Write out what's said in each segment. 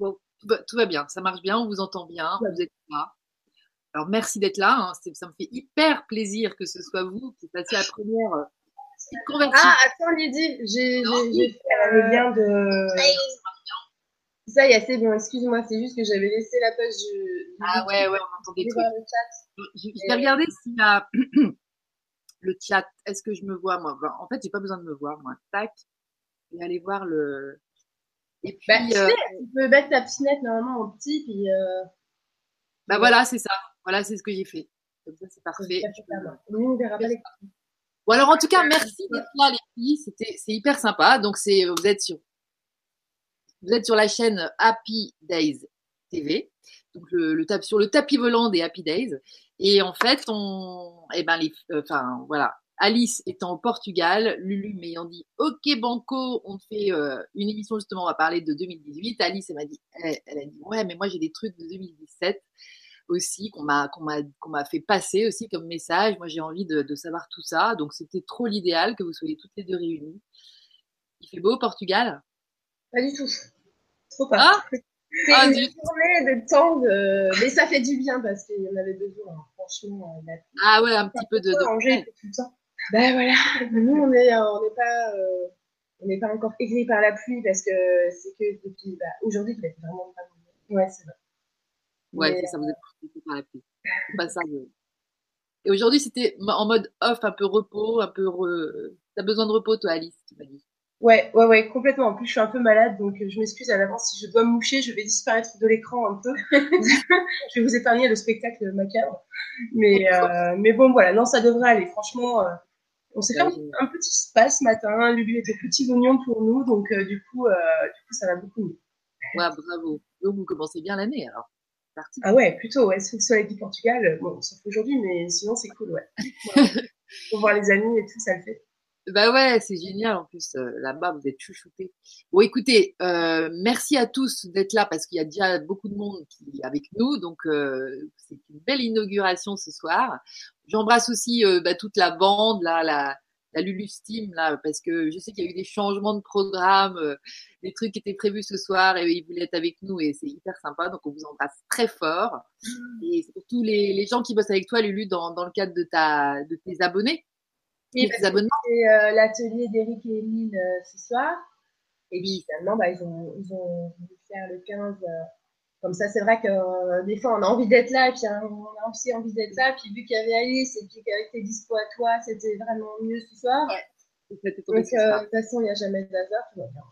Bon, tout va, bien, ça marche bien, on vous entend bien, vous êtes là. Alors merci d'être là, hein. ça me fait hyper plaisir que ce soit vous qui passiez la première euh, conversation. Ah, attends Lydie, j'ai fait le lien de... Ça y est, c'est bon, excuse-moi, c'est juste que j'avais laissé la page du... Ah ouais, ouais, on entend des trucs. Je vais regarder s'il y a le chat. Est-ce que je me vois, moi? En fait, j'ai pas besoin de me voir, moi. Tac. Et aller voir le... Et puis, bah, tu, euh, tu peux mettre ta pinette normalement en petit, puis... Euh... Bah voilà, c'est ça. Voilà, c'est ce que j'ai fait. Comme ça, c'est parfait. on verra pas les Bon, alors en tout cas, merci d'être là, les filles. C'était, c'est hyper sympa. Donc, c'est, vous êtes sur, vous êtes sur la chaîne Happy Days TV. Donc, le, le sur le tapis volant des Happy Days. Et en fait, on, eh ben, les, euh, enfin, voilà. Alice étant au Portugal, Lulu m'ayant dit OK Banco, on fait euh, une émission justement, on va parler de 2018. Alice elle m'a dit, elle, elle, a dit ouais mais moi j'ai des trucs de 2017 aussi qu'on m'a qu'on m'a qu'on m'a fait passer aussi comme message. Moi, j'ai envie de, de, savoir tout ça. Donc, c'était trop l'idéal que vous soyez toutes les deux réunies. Il fait beau au Portugal? Pas du tout. Trop pas. Ah c'est ah, une journée de temps de... mais ça fait du bien parce qu'il y en avait besoin. Hein. Franchement, ah ouais, un petit peu de. de... tout le temps. Ben voilà. Nous, on est on n'est pas euh, on n'est pas encore aigris par la pluie parce que c'est que depuis bah, aujourd'hui il va être vraiment pas Ouais, c'est vrai. Ouais, ça vous êtes par la pluie. Pas ça. Et aujourd'hui, c'était en mode off, un peu repos, un peu. Re... T'as besoin de repos, toi, Alice, tu m'as dit. Ouais, ouais, ouais, complètement. En plus, je suis un peu malade, donc euh, je m'excuse à l'avance si je dois me moucher, je vais disparaître de l'écran un peu. je vais vous épargner le spectacle macabre. Mais, euh, mais bon, voilà, non, ça devrait aller. Franchement, euh, on s'est fait un, petit spa ce matin. Lulu était petit oignon pour nous, donc euh, du, coup, du coup, ça va beaucoup mieux. Ouais, bravo. Donc, vous commencez bien l'année alors. Ah ouais, plutôt, ouais, sous le soleil du Portugal. Euh, bon, sauf aujourd'hui, mais sinon, c'est cool, ouais. Pour voir les amis et tout, ça le fait. Bah ouais, c'est génial en plus. Euh, là-bas, vous êtes chouchoutés. Bon, écoutez, euh, merci à tous d'être là parce qu'il y a déjà beaucoup de monde qui est avec nous. Donc, c'est une belle inauguration ce soir. J'embrasse aussi bah, toute la bande, là, la, la Lulu Steam là parce que je sais qu'il y a eu des changements de programme, euh, des trucs qui étaient prévus ce soir et ils voulaient être avec nous et c'est hyper sympa donc on vous embrasse très fort et tous les, les, gens qui bossent avec toi Lulu dans, dans le cadre de ta de tes abonnés. Oui, tes abonnements. C'est euh, l'atelier d'Eric et Emile euh, ce soir et puis finalement bah, ils ont ils ont voulu faire le 15 comme ça, c'est vrai que euh, des fois, on a envie d'être là, et puis hein, on a aussi envie d'être là. Puis vu qu'il y avait Alice, et puis qu'avec tes dispo à toi, c'était vraiment mieux ce soir. Ouais. Donc, euh, de toute façon, il n'y a jamais de hasard, tout va bien.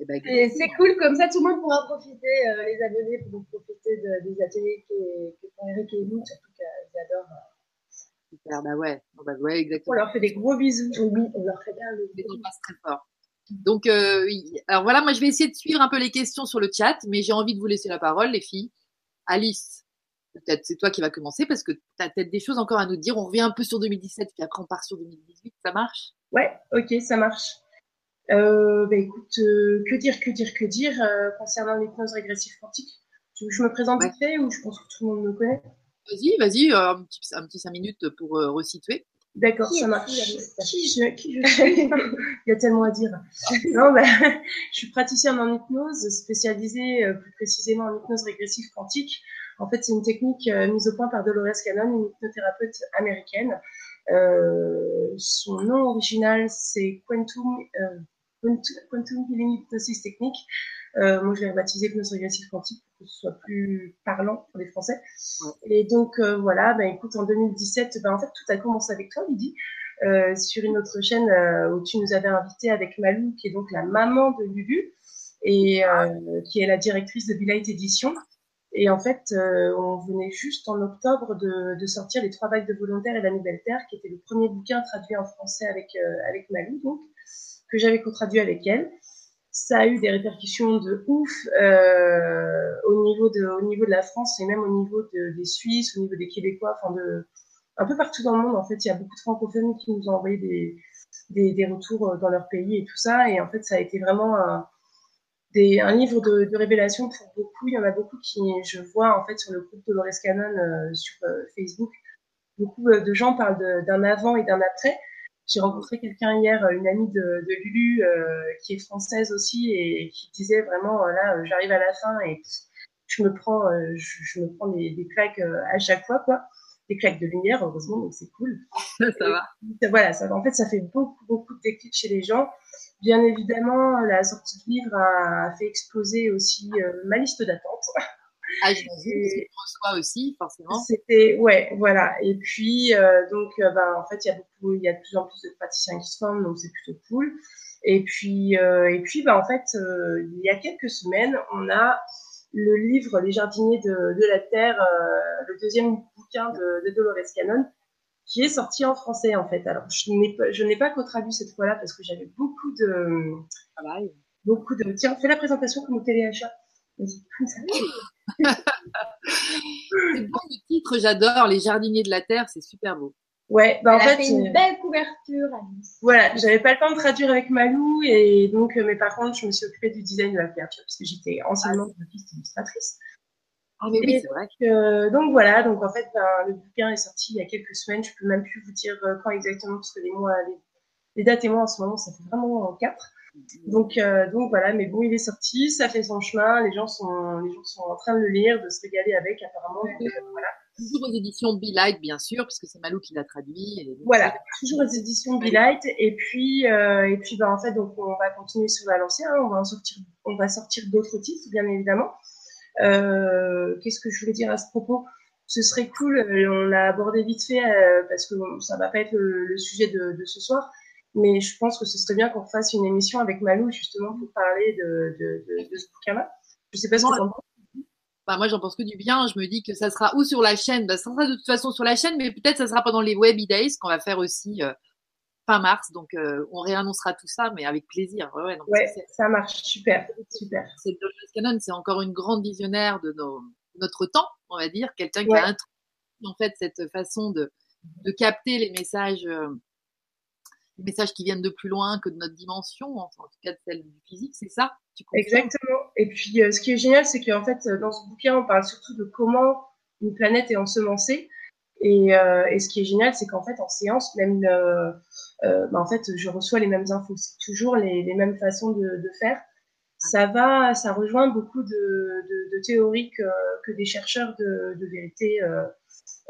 Et, ben, et c'est cool, comme ça, tout le monde pourra profiter, euh, les abonnés pourront profiter de, des ateliers que, que font Eric et nous, surtout qu'ils adorent. Super, bah ouais, bah ouais, exactement. On leur fait des gros bisous. Oui, on leur fait bien le bisou. On passe très fort. Donc, euh, alors voilà, moi je vais essayer de suivre un peu les questions sur le chat, mais j'ai envie de vous laisser la parole, les filles. Alice, peut-être c'est toi qui va commencer parce que tu as peut-être des choses encore à nous dire. On revient un peu sur 2017, puis après on part sur 2018. Ça marche? Ouais, ok, ça marche. Euh, bah, écoute, euh, que dire, que dire, que dire concernant l'hypnose régressive quantique Tu veux que je me présente vite fait ou je pense que tout le monde me connaît? Vas-y, vas-y, un petit, un petit 5 minutes pour resituer. D'accord, ça marche. Qui je, qui je suis? Il y a tellement à dire. Non, bah, je suis praticienne en hypnose, spécialisée euh, plus précisément en hypnose régressive quantique. En fait, c'est une technique euh, mise au point par Dolores Cannon, une hypnothérapeute américaine. Euh, son nom original, c'est Quantum, euh, Quantum Healing Hypnosis Technique. Euh, moi, je l'ai rebaptisé hypnose régressive quantique pour que ce soit plus parlant pour les Français. Et donc, euh, voilà, ben, écoute, en 2017, ben, en fait, tout a commencé avec toi, Lydie, euh, sur une autre chaîne euh, où tu nous avais invité avec Malou, qui est donc la maman de Lulu, et qui est la directrice de Light Edition. Et en fait, on venait juste en octobre de, de, sortir Les Trois vagues de volontaires et La Nouvelle Terre, qui était le premier bouquin traduit en français avec, avec Malou, donc, que j'avais co-traduit avec elle ça a eu des répercussions de ouf euh, au niveau de au niveau de la France et même au niveau de, des Suisses, au niveau des Québécois, enfin de un peu partout dans le monde. En fait, il y a beaucoup de francophones qui nous ont envoyé des, des, retours euh, dans leur pays et tout ça. Et en fait, ça a été vraiment un, des, un livre de, révélation pour beaucoup. Il y en a beaucoup qui, je vois en fait sur le groupe Dolores Cannon euh, sur Facebook, beaucoup de gens parlent d'un avant et d'un après. J'ai rencontré quelqu'un hier, une amie de, de Lulu, qui est française aussi et qui disait vraiment, là, j'arrive à la fin et je me prends, je, je, me prends des, des claques à chaque fois, quoi des claques de lumière, heureusement, donc c'est cool. ça va. voilà, ça, en fait, ça fait beaucoup, beaucoup de déclics chez les gens. Bien évidemment, la sortie de livre a fait exploser aussi euh, ma liste d'attente. Ah, j'imagine, aussi, forcément. C'était, ouais, voilà. Et puis, euh, donc, euh, ben, en fait, il y a beaucoup, il y a de plus en plus de praticiens qui se forment, donc c'est plutôt cool. Et puis, et puis, ben, en fait, il y a quelques semaines, on a le livre Les jardiniers de, de la Terre, le deuxième bouquin de, de Dolores Cannon, qui est sorti en français en fait. Alors je n'ai pas, je n'ai pas co-traduit cette fois-là parce que j'avais beaucoup de travail. Beaucoup de. Tiens, fais la présentation comme au téléachat. c'est bon le titre, j'adore. Les jardiniers de la terre, c'est super beau. Ouais, bah Elle en a fait, fait une euh, belle couverture. Alice. voilà, j'avais pas le temps de traduire avec Malou et donc, euh, mais par contre, je me suis occupée du design de la couverture parce que j'étais anciennement graphiste illustratrice. Ah mais oui, c'est vrai. Euh, donc voilà, donc en fait, ben, le bouquin est sorti il y a quelques semaines. Je peux même plus vous dire quand exactement parce que les mois, les, les dates et mois en ce moment, ça fait vraiment quatre. Donc euh, donc voilà, mais bon, il est sorti, ça fait son chemin. Les gens sont les gens sont en train de le lire, de se régaler avec apparemment. Donc, euh, voilà. Toujours aux éditions Be Light, bien sûr, puisque c'est Malou qui l'a traduit. et Voilà, toujours aux éditions Be Light. Et puis, euh, et puis, bah, en fait, donc, on va continuer sur la lancée. hein. On va en sortir, on va sortir d'autres titres, bien évidemment. Euh, Qu'est-ce que je voulais dire à ce propos? Ce serait cool. euh, On l'a abordé vite fait euh, parce que bon, ça va pas être le, le sujet de, de ce soir. Mais je pense que ce serait bien qu'on fasse une émission avec Malou justement pour parler de, de, de, de ce bouquin-là. Je sais pas ce que t'en penses. Bah, moi, j'en pense que du bien. Je me dis que ça sera ou sur la chaîne, bah, ça sera de toute façon sur la chaîne, mais peut-être ça sera pendant les Webby Days qu'on va faire aussi euh, fin mars. Donc, euh, on réannoncera tout ça, mais avec plaisir. Ouais, ouais, non, Ouais, c'est- ça marche. Super, super. c'est Cannon, c'est encore une grande visionnaire de nos, notre temps, on va dire, quelqu'un qui a introduit en fait cette façon de, de capter les messages, euh, messages qui viennent de plus loin que de notre dimension, en, tout cas de celle du physique, c'est ça tu Exactement. Et puis, euh, ce qui est génial, c'est qu'en fait, euh, dans ce bouquin, on parle surtout de comment une planète est ensemencée. Et, euh, et ce qui est génial, c'est qu'en fait, en séance, même, euh, bah, en fait, je reçois les mêmes infos. C'est toujours les, les mêmes façons de, de faire. Ça va, ça rejoint beaucoup de, de, de théories que, que des chercheurs de, vérité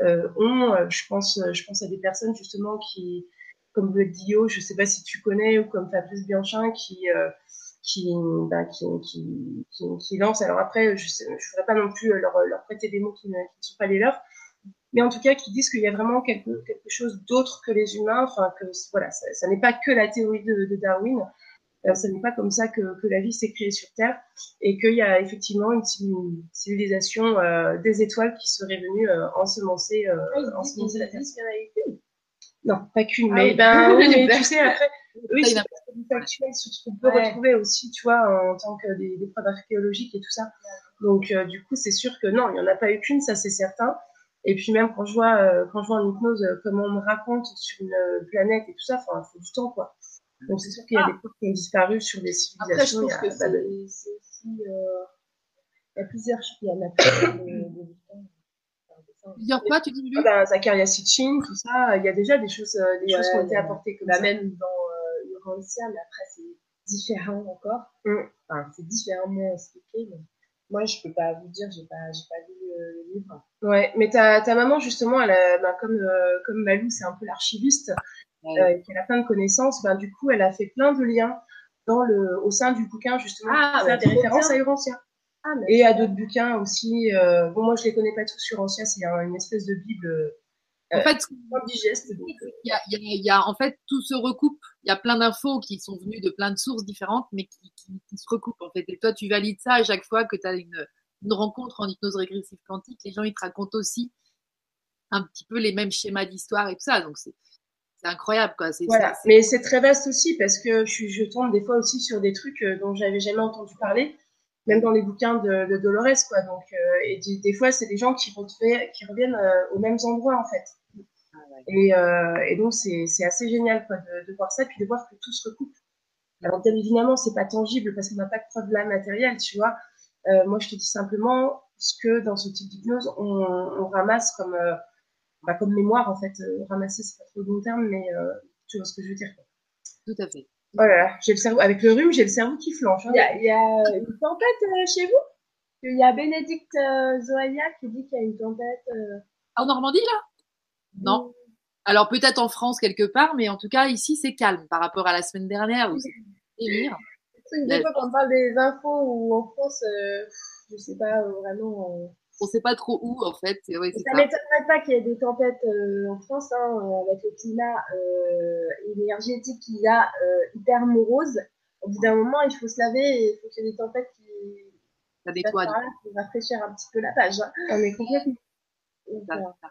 ont. Je pense, je pense à des personnes justement qui, comme Dio, je sais pas si tu connais, ou comme Fabrice Bianchin, qui euh, qui, bah, qui, qui, qui, qui lancent. Alors après, je ne voudrais pas non plus leur, leur prêter des mots qui ne, qui ne sont pas les leurs, mais en tout cas qui disent qu'il y a vraiment quelque, quelque chose d'autre que les humains, enfin que voilà, ça, ça n'est pas que la théorie de, de Darwin, euh, ce n'est pas comme ça que, que la vie s'est créée sur Terre, et qu'il y a effectivement une, civilisation euh, des étoiles qui serait venue euh, ensemencer, euh, ensemencer la Terre. Non, pas qu'une, Ah mais ben oui, mais tu sais après, oui, c'est factuel, c'est ce qu'on peut Ouais. retrouver aussi, tu vois, en tant que des, des preuves archéologiques et tout ça. Donc euh, du coup, c'est sûr que non, il y en a pas eu qu'une, ça c'est certain. Et puis même quand je vois, euh, quand je vois en hypnose euh, comment on me raconte sur une euh, planète et tout ça, enfin, il faut du temps quoi. Donc c'est sûr qu'il y a Ah. des preuves qui ont disparu sur des Après, je civilisations. trouve il y a que c'est aussi. euh, Il y a plusieurs. Il y en a plusieurs Plusieurs fois, tu dis Ah ben, Zakaria Sitchin, tout ça, il y a déjà des choses, euh, des choses qui ont été apportées comme Bah, ça. même dans euh, Urantia, mais après, c'est différent encore. Mm. Enfin, c'est différemment expliqué. Mais moi, je peux pas vous dire, j'ai pas, j'ai pas lu le, le livre. Ouais, mais ta, ta maman, justement, elle a, ben, comme, euh, comme Malou, c'est un peu l'archiviste, Ouais. euh, qu'elle a plein de connaissances, ben, du coup, elle a fait plein de liens dans le, au sein du bouquin, justement, Ah, pour bah, faire des références bien. à Urantia. Ah, Et à d'autres bouquins aussi. Euh, bon, moi, je les connais pas tous sur Urantia, c'est un- une espèce de bible En fait, euh, digeste. Euh, il y a, il y a- il y a- en fait, tout se recoupe. Il y a plein d'infos qui sont venues de plein de sources différentes, mais qui, qui- qui se recoupent, en fait. Et toi, tu valides ça à chaque fois que tu as une, une rencontre en hypnose régressive quantique. Les gens, ils te racontent aussi un petit peu les mêmes schémas d'histoire et tout ça. Donc, c'est incroyable, quoi. Voilà, mais c'est très vaste aussi parce que je, je tombe des fois aussi sur des trucs euh, dont j'avais jamais entendu parler, même dans les bouquins de, de Dolores, quoi. Donc, euh, et des, des fois, c'est des gens qui, reviennent euh, aux mêmes endroits, en fait. Ah ouais. Et, euh, et donc, c'est assez génial, quoi, de, de voir ça, puis de voir que tout se recoupe. Alors, bien évidemment, c'est pas tangible parce qu'on n'a pas de preuve là matérielle, tu vois. Euh, moi, je te dis simplement ce que dans ce type d'hypnose, on, on ramasse comme, bah, comme mémoire, en fait. Ramasser, c'est pas trop le bon terme, mais euh, Tu vois ce que je veux dire Tout à fait. Oh là là, j'ai le cerveau, avec le rhume, j'ai le cerveau qui flanche. hein. Il y a, il y a une tempête euh, chez vous? Il y a Bénédicte euh, Zoya qui dit qu'il y a une tempête. euh, En Normandie, là? Non. Alors peut-être en France quelque part, mais en tout cas ici c'est calme par rapport à la semaine dernière où c'était délire. truc, des fois, quand on parle des infos ou en France, euh, je sais pas euh, vraiment. On sait pas trop où en fait. Ouais, Ça ça. m'étonnerait pas qu'il y ait des tempêtes euh, en France, hein, euh, avec le climat euh, énergétique qu'il y a euh, hyper morose. Au bout d'un moment, il faut se laver et il faut qu'il y ait des tempêtes qui Ça nettoie. pour rafraîchir un petit peu la page. hein. On est complètement. Donc, Ça, ça.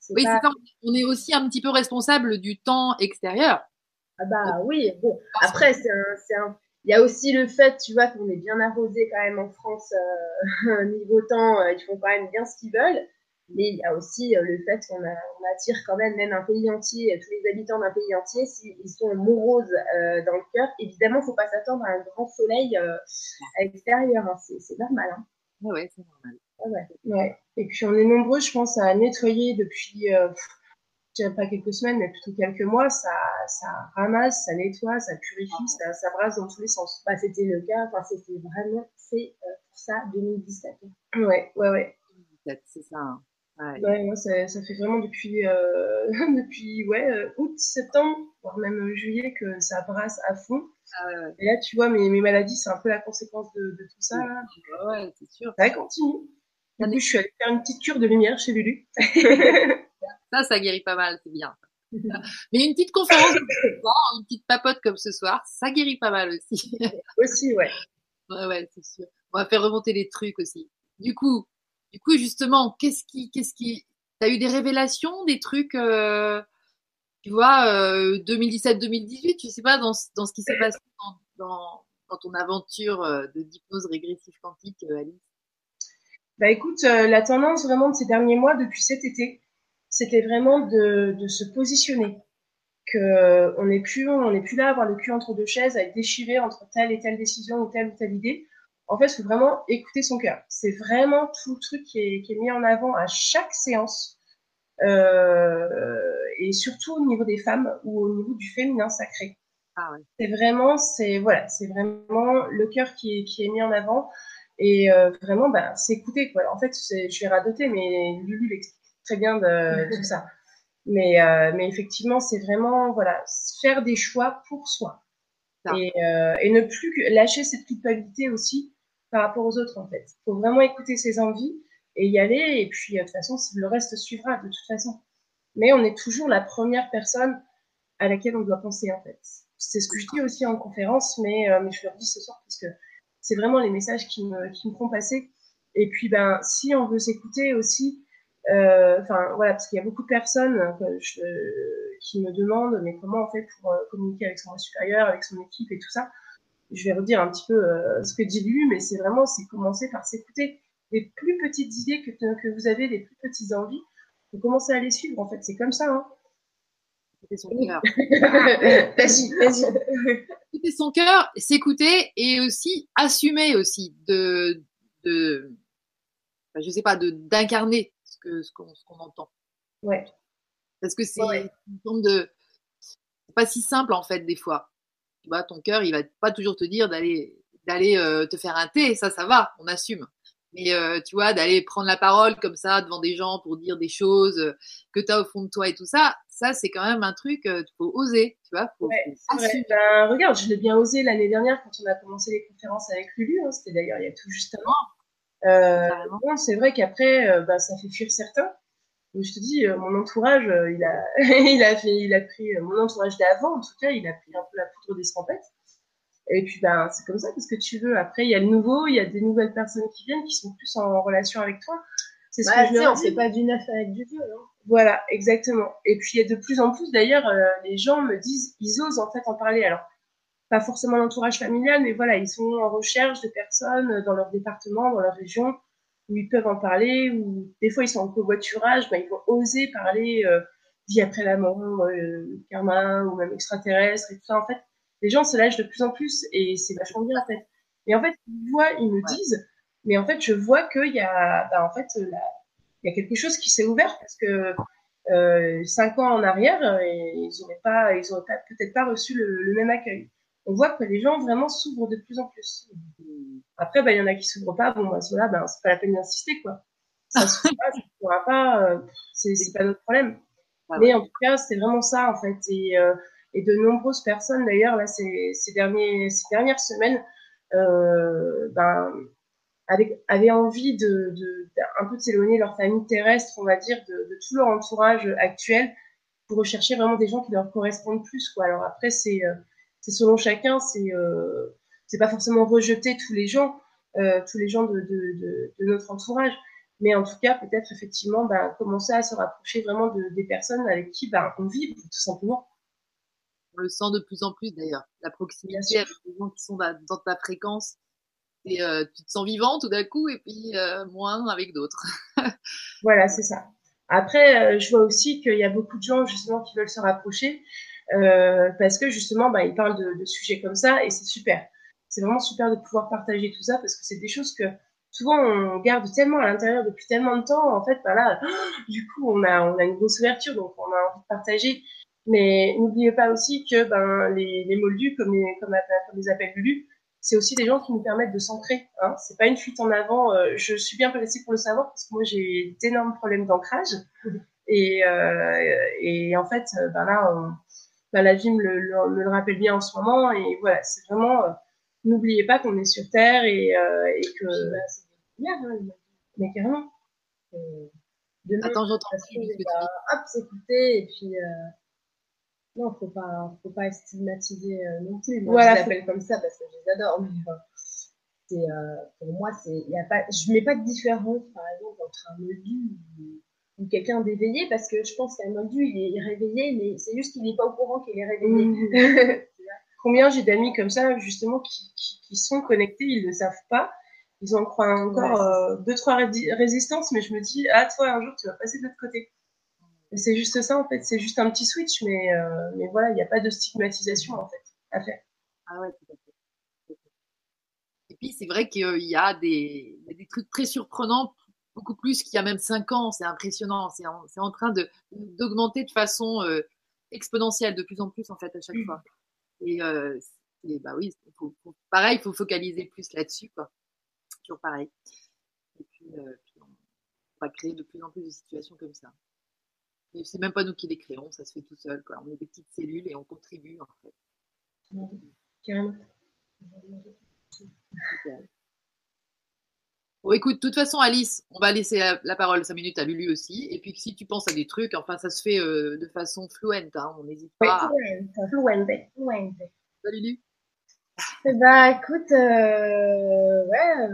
c'est Oui, pas- c'est ça. On est aussi un petit peu responsable du temps extérieur. Ah bah oui, bon. Après, c'est un, c'est un... Il y a aussi le fait, tu vois, qu'on est bien arrosé quand même en France, euh, niveau temps, euh, ils font quand même bien ce qu'ils veulent. Mais il y a aussi euh, le fait qu'on a- on attire quand même même un pays entier, euh, tous les habitants d'un pays entier, s'ils sont moroses euh, dans le cœur, évidemment, faut pas s'attendre à un grand soleil euh, à l'extérieur. hein. C'est c'est normal. Hein. Ouais, ouais, c'est normal. Ouais. Ouais. Et puis on est nombreux, je pense, à nettoyer depuis, euh, je dirais pas quelques semaines, mais plutôt quelques mois. Ça, ça ramasse, ça nettoie, ça purifie, ça, ça brasse dans tous les sens. Bah, c'était le cas, enfin, c'était vraiment, c'est euh, pour ça 2017. Ouais, ouais, ouais. C'est ça. hein. Ouais. Ouais, moi, ça, ça fait vraiment depuis, euh, depuis ouais, euh, août, septembre, voire même euh, juillet, que ça brasse à fond. Ah ouais. Et là, tu vois, mes, mes maladies, c'est un peu la conséquence de, de tout ça. là. Ouais, c'est sûr. Ça continue. Du coup, je suis allée faire une petite cure de lumière chez Lulu. Ça, ça guérit pas mal, c'est bien. Mais une petite conférence comme ce soir, une petite papote comme ce soir, ça guérit pas mal aussi. Aussi, ouais. Ouais, ouais, c'est sûr. On va faire remonter les trucs aussi. Du coup, du coup, justement, qu'est-ce qui, qu'est-ce qui, t'as eu des révélations, des trucs, euh, tu vois, euh, 2017-2018, je sais pas, dans, ce- dans ce qui s'est passé dans, dans, dans ton aventure euh, de d'hypnose régressive quantique, euh, Alice? Bah écoute, euh, la tendance vraiment de ces derniers mois, depuis cet été, c'était vraiment de, de se positionner. Que euh, on n'est plus, on n'est plus là à avoir le cul entre deux chaises, à être déchiré entre telle et telle décision ou telle ou telle idée. En fait, il faut vraiment écouter son cœur. C'est vraiment tout le truc qui est, qui est mis en avant à chaque séance. Euh, et surtout au niveau des femmes ou au niveau du féminin sacré. Ah ouais. C'est vraiment, c'est voilà, c'est vraiment le cœur qui est, qui est mis en avant et euh, vraiment, bah, c'est écouter quoi. En fait, je vais radoter, mais Lulu l'explique très bien de tout ça. Mais euh, mais effectivement, c'est vraiment voilà, faire des choix pour soi et euh, et ne plus lâcher cette culpabilité aussi par rapport aux autres en fait. Faut vraiment écouter ses envies et y aller et puis euh, de toute façon, le reste suivra de toute façon. Mais on est toujours la première personne à laquelle on doit penser en fait. C'est ce que je dis aussi en conférence, mais, euh, mais je le redis ce soir parce que c'est vraiment les messages qui me, qui me font passer. Et puis, ben, si on veut s'écouter aussi, enfin voilà, parce qu'il y a beaucoup de personnes euh, je- qui me demandent, mais comment on fait pour euh, communiquer avec son supérieur, avec son équipe et tout ça. Je vais redire un petit peu euh, ce que dit Lulu, mais c'est vraiment, c'est commencer par s'écouter. Les plus petites idées que, que vous avez, les plus petites envies, faut commencer à les suivre. En fait, c'est comme ça. Hein. Écouter son cœur. vas-y, vas-y. Écouter son cœur, s'écouter et aussi assumer aussi de, de, je sais pas, de d'incarner que ce qu'on ce qu'on entend. Ouais. Parce que c'est Ouais. une forme de, c'est pas si simple en fait des fois. Tu vois, ton cœur, il va pas toujours te dire d'aller d'aller euh, te faire un thé, ça, ça va, on assume. Mais euh, tu vois, d'aller prendre la parole comme ça devant des gens pour dire des choses que tu as au fond de toi et tout ça, ça c'est quand même un truc, euh, faut oser, tu vois, faut, Ouais, faut c'est vrai. assumer. Ben, regarde, je l'ai bien osé l'année dernière quand on a commencé les conférences avec Lulu. hein, C'était d'ailleurs il y a tout juste un an. Euh, c'est vrai qu'après, euh, ben, ça fait fuir certains. Mais je te dis, euh, mon entourage, il a, il a fait, il a pris mon entourage d'avant, en tout cas, il a pris un peu la poudre d'escampette. Et puis, ben, c'est comme ça, qu'est-ce que tu veux. Après, il y a le nouveau, il y a des nouvelles personnes qui viennent, qui sont plus en relation avec toi. C'est ce Bah, que je leur on fait pas du neuf avec du vieux. Hein. Voilà, exactement. Et puis, il y a de plus en plus, d'ailleurs, euh, les gens me disent, ils osent en fait en parler. Alors, pas forcément l'entourage familial, mais voilà, ils sont en recherche de personnes dans leur département, dans leur région, où ils peuvent en parler, ou des fois ils sont en covoiturage, ben, ils vont oser parler euh, vie après la mort, euh, karma, ou même extraterrestre, et tout ça. En fait, les gens se lâchent de plus en plus, et c'est vachement bien, en fait. Et en fait, ils voient, ils me disent, mais en fait, je vois qu'il y a, ben, en fait, la- il y a quelque chose qui s'est ouvert, parce que euh, cinq ans en arrière, ils n'auraient pas, ils auraient peut-être pas reçu le, même accueil. On voit que les gens vraiment s'ouvrent de plus en plus. Après, bah, il y en a qui s'ouvrent pas. Bon, cela, ben, c'est pas la peine d'insister, quoi. Ça s'ouvre pas, ça pas, euh, c'est, c'est pas notre problème. Mais en tout cas, c'est vraiment ça, en fait. Et, euh, et de nombreuses personnes, d'ailleurs, là, ces, ces, derniers, ces dernières semaines, euh, ben, avaient, avaient envie de, de, un peu de s'éloigner de leur famille terrestre, on va dire, de, de, tout leur entourage actuel, pour rechercher vraiment des gens qui leur correspondent plus, quoi. Alors après, c'est, euh, c'est selon chacun, c'est, euh, c'est pas forcément rejeter tous les gens, euh, tous les gens de, de, de, notre entourage, mais en tout cas, peut-être effectivement, bah, commencer à se rapprocher vraiment de, des personnes avec qui bah, on vit, tout simplement. On le sent de plus en plus d'ailleurs, la proximité avec les gens qui sont dans ta fréquence. Et euh, tu te sens vivant tout d'un coup, et puis euh, moins avec d'autres. voilà, c'est ça. Après, euh, je vois aussi qu'il y a beaucoup de gens justement qui veulent se rapprocher euh, parce que justement, bah, ils parlent de, de sujets comme ça, et c'est super. C'est vraiment super de pouvoir partager tout ça parce que c'est des choses que souvent on garde tellement à l'intérieur depuis tellement de temps, en fait, bah là, du coup, on a, on a une grosse ouverture, donc on a envie de partager. Mais n'oubliez pas aussi que ben, les, les moldus, comme les, comme, comme les appelle Lulu, c'est aussi des gens qui nous permettent de s'ancrer. Hein. C'est pas une fuite en avant. Euh, je suis bien placée pour le savoir parce que moi j'ai d'énormes problèmes d'ancrage. Et, euh, et en fait, ben là, on, ben la vie me le, me le, rappelle bien en ce moment. Et voilà, c'est vraiment euh, n'oubliez pas qu'on est sur Terre et, euh, et que. Bah, c'est bien, hein, mais carrément. Attends, j'entends. Hop, s'écouter et puis. Euh... Non, faut pas, faut pas stigmatiser euh, non plus. Moi, voilà, je les appelle comme ça parce que je les adore. Mais euh, c'est, euh, pour moi, c'est, y a pas, je mets pas de différence, par exemple, entre un moldu ou, ou quelqu'un d'éveillé parce que je pense qu'un moldu, il est réveillé, mais c'est juste qu'il n'est pas au courant qu'il est réveillé. Mmh. Combien j'ai d'amis comme ça, justement, qui, qui, qui, sont connectés, ils ne savent pas. Ils en croient encore ouais, euh, deux, trois résistances, mais je me dis, ah, toi, un jour, tu vas passer de l'autre côté. C'est juste ça, en fait. C'est juste un petit switch, mais, euh, mais voilà, il n'y a pas de stigmatisation, en fait, à faire. Ah ouais, tout à fait. Et puis, c'est vrai qu'il y a des, des trucs très surprenants, beaucoup plus qu'il y a même cinq ans. C'est impressionnant. C'est en, en, train d'augmenter de, de, façon euh, exponentielle, de plus en plus, en fait, à chaque mmh. fois. Et, euh, bah oui, faut, faut, pareil, il faut focaliser plus là-dessus, quoi. Toujours pareil. Et puis, euh, puis, on va créer de plus en plus de situations comme ça. Et c'est même pas nous qui les créons, ça se fait tout seul, quoi. On est des petites cellules et on contribue, en fait. Carrément. Bon, écoute, de toute façon, Alice, on va laisser la, la, parole 5 minutes à Lulu aussi. Et puis, si tu penses à des trucs, enfin, ça se fait euh, de façon fluente, hein, on n'hésite pas. Oui, fluente, fluente. Salut, Lulu. Bah, écoute, euh, ouais,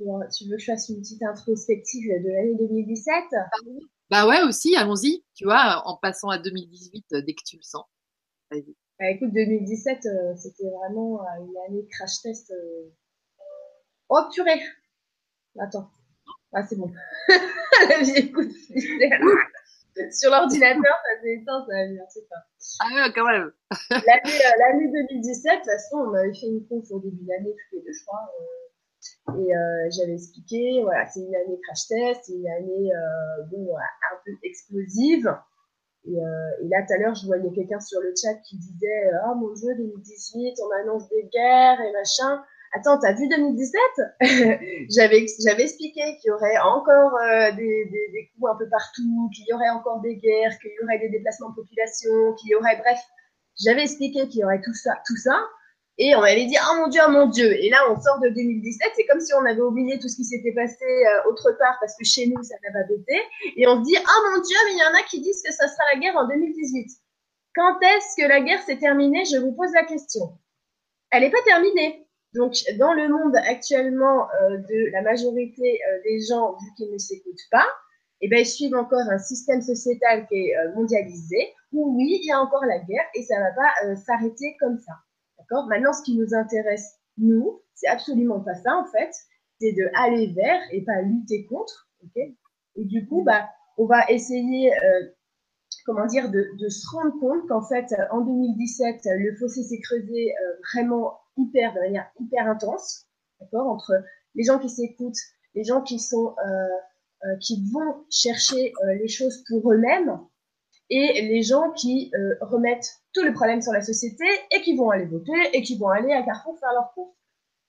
euh, tu veux que je fasse une petite introspective de l'année 2017 Bah ouais, aussi, allons-y, tu vois, en passant à 2018 euh, dès que tu le sens. Vas-y. Bah, écoute, 2017, euh, c'était vraiment une année crash test. Oh, purée Attends. Ah, c'est bon. Sur l'ordinateur, ça s'est éteint, ça va venir, c'est pas. Ah ouais, quand même. L'année 2017, de toute façon, on avait fait une conf au début de l'année, tous les deux, je crois. Euh, et euh, j'avais expliqué, voilà, c'est une année crash test, c'est une année, euh, bon, un peu explosive. Et, et là, tout à l'heure, je voyais quelqu'un sur le chat qui disait, oh mon dieu, 2018, on annonce des guerres et machin attends, t'as vu 2017 J'avais j'avais expliqué qu'il y aurait encore euh, des, des, des, coups un peu partout, qu'il y aurait encore des guerres, qu'il y aurait des déplacements de population, qu'il y aurait, bref, j'avais expliqué qu'il y aurait tout ça, tout ça. Et on m'avait dit, oh mon Dieu, oh mon Dieu. Et là, on sort de 2017, c'est comme si on avait oublié tout ce qui s'était passé euh, autre part parce que chez nous, ça n'a pas pété. Et on se dit, oh mon Dieu, mais il y en a qui disent que ça sera la guerre en 2018. Quand est-ce que la guerre s'est terminée? Je vous pose la question. Elle n'est pas terminée. Donc, dans le monde actuellement euh, de la majorité euh, des gens, vu qu'ils ne s'écoutent pas, eh ben, ils suivent encore un système sociétal qui est euh, mondialisé, où oui, il y a encore la guerre et ça ne va pas s'arrêter comme ça. D'accord? Maintenant, ce qui nous intéresse, nous, c'est absolument pas ça, en fait. C'est de aller vers et pas lutter contre. ok? Et du coup, bah, on va essayer, comment dire, de se rendre compte qu'en fait, en 2017, le fossé s'est creusé vraiment hyper, de manière hyper intense, d'accord, entre les gens qui s'écoutent, les gens qui sont, euh, euh, qui vont chercher euh, les choses pour eux-mêmes, et les gens qui remettent tous les problèmes sur la société et qui vont aller voter et qui vont aller à Carrefour faire leur courses.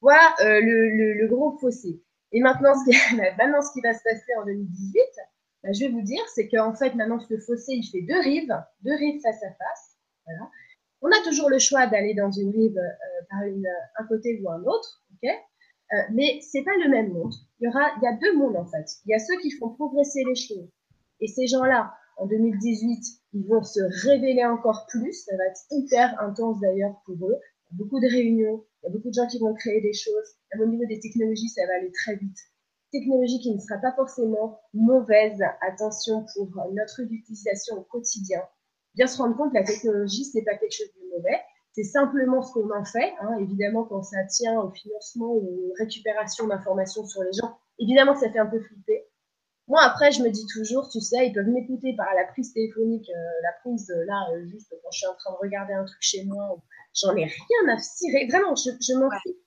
Voilà le, le, le, gros fossé. Et maintenant ce, qui, maintenant, ce qui va se passer en 2018, bah, je vais vous dire, c'est qu'en fait, maintenant, ce fossé, il fait deux rives, deux rives face à face. On a toujours le choix d'aller dans une rive euh, par un côté ou un autre, ok? Euh, mais c'est pas le même monde. Il y aura, il y a deux mondes en fait. Il y a ceux qui font progresser les choses. Et ces gens-là, en 2018, ils vont se révéler encore plus. Ça va être hyper intense d'ailleurs pour eux. Il y a beaucoup de réunions, il y a beaucoup de gens qui vont créer des choses. au niveau des technologies, ça va aller très vite. Technologie qui ne sera pas forcément mauvaise, attention pour notre utilisation au quotidien. Bien se rendre compte que la technologie, c'est pas quelque chose de mauvais. C'est simplement ce qu'on en fait. Hein. Évidemment, quand ça tient au financement ou récupération d'informations sur les gens, évidemment, ça fait un peu flipper. Moi, après, je me dis toujours, tu sais, ils peuvent m'écouter par la prise téléphonique, euh, la prise euh, là, euh, juste quand je suis en train de regarder un truc chez moi. J'en ai rien à cirer. Vraiment, je, je m'en fous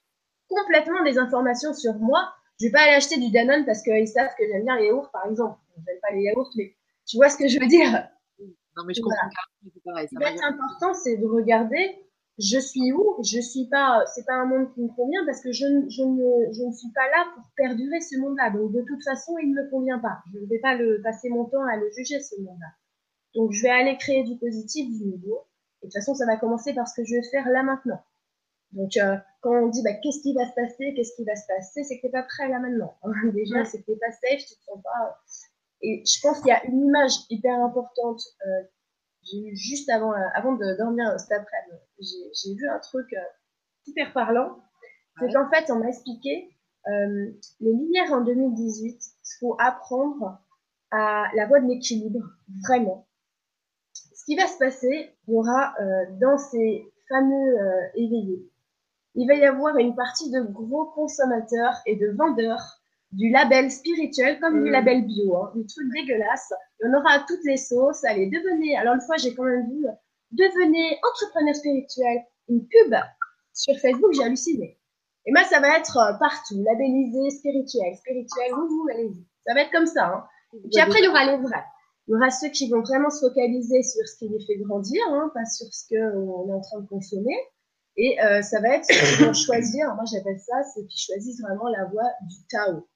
complètement des informations sur moi. Je vais pas aller acheter du Danone parce qu'ils savent que j'aime bien les yaourts, par exemple. J'aime pas les yaourts, mais tu vois ce que je veux dire? Non, mais je comprends. Pareil, est important, c'est de regarder je suis où Je suis pas, c'est pas un monde qui me convient parce que je, je, ne, je ne suis pas là pour perdurer ce monde-là. Donc de toute façon, il ne me convient pas. Je ne vais pas le passer mon temps à le juger ce monde-là. Donc je vais aller créer du positif, du nouveau. Et de toute façon, ça va commencer par ce que je vais faire là maintenant. Donc euh, quand on dit bah, qu'est-ce qui va se passer, qu'est-ce qui va se passer, c'est que t'es pas prêt là maintenant. Déjà, c'est que t'es pas safe, tu te sens pas. Et je pense qu'il y a une image hyper importante euh, j'ai eu juste avant, euh, avant de dormir cet après-midi, j'ai vu un truc euh, super parlant. C'est qu'en fait, on m'a expliqué euh, les lumières en 2018, il faut apprendre à la voie de l'équilibre, vraiment. Ce qui va se passer, il y aura euh, dans ces fameux euh, éveillés, il va y avoir une partie de gros consommateurs et de vendeurs du label spirituel comme du mm. label bio, hein, des trucs dégueulasses. Il y en aura à toutes les sauces. Allez, devenez, alors une fois j'ai quand même vu, devenez entrepreneur spirituel, une pub sur Facebook, j'ai halluciné. Et moi, ça va être euh, partout, labellisé, spirituel, spirituel, vous, allez-y. Ça va être comme ça. Hein. Et puis après, il y aura les vrais. Il y aura ceux qui vont vraiment se focaliser sur ce qui les fait grandir, hein, pas sur ce qu'on est en train de consommer. Et euh, ça va être ceux qui vont choisir, moi j'appelle ça, c'est qui choisissent vraiment la voie du Tao.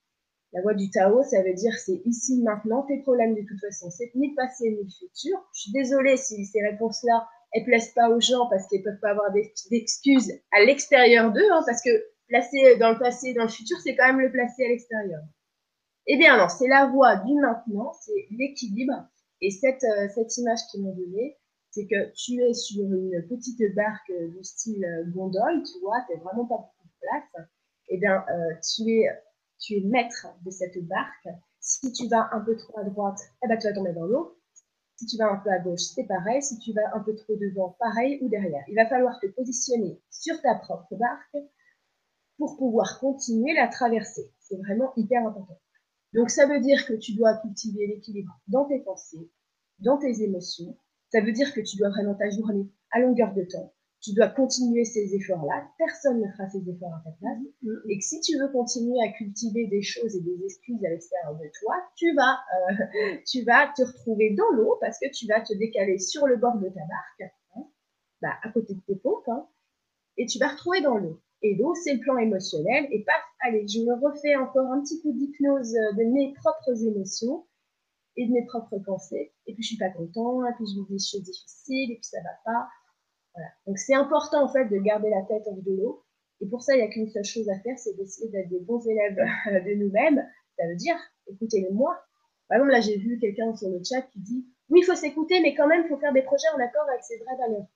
La voie du Tao, ça veut dire c'est ici, maintenant, tes problèmes de toute façon, c'est ni le passé ni le futur. Je suis désolée si ces réponses-là, elles plaisent pas aux gens parce qu'ils peuvent pas avoir d'excuses à l'extérieur d'eux, hein, parce que placer dans le passé, dans le futur, c'est quand même le placer à l'extérieur. Eh bien non, c'est la voie du maintenant, c'est l'équilibre. Et cette, euh, cette image qu'ils m'ont donnée, c'est que tu es sur une petite barque du style gondole, tu vois, t'as vraiment pas beaucoup de place. Eh bien, euh, tu es tu es maître de cette barque. Si tu vas un peu trop à droite, eh ben, tu vas tomber dans l'eau. Si tu vas un peu à gauche, c'est pareil. Si tu vas un peu trop devant, pareil, ou derrière. Il va falloir te positionner sur ta propre barque pour pouvoir continuer la traversée. C'est vraiment hyper important. Donc ça veut dire que tu dois cultiver l'équilibre dans tes pensées, dans tes émotions. Ça veut dire que tu dois vraiment ta journée à longueur de temps tu dois continuer ces efforts-là. Personne ne fera ces efforts à ta place. Mm-hmm. Et que si tu veux continuer à cultiver des choses et des excuses à l'extérieur de toi, tu vas, euh, tu vas te retrouver dans l'eau parce que tu vas te décaler sur le bord de ta barque, hein, bah, à côté de tes pompes, hein, et tu vas retrouver dans l'eau. Et l'eau, c'est le plan émotionnel. Et paf, allez, je me refais encore un petit coup d'hypnose de mes propres émotions et de mes propres pensées. Et puis je suis pas content, et puis je vis des choses difficiles, et puis ça va pas. Donc c'est important en fait de garder la tête hors de l'eau. Et pour ça, il n'y a qu'une seule chose à faire, c'est d'essayer d'être des bons élèves de nous-mêmes. Ça veut dire, écoutez-le-moi. Par exemple, là, j'ai vu quelqu'un sur le chat qui dit, oui, il faut s'écouter, mais quand même, il faut faire des projets en accord avec ses vraies valeurs.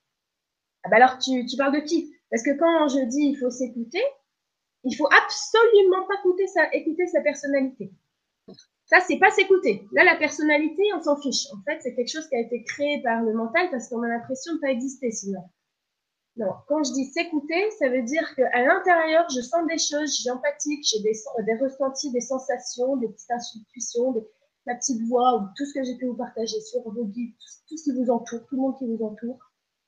Ah bah alors, tu, tu parles de qui? Parce que quand je dis il faut s'écouter, il faut absolument pas écouter écouter sa personnalité. Ça, c'est pas s'écouter. Là, la personnalité, on s'en fiche. En fait, c'est quelque chose qui a été créé par le mental parce qu'on a l'impression de pas exister sinon. Non, quand je dis s'écouter, ça veut dire qu'à l'intérieur, je sens des choses, suis empathique, j'ai des, ressentis, des sensations, des petites intuitions, ma petite voix, ou tout ce que j'ai pu vous partager sur vos guides, tout, ce qui vous entoure, tout le monde qui vous entoure.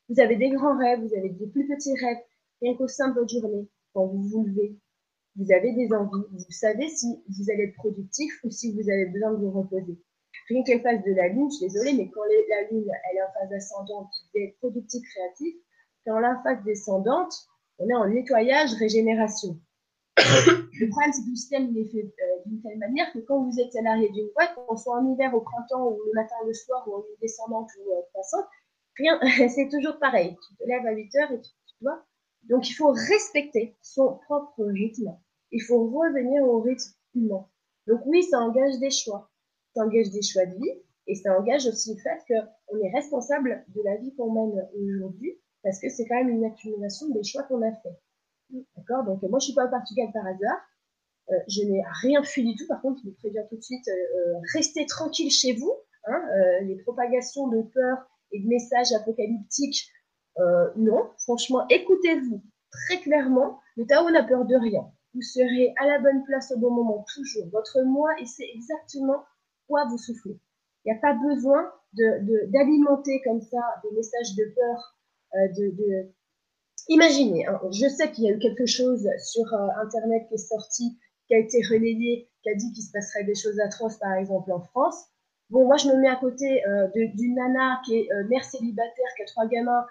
Vous avez des grands rêves, vous avez des plus petits rêves, rien qu'au sein de votre journée, quand vous vous levez, vous avez des envies, vous savez si vous allez être productif ou si vous avez besoin de vous reposer. rien qu'elle fasse de la lune, je suis désolée, mais quand la lune elle est en phase ascendante, vous êtes productif, créatif. Quand la phase descendante, on est en nettoyage, régénération. le problème, c'est que le système est fait euh, d'une telle manière que quand vous êtes salarié d'une boîte, qu'on soit en hiver, au printemps, ou le matin, le soir, ou en descendante ou euh, passante, rien, c'est toujours pareil. Tu te lèves à 8 heures et tu, tu vois. Donc, il faut respecter son propre rythme. Il faut revenir au rythme humain. Donc oui, ça engage des choix. Ça engage des choix de vie et ça engage aussi le fait qu'on est responsable de la vie qu'on mène aujourd'hui parce que c'est quand même une accumulation des choix qu'on a fait. D'accord? Donc moi, je suis pas au Portugal par hasard. Euh, je n'ai rien fait du tout. Par contre, je vous préviens tout de suite, euh, euh, restez tranquille chez vous. Hein, les propagations de peur et de messages apocalyptiques, non. Franchement, écoutez-vous très clairement. Le Tao n'a peur de rien. Vous serez à la bonne place au bon moment, toujours. Votre moi, et c'est exactement quoi vous soufflez. Il n'y a pas besoin d'alimenter de, comme ça des messages de peur. Euh, de, de... Imaginez, hein, je sais qu'il y a eu quelque chose sur euh, Internet qui est sorti, qui a été relayé, qui a dit qu'il se passerait des choses atroces, par exemple en France. Bon, moi, je me mets à côté euh, d'une nana qui est mère célibataire, qui a trois gamins,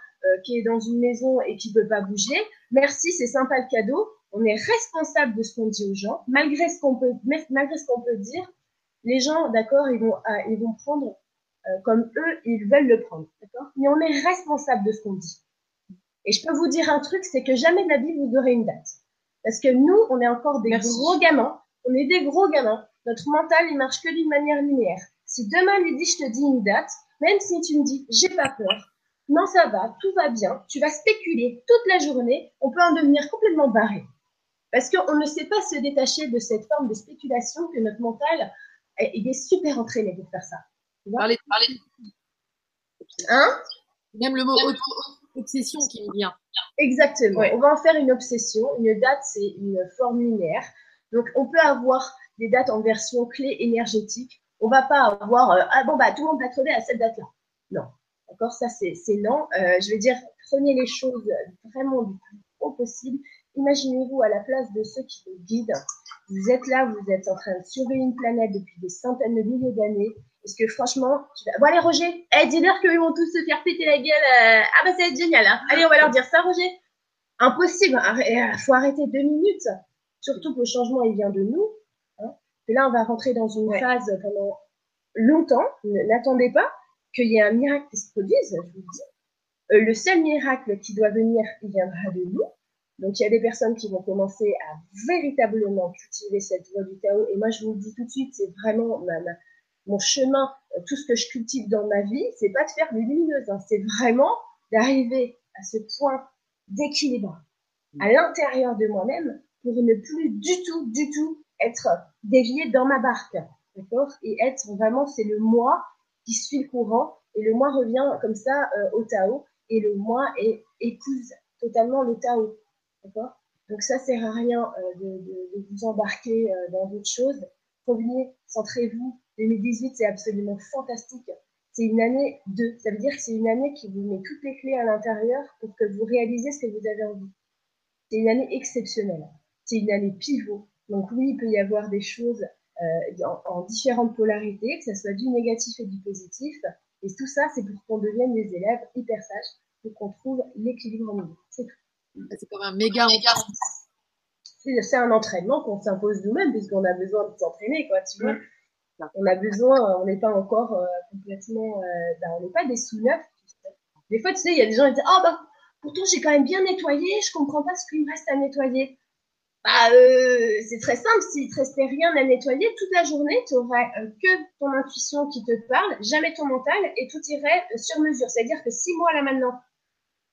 qui est dans une maison et qui ne peut pas bouger. Merci, c'est sympa le cadeau on est responsable de ce qu'on dit aux gens, malgré ce qu'on peut, malgré ce qu'on peut dire. Les gens, d'accord, ils vont, euh, ils vont prendre euh, comme eux, ils veulent le prendre, d'accord? Mais on est responsable de ce qu'on dit. Et je peux vous dire un truc, c'est que jamais de la vie vous aurez une date, parce que nous, on est encore des gros gamins. On est des gros gamins. Notre mental, il marche que d'une manière linéaire. Si demain lui dit, je te dis une date, même si tu me dis, j'ai pas peur, non, ça va, tout va bien, tu vas spéculer toute la journée, on peut en devenir complètement barré. Parce qu'on ne sait pas se détacher de cette forme de spéculation que notre mental, il est super entraîné pour faire ça. Parler, parler. Hein Même le mot obsession qui me vient. Exactement. On va en faire une obsession. Une date, c'est une forme linéaire. Donc, on peut avoir des dates en version clé énergétique. On va pas avoir euh, ah bon bah tout le monde va crever à cette date-là. Non, d'accord, ça c'est non. Euh, je veux dire, prenez les choses vraiment du plus haut possible Imaginez-vous à la place de ceux qui vous guident. Vous êtes là, vous êtes en train de surveiller une planète depuis des centaines de milliers d'années. Est-ce que franchement, tu vas... Bon allez Roger, eh, dis-leur qu'ils vont tous se faire péter la gueule. Euh, ah bah ça va être génial. Hein. Allez, on va leur dire ça Roger. Impossible, il euh, faut arrêter deux minutes. Surtout que le changement, il vient de nous. Hein. Et là, on va rentrer dans une phase pendant longtemps. N'attendez pas qu'il y ait un miracle qui se produise, je vous dis. Euh, le seul miracle qui doit venir, il viendra de nous. Donc, il y a des personnes qui vont commencer à véritablement cultiver cette voie du Tao. Et moi, je vous le dis tout de suite, c'est vraiment mon chemin, tout ce que je cultive dans ma vie, c'est pas de faire des hein. c'est vraiment d'arriver à ce point d'équilibre à l'intérieur de moi-même pour ne plus du tout, du tout être dévié dans ma barque, d'accord? Et être vraiment, c'est le moi qui suit le courant et le moi revient comme ça euh, au Tao et le moi épouse totalement le Tao. D'accord Donc ça sert à rien euh, de, vous embarquer euh, dans d'autres choses. Revenez, centrez-vous. 2018, c'est absolument fantastique. C'est une année de. Ça veut dire que c'est une année qui vous met toutes les clés à l'intérieur pour que vous réalisez ce que vous avez envie. C'est une année exceptionnelle. C'est une année pivot. Donc oui, il peut y avoir des choses euh, en, en, différentes polarités, que ce soit du négatif et du positif. Et tout ça, c'est pour qu'on devienne des élèves hyper sages, pour qu'on trouve l'équilibre en nous. C'est tout. C'est comme un méga. C'est un entraînement qu'on s'impose nous-mêmes, puisqu'on a besoin de s'entraîner, quoi, tu vois. On a besoin, on n'est pas encore euh, complètement, euh, ben, on n'est pas des sous-neufs. Des fois, tu sais, il y a des gens qui disent, ah, oh, bah, pourtant, j'ai quand même bien nettoyé, je comprends pas ce qu'il me reste à nettoyer. Bah, euh, c'est très simple, s'il te restait rien à nettoyer, toute la journée, tu aurais euh, que ton intuition qui te parle, jamais ton mental, et tout irait sur mesure. C'est-à-dire que si moi, là, maintenant,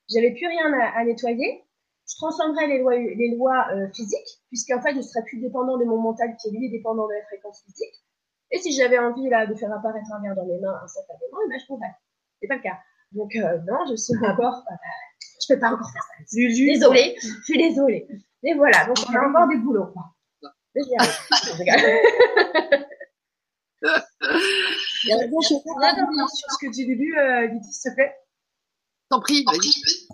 j'avais plus rien à, à nettoyer, je transformerais les lois, les lois euh, physiques, puisqu'en fait, je serais plus dépendant de mon mental qui est lui dépendant de la fréquence physique. Et si j'avais envie là de faire apparaître un verre dans mes mains instantanément, eh ben, je pourrais. C'est pas le cas. Donc euh, non, je suis encore, euh, je peux pas encore faire ça. Désolée, je suis désolée. Mais voilà, donc on a encore des boulots. Quoi. Mais j'y arrive. Il y a sur ce que tu dis, euh, Lydie, s'il te plaît. T'en prie,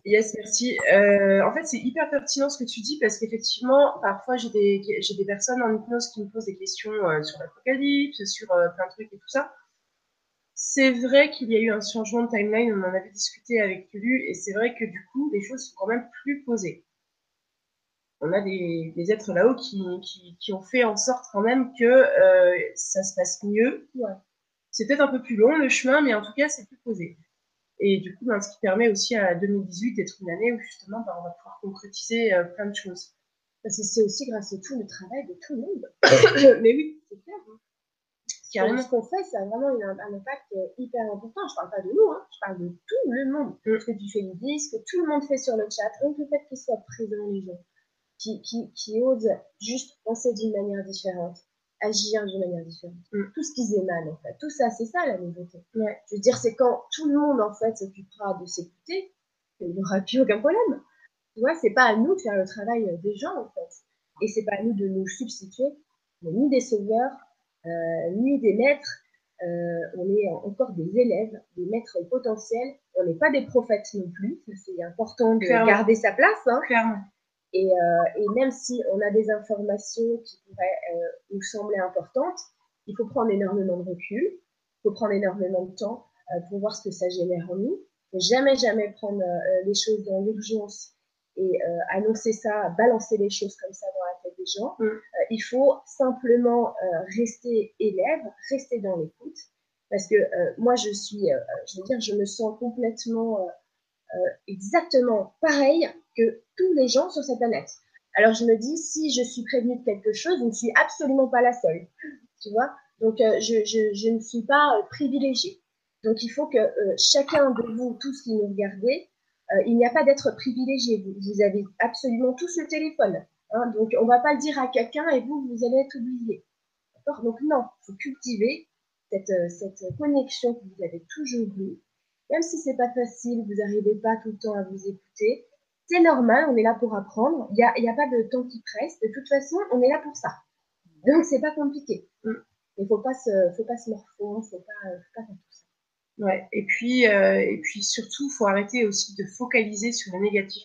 Yes, merci. Euh, en fait, c'est hyper pertinent ce que tu dis parce qu'effectivement, parfois, j'ai des, j'ai des personnes en hypnose qui me posent des questions euh, sur l'apocalypse, sur euh, plein de trucs et tout ça. c'est vrai qu'il y a eu un changement de timeline, on en avait discuté avec Lulu, et c'est vrai que du coup, les choses sont quand même plus posées. On a des, êtres là-haut qui, qui, ont fait en sorte quand même que euh, ça se passe mieux. C'est peut-être un peu plus long le chemin, mais en tout cas, c'est plus posé. Et du coup, ben, ce qui permet aussi à 2018 d'être une année où justement, ben, on va pouvoir concrétiser euh, plein de choses. Parce que c'est aussi grâce à tout le travail de tout le monde. mais oui, c'est clair. Hein. Ce qu'on fait, ça a vraiment un, impact euh, hyper important. Je parle pas de nous, hein. je parle de tout le monde. Mm. Ce que tu fais le ce que tout le monde fait sur le chat, donc le fait qu'ils soient présents les gens, qui, qui, qui osent juste penser d'une manière différente, agir d'une manière différente. Mm. Tout ce qu'ils émanent, en fait. Tout ça, c'est ça la nouveauté. Je veux dire, c'est quand tout le monde, en fait, s'occupera de s'écouter, qu'il n'y aura plus aucun problème. Tu vois, c'est pas à nous de faire le travail des gens, en fait. Et c'est pas à nous de nous substituer, ni des sauveurs, euh, ni des maîtres. Euh, on est encore des élèves, des maîtres potentiels. On n'est pas des prophètes non plus. C'est important de garder sa place. Hein. Clairement. Et, euh, et, même si on a des informations qui pourraient euh, nous sembler importantes, il faut prendre énormément de recul, il faut prendre énormément de temps euh, pour voir ce que ça génère en nous. Il faut jamais, jamais prendre euh, les choses dans l'urgence et annoncer ça, balancer les choses comme ça dans la tête des gens. Mm. il faut simplement rester élève, rester dans l'écoute. Parce que moi, je suis, je veux dire, je me sens complètement exactement pareil que tous les gens sur cette planète. Alors je me dis, si je suis prévenue de quelque chose, je ne suis absolument pas la seule. Tu vois Donc euh, je, je, je, ne suis pas euh, privilégiée. Donc il faut que euh, chacun de vous, tous qui nous regardez, il n'y a pas d'être privilégié. Vous, vous, avez absolument tous le téléphone. Hein, donc on ne va pas le dire à quelqu'un et vous, vous allez être oublié. D'accord? Donc non, il faut cultiver cette, cette connexion que vous avez toujours eue. Même si c'est pas facile, vous n'arrivez pas tout le temps à vous écouter, c'est normal, on est là pour apprendre. Il n'y a, y a, pas de temps qui presse. De toute façon, on est là pour ça. Donc, c'est pas compliqué. Mm. Il faut pas se, faut pas se morfondre, faut pas, faut pas faire tout ça. Ouais. Et puis, euh, et puis surtout, faut arrêter aussi de focaliser sur le négatif.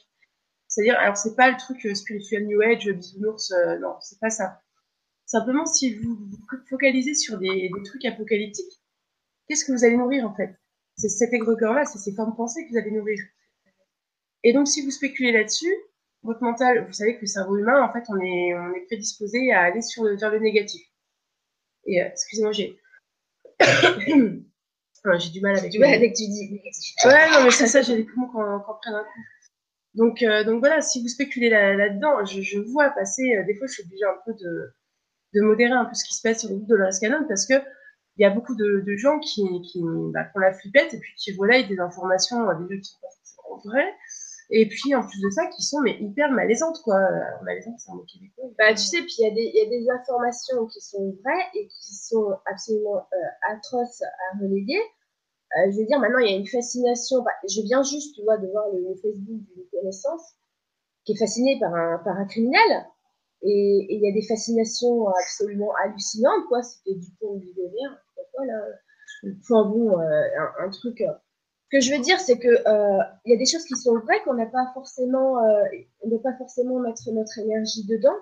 C'est-à-dire, alors c'est pas le truc euh, spirituel New Age, bisounours, euh, non, c'est pas ça. Simplement, si vous vous focalisez sur des, des trucs apocalyptiques, qu'est-ce que vous allez nourrir en fait? C'est cet égrégore-là, c'est ces formes pensées que vous allez nourrir. Et donc, si vous spéculez là-dessus, votre mental, vous savez que le cerveau humain, en fait, on est, on est prédisposé à aller sur le, vers le négatif. Et, euh, excusez-moi, j'ai, j'ai du mal avec. Du mal avec tu dis Ouais, non, mais c'est ça, j'ai des poumons qui en prennent un coup. Donc, euh, donc voilà, si vous spéculez là-dedans, je, je, vois passer, euh, des fois, je suis obligée un peu de, de modérer un peu ce qui se passe sur le groupe de la Canon parce que il y a beaucoup de, de gens qui, qui, bah, font la flippette et puis qui relaient des informations, des gens qui sont pas vraies et puis, en plus de ça, qui sont mais hyper malaisantes, quoi. Malaisantes, c'est un mot québécois. Bah, tu sais, puis il y, y, a des informations qui sont vraies et qui sont absolument euh, atroces à relayer. Euh, je veux dire, maintenant, il y a une fascination. Bah, je viens juste, tu vois, de voir le, Facebook d'une connaissance qui est fascinée par un, par un criminel. Et il y a des fascinations absolument hallucinantes, quoi. C'était du pont du délire, quoi, là. Enfin bon, euh, un, truc euh, que je veux dire, c'est que euh, il y a des choses qui sont vraies qu'on n'a pas forcément, on ne pas forcément mettre notre énergie dedans.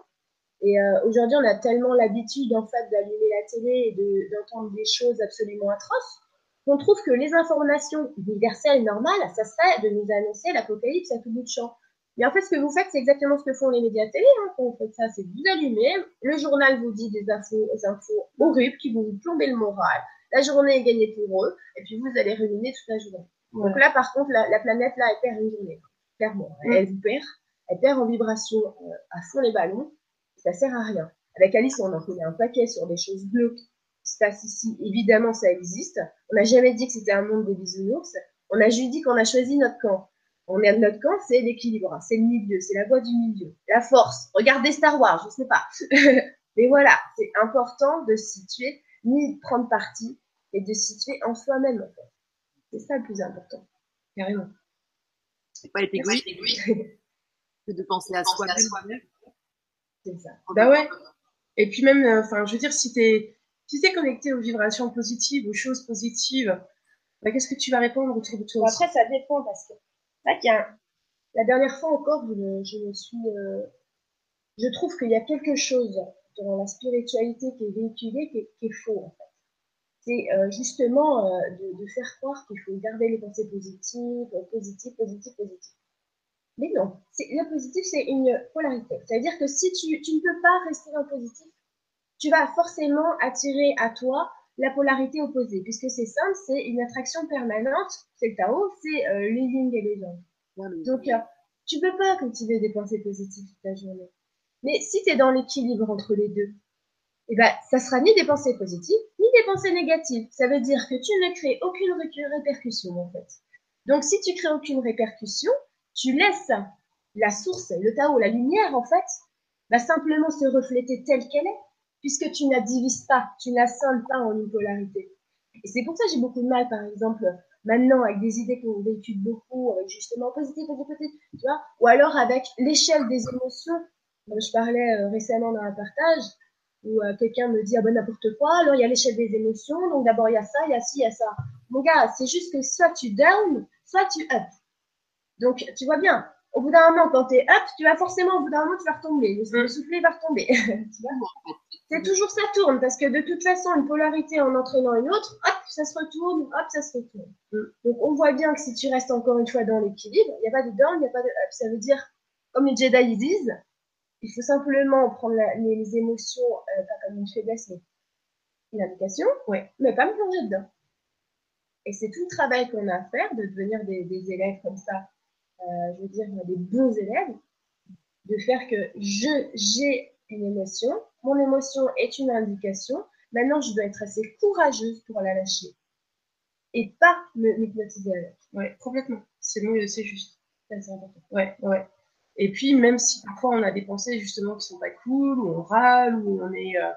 Et aujourd'hui, on a tellement l'habitude en fait d'allumer la télé et d'entendre des choses absolument atroces qu'on trouve que les informations universelles normales, ça serait de nous annoncer l'apocalypse à tout bout de champ. Mais en fait, ce que vous faites, c'est exactement ce que font les médias télé. Hein, quand vous faites ça, c'est vous allumez, le journal vous dit des infos, des infos horribles qui vont vous plomber le moral. La journée est gagnée pour eux, et puis vous allez ruminer toute la journée. Donc là, par contre, la, la, planète, là, elle perd une journée, clairement. Elle vous perd, elle perd en vibration euh, à fond les ballons, ça sert à rien. Avec Alice, on en connaît un paquet sur des choses bleues qui se passent ici. Évidemment, ça existe. On n'a jamais dit que c'était un monde des bisounours. On a juste dit qu'on a choisi notre camp. On est notre camp, c'est l'équilibre, c'est le milieu, c'est la voie du milieu, la force. Regardez Star Wars, je sais pas. Mais voilà, c'est important de se situer, ni de prendre parti, mais de se situer en soi-même, en fait. C'est ça le plus important. Carrément. C'est pas être égoïste, c'est de penser à soi-même. c'est ça. Bah ouais. Et puis même, euh, enfin, je veux dire, si t'es si es connecté aux vibrations positives, aux choses positives, bah, qu'est-ce que tu vas répondre autour de toi Après, ça dépend parce que la dernière fois encore, je, me suis, euh, je trouve qu'il y a quelque chose dans la spiritualité qui est véhiculée qui est, faux c'est euh, justement euh, de, faire croire qu'il faut garder les pensées positives, positives, positives, positives. Mais non, le positif, c'est une polarité. C'est-à-dire que si tu, tu ne peux pas rester dans le positif, tu vas forcément attirer à toi la polarité opposée, puisque c'est simple, c'est une attraction permanente, c'est le Tao, c'est euh, les lignes et les gens. Donc, euh, tu peux pas cultiver des pensées positives toute la journée. Mais si tu es dans l'équilibre entre les deux, eh ben, ça sera ni des pensées positives, ni des pensées négatives. Ça veut dire que tu ne crées aucune répercussion, en fait. Donc, si tu crées aucune répercussion, tu laisses la source, le Tao, la lumière, en fait, va simplement se refléter telle qu'elle est puisque tu ne divises pas, tu ne pas en une polarité. Et c'est pour ça que j'ai beaucoup de mal, par exemple, maintenant, avec des idées qu'on véhicule beaucoup, avec justement positif, positif, positif, tu vois, ou alors avec l'échelle des émotions. Je parlais euh, récemment dans un partage où euh, quelqu'un me dit ah ben n'importe quoi, alors il y a l'échelle des émotions, donc d'abord il y a ça, il y a ci, il y a ça. Mon gars, c'est juste que soit tu down, soit tu up. Donc tu vois bien, au bout d'un moment, quand tu es up, tu vas forcément, au bout d'un moment, tu vas retomber. Le, soufflet va retomber. tu vois? C'est toujours ça tourne, parce que de toute façon, une polarité en entraînant une autre, hop, ça se retourne, hop, ça se retourne. Mm. Donc on voit bien que si tu restes encore une fois dans l'équilibre, il n'y a pas de down, il n'y a pas de up. Ça veut dire, comme les Jedi disent, il faut simplement prendre les, émotions, euh, pas comme une faiblesse, mais une indication, ouais, mais pas me plonger dedans. Et c'est tout le travail qu'on a à faire de devenir des, élèves comme ça, euh, je veux dire, des bons élèves, de faire que je, j'ai une émotion, mon émotion est une indication. Maintenant, je dois être assez courageuse pour la lâcher et pas me m'hypnotiser avec. Ouais, complètement. C'est bon, c'est juste. C'est important. Ouais, ouais. Et puis, même si parfois on a des pensées justement qui sont pas cool, ou on râle, ou on est, euh,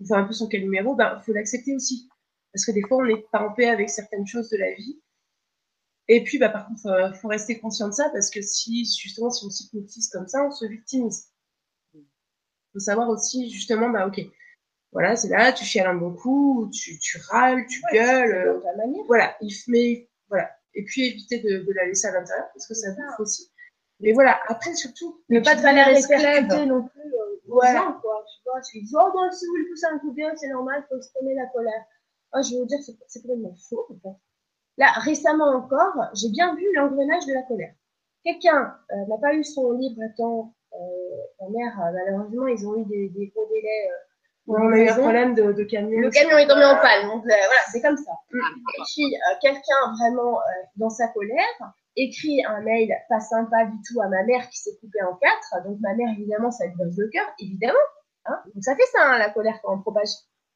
on fait un peu son quel numéro, ben, faut l'accepter aussi. Parce que des fois, on n'est pas en paix avec certaines choses de la vie. Et puis, bah, par contre, faut, faut rester conscient de ça parce que si, justement, si on s'hypnotise comme ça, on se victimise faut savoir aussi, justement, bah, ok, voilà, c'est là, tu chiales un bon coup, tu, tu râles, tu gueules. Euh, voilà, il mais voilà. Et puis éviter de, de la laisser à l'intérieur parce que ça bouffe aussi. Mais voilà, après surtout, ne pas te faire répercuter non plus euh, voilà. quoi. Tu vois, tu dis, oh, bon, si vous le poussez un coup bien, c'est normal, faut exprimer la colère. Oh, je veux dire, c'est complètement faux, en fait. Là, récemment encore, j'ai bien vu l'engrenage de la colère. Quelqu'un euh, n'a pas eu son livre à temps ma mère, euh, malheureusement, ils ont eu des, des gros délais. Euh, on a eu un problème de, de, camion. Le camion est tombé en panne, donc euh, voilà, c'est comme ça. Mm. Et puis, quelqu'un vraiment dans sa colère écrit un mail pas sympa du tout à ma mère qui s'est coupée en quatre. Donc ma mère, évidemment, ça lui brise le cœur, évidemment. Hein donc ça fait ça, hein, la colère quand on propage.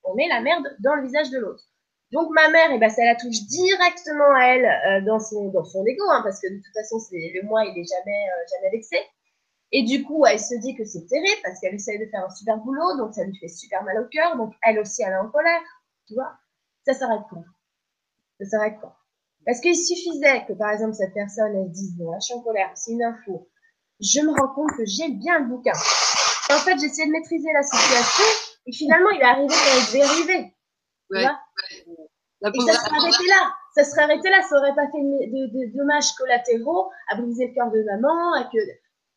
On met la merde dans le visage de l'autre. Donc ma mère, eh ben, ça la touche directement à elle dans son dans son ego, hein, parce que de toute façon, c'est le moi, il est jamais jamais vexé. Et du coup, elle se dit que c'est terrible parce qu'elle essaye de faire un super boulot, donc ça lui fait super mal au cœur. Donc elle aussi, elle est en colère. Tu vois Ça s'arrête quoi Ça s'arrête quoi Parce qu'il suffisait que, par exemple, cette personne, elle dise, bon, je suis en colère, c'est une info. Je me rends compte que j'ai bien le bouquin. En fait, essayé de maîtriser la situation et finalement, il est arrivé quand il devait arriver. Tu vois? et ça serait arrêté là. Ça serait arrêté là. Ça aurait pas fait de, de dommages collatéraux à briser le cœur de maman, à que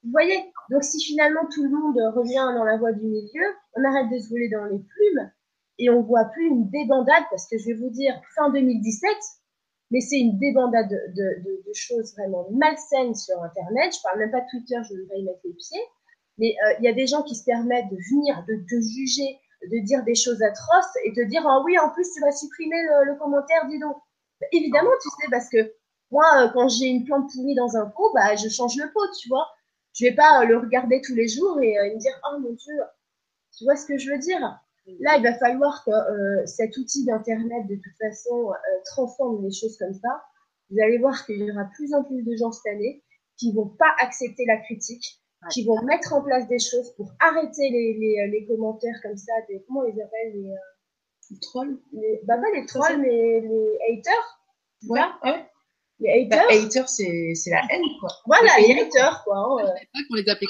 vous voyez Donc si finalement tout le monde revient dans la voie du milieu, on arrête de se voler dans les plumes et on voit plus une débandade, parce que je vais vous dire, fin 2017, mais c'est une débandade de, de, de, choses vraiment malsaines sur Internet. Je parle même pas de Twitter, je ne pas y mettre les pieds. Mais euh, il y a des gens qui se permettent de venir, de te juger, de dire des choses atroces et de dire oh oui, en plus tu vas supprimer le, commentaire, dis donc. Évidemment, tu sais, parce que moi, euh, quand j'ai une plante pourrie dans un pot, bah je change le pot, tu vois. Je vais pas euh, le regarder tous les jours et euh, me dire oh mon dieu, tu vois ce que je veux dire? Là, il va falloir que euh, cet outil d'internet de toute façon transforme les choses comme ça. Vous allez voir qu'il y aura plus en plus de gens cette année qui vont pas accepter la critique, qui vont mettre en place des choses pour arrêter les, les, les commentaires comme ça, des, comment on les appelle les, trolls les, Bah pas les trolls, mais les haters. Ouais, ouais. Les bah, haters. c'est, c'est la haine, quoi. Voilà, les, haters, quoi. Hein, pas qu'on les appelle.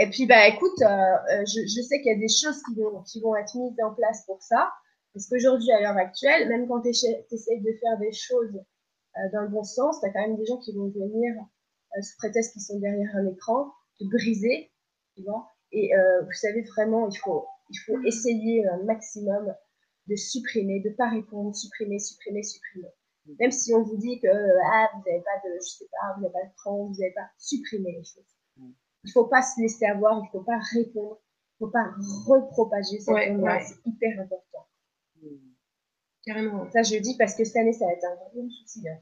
Et puis, bah, écoute, euh, euh, je, je, sais qu'il y a des choses qui vont, qui vont être mises en place pour ça. Parce qu'aujourd'hui, à l'heure actuelle, même quand tu essayes de faire des choses euh, dans le bon sens, tu as quand même des gens qui vont venir, euh, sous prétexte qu'ils sont derrière un écran, te briser, tu vois. Et euh, vous savez, vraiment, il faut, il faut essayer un maximum de supprimer, de pas répondre, supprimer, supprimer, supprimer. Même si on vous dit que ah, vous n'avez pas de, je sais pas, vous n'avez pas de temps, vous n'avez pas, supprimer les choses. Il faut pas se laisser avoir, il faut pas répondre, il faut pas repropager cette ouais, c'est hyper important. Carrément. Ça, je le dis parce que cette année, ça va être un gros souci. Hein.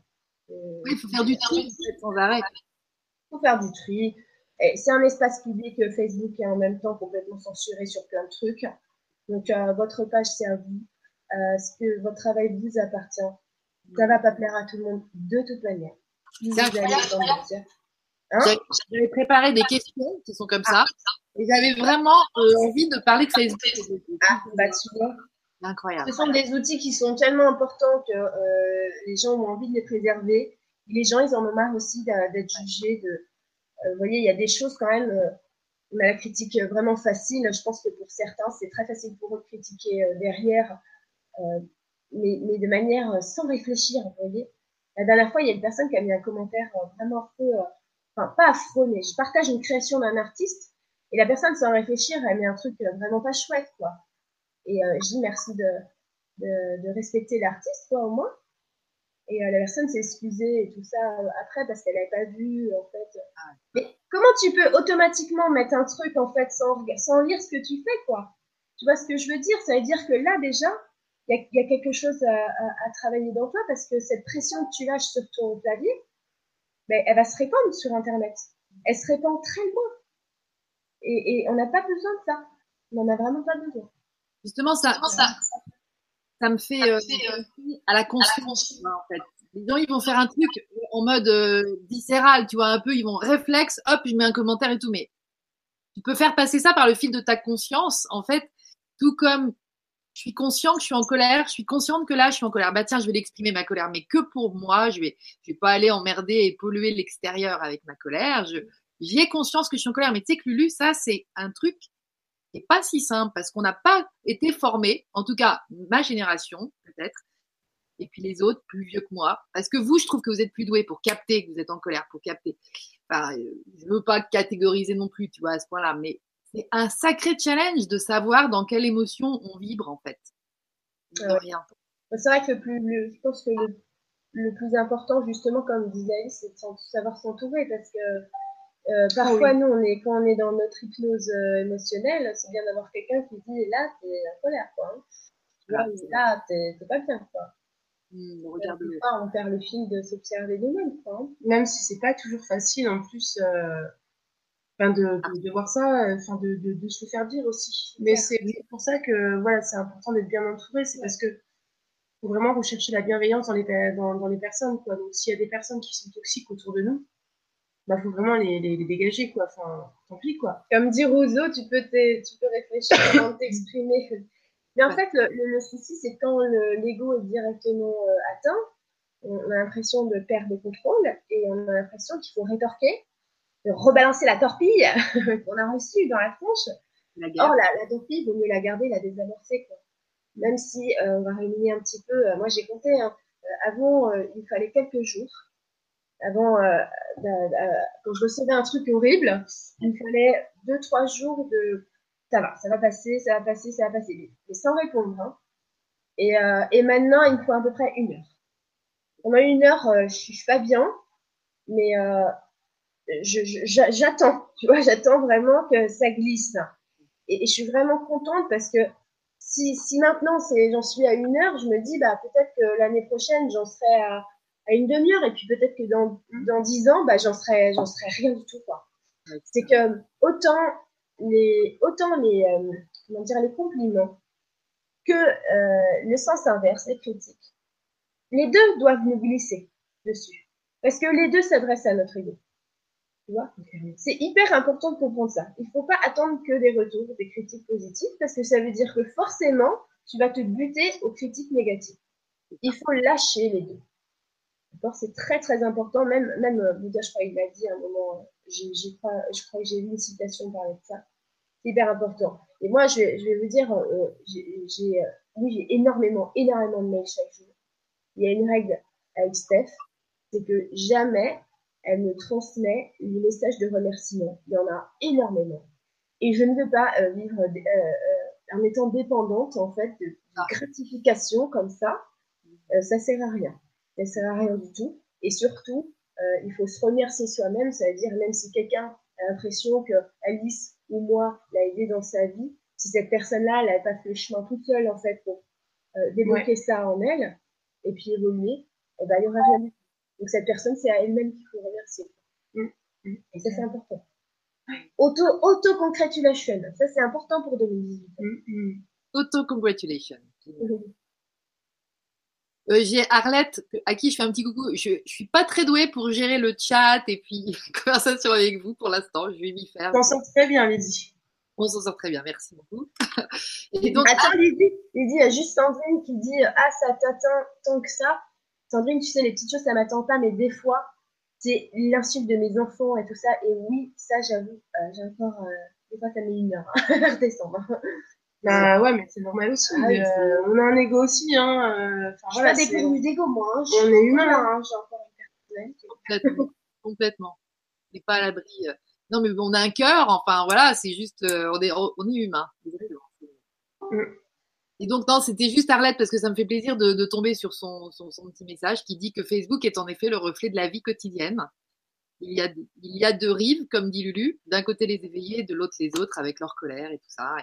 Euh, oui, il faut faire du tri sans arrêt. Il faut faire du tri. C'est un espace public, euh, Facebook est en même temps complètement censuré sur plein de trucs. Donc, euh, votre page, c'est à vous. Euh, ce que votre travail vous appartient. Ça va pas plaire à tout le monde de toute manière. Hein j'avais préparé des questions qui sont comme ça. Et j'avais vraiment envie de parler de Facebook. Ah, bah tu vois. Incroyable. Ce sont des outils qui sont tellement importants que euh, les gens ont envie de les préserver. les gens, ils en ont marre aussi d'être jugés. De, euh, vous voyez, il y a des choses quand même. Euh, on a la critique vraiment facile. Je pense que pour certains, c'est très facile pour eux de critiquer derrière, mais, mais, de manière sans réfléchir. Vous voyez. La dernière fois, il y a une personne qui a mis un commentaire vraiment affreux, enfin pas affreux, mais je partage une création d'un artiste et la personne sans réfléchir, elle met un truc vraiment pas chouette, quoi. Et euh, je dis merci de, de, de respecter l'artiste, quoi, au moins. Et euh, la personne s'est excusée et tout ça euh, après parce qu'elle n'avait pas vu, en fait. Mais comment tu peux automatiquement mettre un truc, en fait, sans, sans lire ce que tu fais, quoi? Tu vois ce que je veux dire? Ça veut dire que là, déjà, il y, y a, quelque chose à, à, à, travailler dans toi parce que cette pression que tu lâches sur ton clavier, ben, elle va se répandre sur Internet. Elle se répand très loin. Et, et on n'a pas besoin de ça. On n'en a vraiment pas besoin. Justement, ça, ça, ça me fait, euh, à la conscience, en fait. Les gens, ils vont faire un truc en mode euh, viscéral, tu vois, un peu, ils vont réflexe, hop, je mets un commentaire et tout, mais tu peux faire passer ça par le fil de ta conscience, en fait, tout comme je suis conscient que je suis en colère, je suis consciente que là, je suis en colère. Bah tiens, je vais l'exprimer ma colère, mais que pour moi, je vais, je vais pas aller emmerder et polluer l'extérieur avec ma colère. Je, j'ai conscience que je suis en colère, mais tu sais que Lulu, ça, c'est un truc pas si simple parce qu'on n'a pas été formé, en tout cas ma génération peut-être, et puis les autres plus vieux que moi. Parce que vous, je trouve que vous êtes plus doués pour capter que vous êtes en colère, pour capter. Enfin, euh, je veux pas catégoriser non plus, tu vois, à ce point-là, mais c'est un sacré challenge de savoir dans quelle émotion on vibre en fait. Euh, c'est vrai que le plus, je pense que le, plus important, justement, comme disait c'est de savoir s'entourer parce que euh, parfois, nous, on est, quand on est dans notre hypnose euh, émotionnelle, c'est bien d'avoir quelqu'un qui dit là, t'es en colère, quoi. Hein. Là, là t'es pas bien, quoi. Mmh, regarde pas, on perd le fil de s'observer nous-mêmes, quoi. Hein. Même si c'est pas toujours facile, en plus, euh, enfin, de, de, voir ça, enfin, de, se faire dire aussi. Mais c'est pour ça que, voilà, c'est important d'être bien entouré, c'est parce que faut vraiment rechercher la bienveillance dans les, dans, dans les personnes, quoi. Donc, s'il y a des personnes qui sont toxiques autour de nous, bah faut vraiment les, les, dégager quoi. Enfin tant pis quoi. Comme dit Rousseau tu peux tu peux réfléchir avant de t'exprimer. Mais en fait le, le, souci c'est quand l'ego est directement euh, atteint on a l'impression de perdre le contrôle et on a l'impression qu'il faut rétorquer de rebalancer la torpille qu'on a reçue dans la tronche or la, la torpille il vaut mieux la garder la désamorcer quoi même si euh, on va réunir un petit peu euh, moi j'ai compté hein, avant il fallait quelques jours avant, euh, quand je recevais un truc horrible, il fallait deux, trois jours de ça va, ça va passer, ça va passer, ça va passer, mais sans répondre. Hein. Et, euh, et maintenant, il me faut à peu près une heure. Pendant une heure, euh, je, suis pas bien, mais euh, j'attends, tu vois, j'attends vraiment que ça glisse. Et, je suis vraiment contente parce que si, si maintenant j'en suis à une heure, je me dis bah peut-être que l'année prochaine j'en serai à à une demi-heure et puis peut-être que dans dans dix ans bah j'en serais j'en serais rien du tout quoi. C'est que autant les autant les euh, comment dire les compliments que euh, le sens inverse les critiques les deux doivent nous glisser dessus. Parce que les deux s'adressent à notre ego tu vois? C'est hyper important de comprendre ça il faut pas attendre que des retours des critiques positives parce que ça veut dire que forcément tu vas te buter aux critiques négatives il faut lâcher les deux c'est très très important. Même, même euh, Bouddha, je crois, il l'a dit à un moment, euh, je crois que j'ai vu une citation parler de ça. C'est hyper important. Et moi, je vais, je vais vous dire, euh, j'ai oui, j'ai énormément, énormément de mails chaque jour. Il y a une règle avec Steph, c'est que jamais elle me transmet les messages de remerciement. Il y en a énormément. Et je ne veux pas vivre en étant dépendante, en fait, de, gratification comme ça, euh, ça sert à rien. Ça sert à rien du tout. Et surtout, euh, il faut se remercier soi-même, c'est-à-dire même si quelqu'un a l'impression que Alice ou moi l'a aidé dans sa vie, si cette personne-là, elle n'avait pas fait le chemin toute seule en fait pour euh, débloquer ça en elle et puis évoluer, eh ben, il n'y aura rien du tout. Donc cette personne, c'est à elle-même qu'il faut remercier. Mm. Mm. Et ça, c'est important. Auto, auto-congratulation, ça c'est important pour 2018. Mm, auto-congratulation. Euh, j'ai Arlette à qui je fais un petit coucou. Je, je suis pas très douée pour gérer le chat et puis conversation avec vous pour l'instant. Je vais m'y faire. On s'en sort très bien, Lydie. On s'en sort très bien, merci beaucoup. et donc, Attends, Lydie, Lydie, il y a juste Sandrine qui dit Ah, ça t'atteint tant que ça. Sandrine, tu sais, les petites choses, ça m'attend pas, mais des fois, c'est l'insulte de mes enfants et tout ça. Et oui, ça, j'avoue, euh, j'ai encore. Euh, des fois, ça met une heure à redescendre. Bah ouais, mais c'est normal aussi. Ah euh, on a un ego aussi, hein. Euh, enfin, je voilà, pas des d'ego, moi. Hein. On est humain. Hein. J'ai encore une Complètement. Complètement. On n'est pas à l'abri. Non, mais on a un cœur. Enfin, voilà, c'est juste, on est, on est humain. Mm. Et donc, non, c'était juste Arlette parce que ça me fait plaisir de, de tomber sur son, son, son, petit message qui dit que Facebook est en effet le reflet de la vie quotidienne. Il y a, il y a deux rives, comme dit Lulu. D'un côté les éveillés, de l'autre les autres avec leur colère et tout ça.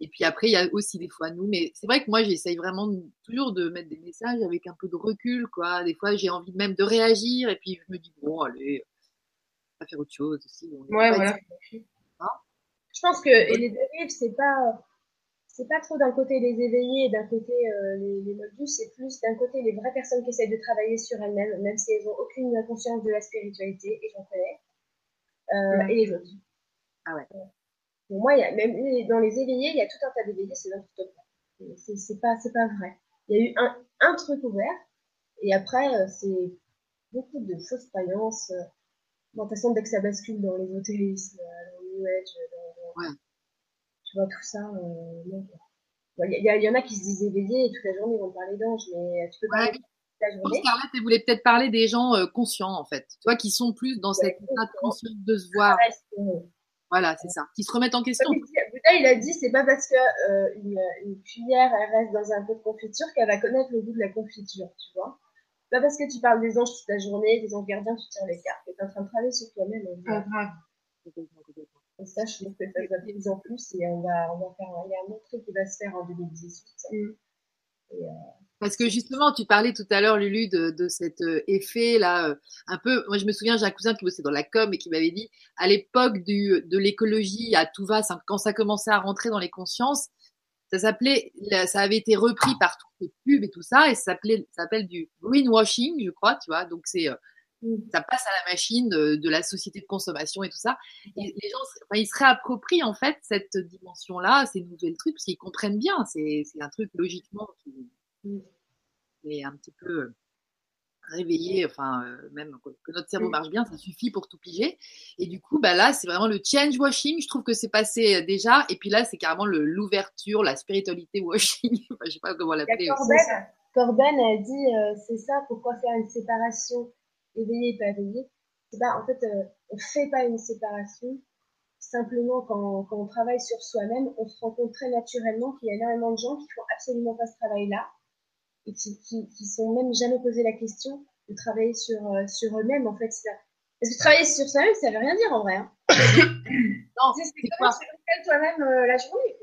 Et puis après, il y a aussi des fois nous. Mais c'est vrai que moi, j'essaye vraiment toujours de mettre des messages avec un peu de recul, quoi. Des fois, j'ai envie même de réagir. Et puis, je me dis, bon, allez, on va faire autre chose aussi. ouais, voilà. Hein? Je pense que et les dérives, c'est pas, c'est pas trop d'un côté les éveillés et d'un côté euh, les, les moldus, c'est plus d'un côté les vraies personnes qui essayent de travailler sur elles-mêmes, même si elles n'ont aucune conscience de la spiritualité, et j'en connais, euh, et les autres. Ah ouais. Pour moi, il y a, même dans les éveillés, il y a tout un tas d'éveillés, c'est n'importe quoi. C'est pas, c'est pas vrai. Il y a eu un, un truc ouvert, et après, euh, c'est beaucoup de fausses croyances. Euh, de toute façon, dès que ça bascule dans l'ésotérisme, dans le New Age, dans, ouais. Tu vois, tout ça, non. Il y, y, y, en a qui se disent éveillés et toute la journée ils vont parler d'anges, mais tu peux. Ouais. La journée. Scarlett, elle voulait peut-être parler des gens conscients, en fait. Tu vois, qui sont plus dans cette état de conscience de se voir. Voilà, c'est ça. Qui se remettent en question. Bouddha, il a dit, c'est pas parce que euh, une, une, cuillère elle reste dans un pot de confiture qu'elle va connaître le goût de la confiture, tu vois. Pas parce que tu parles des anges toute la journée, des anges gardiens, tu tires les cartes. Tu es en train de travailler sur toi-même. Ah, grave. Et ça, je trouve que ça de plus en plus et on va, on va faire, il y a un autre truc qui va se faire en 2018. Mm. Et, euh, parce que justement, tu parlais tout à l'heure, Lulu, de, de cet euh, effet là, euh, un peu. Moi, je me souviens, j'ai un cousin qui bossait dans la com et qui m'avait dit, à l'époque de l'écologie à tout va, quand ça commençait à rentrer dans les consciences, ça s'appelait, ça avait été repris par toutes les pubs et tout ça, et ça s'appelait, s'appelle du greenwashing, je crois, tu vois. Donc c'est, euh. Ça passe à la machine de, de, la société de consommation et tout ça. Et les gens, enfin, ils se réapproprient en fait cette dimension-là, ces nouvelles trucs, parce qu'ils comprennent bien. C'est, un truc logiquement qui mm est un petit peu réveillé, enfin euh, même que notre cerveau marche bien, ça suffit pour tout piger. Et du coup, bah là, c'est vraiment le change washing. Je trouve que c'est passé euh, déjà. Et puis là, c'est carrément l'ouverture, la spiritualité washing. je sais pas comment l'appeler. Corben, Corben a dit, euh, c'est ça. Pourquoi faire une séparation? Éveillée et pas éveillée C'est pas, en fait, on fait pas une séparation. Simplement, quand, quand on travaille sur soi-même, on se rend compte très naturellement qu'il y a énormément de gens qui font absolument pas ce travail-là et qui, qui, qui sont même jamais posé la question de travailler sur, euh, sur eux-mêmes, en fait. Ça. Parce que travailler sur soi-même, ça veut rien dire en vrai. Hein. non, c'est quoi tu toi-même euh, la journée.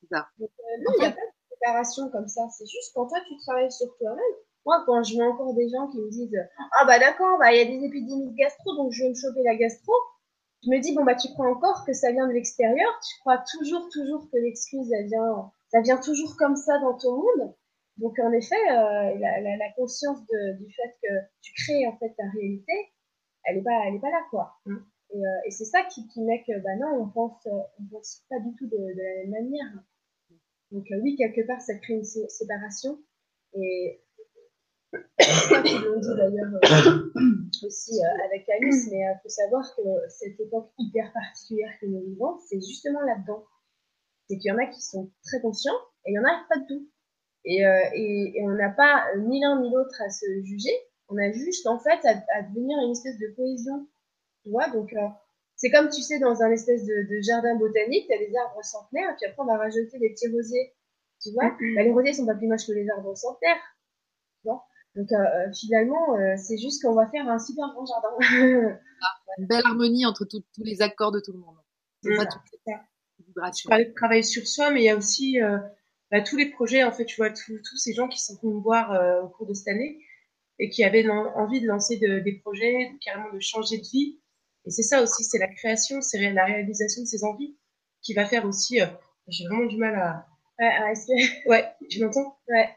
C'est ça. Donc, euh, non, il n'y a pas de préparation comme ça. C'est juste quand toi, tu travailles sur toi-même. Moi, quand je vois encore des gens qui me disent Ah, bah d'accord, bah il y a des épidémies de gastro, donc je vais me choper la gastro. Je me dis, bon, bah tu crois encore que ça vient de l'extérieur? Tu crois toujours, toujours que l'excuse, elle vient, ça vient toujours comme ça dans ton monde. Donc en effet, euh, la, la, la, conscience de, du fait que tu crées en fait ta réalité, elle est pas, elle est pas là quoi. Mm. Et, euh, et c'est ça qui, qui met que bah non, on pense, on pense pas du tout de, de la même manière. Donc euh, oui, quelque part, ça crée une séparation. Et c'est ça qu'ils l'ont dit d'ailleurs euh, aussi euh, avec Alice, mais il faut savoir que cette époque hyper particulière que nous vivons, c'est justement là-dedans. C'est qu'il y en a qui sont très conscients et il y en a pas de tout. Et, euh, et, et, on n'a pas euh, ni l'un ni l'autre à se juger. On a juste, en fait, à, à devenir une espèce de cohésion. Tu vois, donc, euh, c'est comme, tu sais, dans un espèce de, de jardin botanique, tu as des arbres centenaires, puis après, on va rajouter des petits rosiers. Tu vois bah, Les rosiers sont pas plus moches que les arbres terre. Tu vois? Donc euh, finalement, euh, c'est juste qu'on va faire un super grand jardin. Une belle harmonie entre tous les accords de tout le monde. C'est pas tout vibration. Je de travailler sur soi, mais il y a aussi euh, bah, tous les projets, en fait, tu vois, tous ces gens qui sont venus me voir euh, au cours de cette année et qui avaient envie de lancer des projets, carrément de changer de vie. Et c'est ça aussi, c'est la création, c'est la réalisation de ces envies qui va faire aussi. Euh, j'ai vraiment du mal à. Ouais, à rester. Ouais, tu m'entends? Ouais.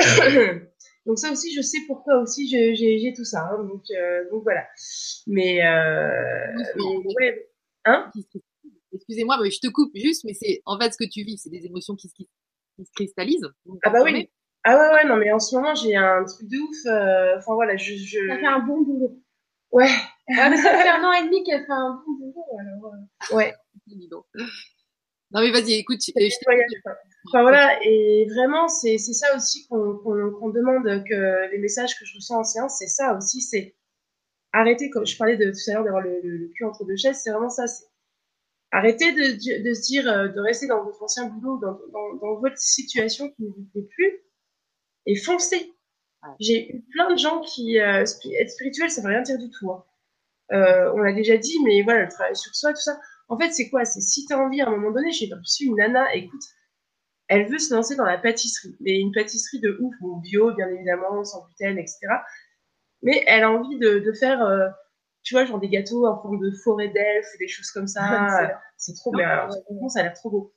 donc ça aussi, je sais pourquoi aussi j'ai tout ça. Hein, donc, donc voilà. Mais, euh, mais ouais. Hein? Excusez-moi, mais je te coupe juste, mais c'est en fait ce que tu vis, c'est des émotions qui, qui, se cristallisent. Ah bah oui. Ah ouais, ouais, non, mais en ce moment, j'ai un truc de ouf. Euh, enfin voilà, je, je. Ça fait un bon boulot. Ouais. Ah, mais ça fait un an et demi qu'elle fait un bon boulot, alors. Euh. Ouais. Non mais vas-y, écoute. Je, enfin voilà, et vraiment, c'est ça aussi qu'on qu'on demande que les messages que je reçois en séance, c'est ça aussi, c'est arrêter, comme je parlais de tout à l'heure d'avoir le, le, le, cul entre deux chaises, c'est vraiment ça, c'est Arrêtez de, de, se dire, euh, de rester dans votre ancien boulot, dans, dans, dans votre situation qui ne vous plaît plus, et foncez. J'ai eu plein de gens qui, euh, être spirituel, ça veut rien dire du tout. Hein. Euh, on l'a déjà dit, mais voilà, le travail sur soi, tout ça. En fait, c'est quoi? C'est si tu as envie à un moment donné, j'ai reçu une nana, écoute, elle veut se lancer dans la pâtisserie, mais une pâtisserie de ouf, bon, bio, bien évidemment, sans gluten, etc. Mais elle a envie de, de faire euh, tu vois, genre des gâteaux en forme de forêt d'elfes, des choses comme ça. c'est trop bien. ça a l'air trop beau.